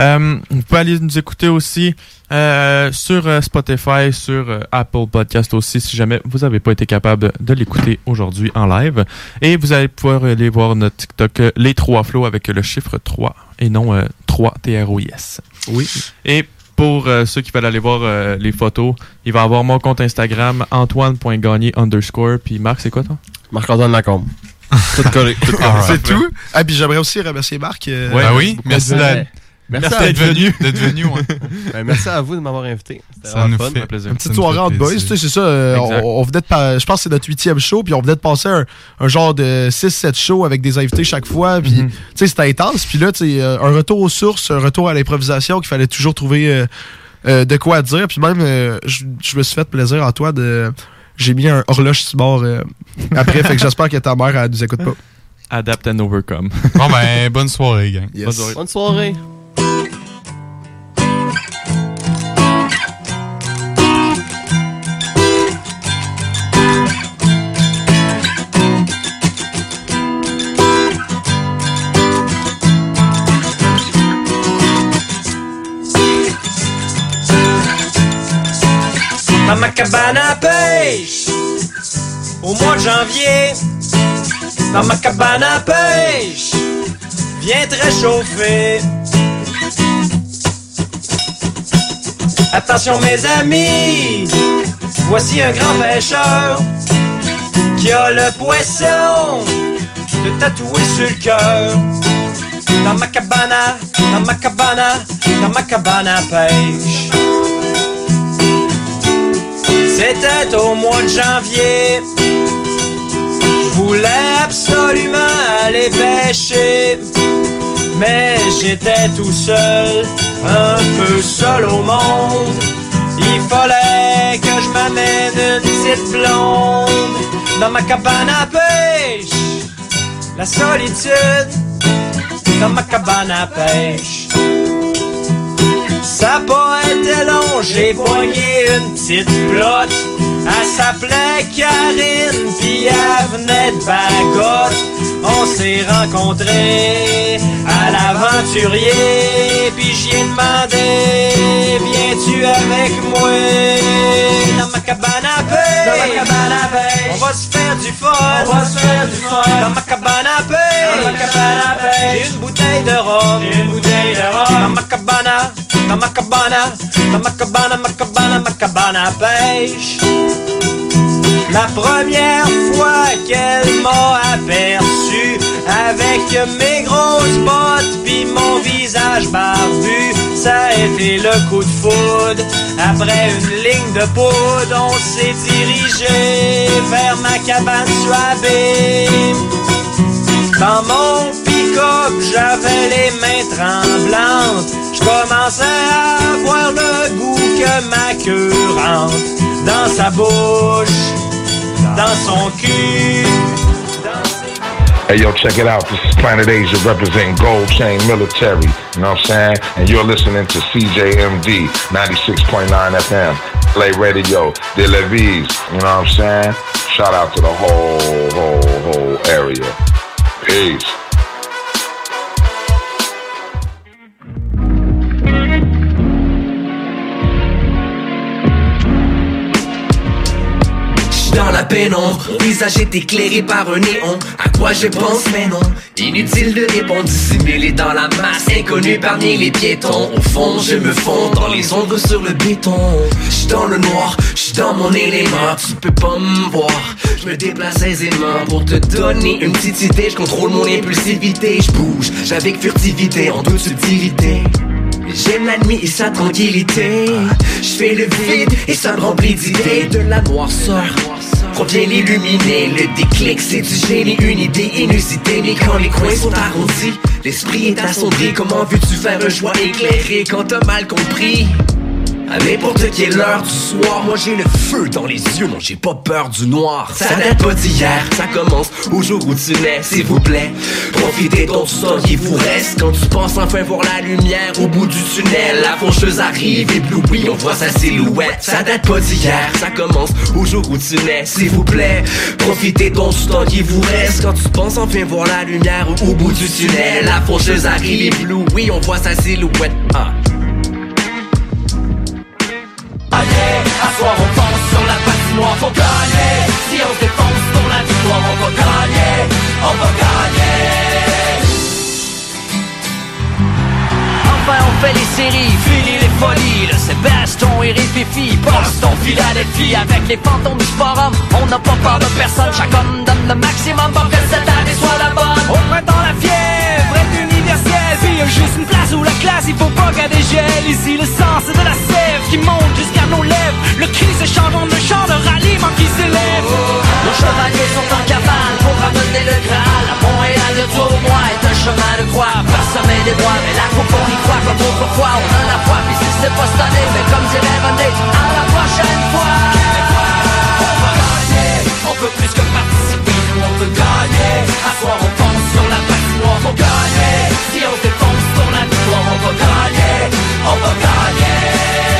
Euh, vous pouvez aller nous écouter aussi euh, sur euh, Spotify, sur euh, Apple Podcast aussi, si jamais vous n'avez pas été capable de l'écouter aujourd'hui en live. Et vous allez pouvoir aller voir notre TikTok, les trois flots avec le chiffre 3 et non euh, 3 T-R-O-I-S. Oui. Et pour euh, ceux qui veulent aller voir euh, les photos, il va avoir mon compte Instagram, antoine.gagné underscore. Puis Marc, c'est quoi toi? Marc-Antoine Lacombe. Tout collé. Tout collé. Alright. C'est tout? Ah puis j'aimerais aussi remercier Marc. euh, Ouais, ah merci oui, beaucoup. Merci d'être venu. D'être venu, ouais. Ben, merci à vous de m'avoir invité. C'était Ça nous fun. fait- un plaisir. Une petite soirée entre boys, tu sais, c'est ça. euh, on, on venait de pa- je pense que c'est notre huitième show, puis on venait de passer un, un genre de 6-7 shows avec des invités chaque fois, puis tu sais, c'était intense. Puis là, tu sais, euh, un retour aux sources, un retour à l'improvisation, qu'il fallait toujours trouver euh, euh, de quoi dire. Puis même, euh, je je me suis fait plaisir, Antoine, de... J'ai mis un horloge sur bord euh, après, fait que j'espère que ta mère, elle nous écoute pas. Adapt and overcome. Bon, ben, bonne soirée, gang. Yes. Bonne soirée. Bonne soirée. Ma cabane à pêche, au mois de janvier, dans ma cabane à pêche, viens te réchauffer. Attention mes amis, voici un grand pêcheur qui a le poisson de tatouer sur le cœur. Dans ma cabane, à- dans ma cabane, à- dans ma cabane à pêche. C'était au mois de janvier. Je voulais absolument aller pêcher. Mais j'étais tout seul, un peu seul au monde. Il fallait que je m'amène une petite blonde dans ma cabane à pêche. La solitude dans ma cabane à pêche. Ça pas été long, j'ai poigné une petite plotte. Elle s'appelait Karine, puis elle venait de Bagotte. On s'est rencontrés à l'aventurier, puis j'y ai demandé, viens-tu avec moi? Dans ma cabane à ma. On va se faire du fun. On va se faire du fun. Dans ma cabane à pêche. Dans ma cabane à pêche. J'ai une bouteille de rhum. J'ai une bouteille de rhum. Dans ma cabane, dans ma cabane, dans ma cabane, ma cabane, ma cabane à pêche. La première fois qu'elle m'a aperçu avec mes grosses bottes puis mon visage barbu, ça a été le coup de foudre. Après une ligne de poudre, on s'est dirigé vers ma cabane suave. Dans mon pick-up, j'avais les mains tremblantes. Je commençais à avoir le goût que ma queue dans sa bouche, dans son cul. Hey, yo, check it out. This is Planet Asia representing Gold Chain Military. You know what I'm saying? And you're listening to CJMD 96.9 FM. Play Radio, De La. You know what I'm saying? Shout out to the whole, whole, whole area. Peace. J'suis dans la pénombre, visage est éclairé par un néon. À quoi je pense, mais non. Inutile de répondre, dissimulé dans la masse, inconnu parmi les piétons. Au fond, je me fonds dans les ombres sur le béton. J'suis dans le noir, j'suis dans mon élément. Tu peux pas me voir, je me déplace aisément pour te donner une petite idée. Je contrôle mon impulsivité, je bouge, j'avec furtivité, en toute subtilité. J'aime la nuit et sa tranquillité. Je fais le vide et ça me remplit d'idées. De la noirceur provient l'illuminer. Le déclic, c'est du génie, une idée inusitée. Mais quand les coins sont arrondis, l'esprit est assombri. Comment veux-tu faire un choix éclairé quand t'as mal compris? À n'importe quelle heure du soir, moi j'ai le feu dans les yeux, non j'ai pas peur du noir. Ça date pas d'hier, ça commence au jour où tu nais, s'il vous plaît. Profitez donc du temps qui vous reste quand tu penses enfin voir la lumière au bout du tunnel. La faucheuse arrive, éblouie, on voit sa silhouette. Ça date pas d'hier, ça commence au jour où tu nais, s'il vous plaît. Profitez donc du temps qui vous reste quand tu penses enfin voir la lumière au bout du tunnel. La faucheuse arrive, éblouie, on voit sa silhouette. Ah. À soir on pense sur la patinoire, faut gagner. Si on se défonce pour la victoire, on va gagner. On va gagner. Enfin on fait les séries, fini les folies. Le Sébaston et Rififi, Boston, Philadelphie Avec les fantômes du forum, on n'a pas peur de personne Chaque homme donne le maximum pour que cette année soit la bonne. Au printemps la fièvre juste une place où la classe il faut pas qu'elle dégèle Ici le c'est de la sève qui monte jusqu'à nos lèvres. Le cri se chante en me chant, le ralliement qui s'élève. Nos chevaliers sont en cavale pour ramener le Graal. À Montréal, le tournoi est un chemin de croix. Parsemé des bois, mais la coupe on y croit comme autrefois On a la foi, puis si c'est pas cette Mais comme dirait René, à la prochaine fois. On va gagner, on peut plus que participer on peut gagner, à on pense sur la patinoire Faut gagner, si on se défonce pour la victoire On va gagner, on va gagner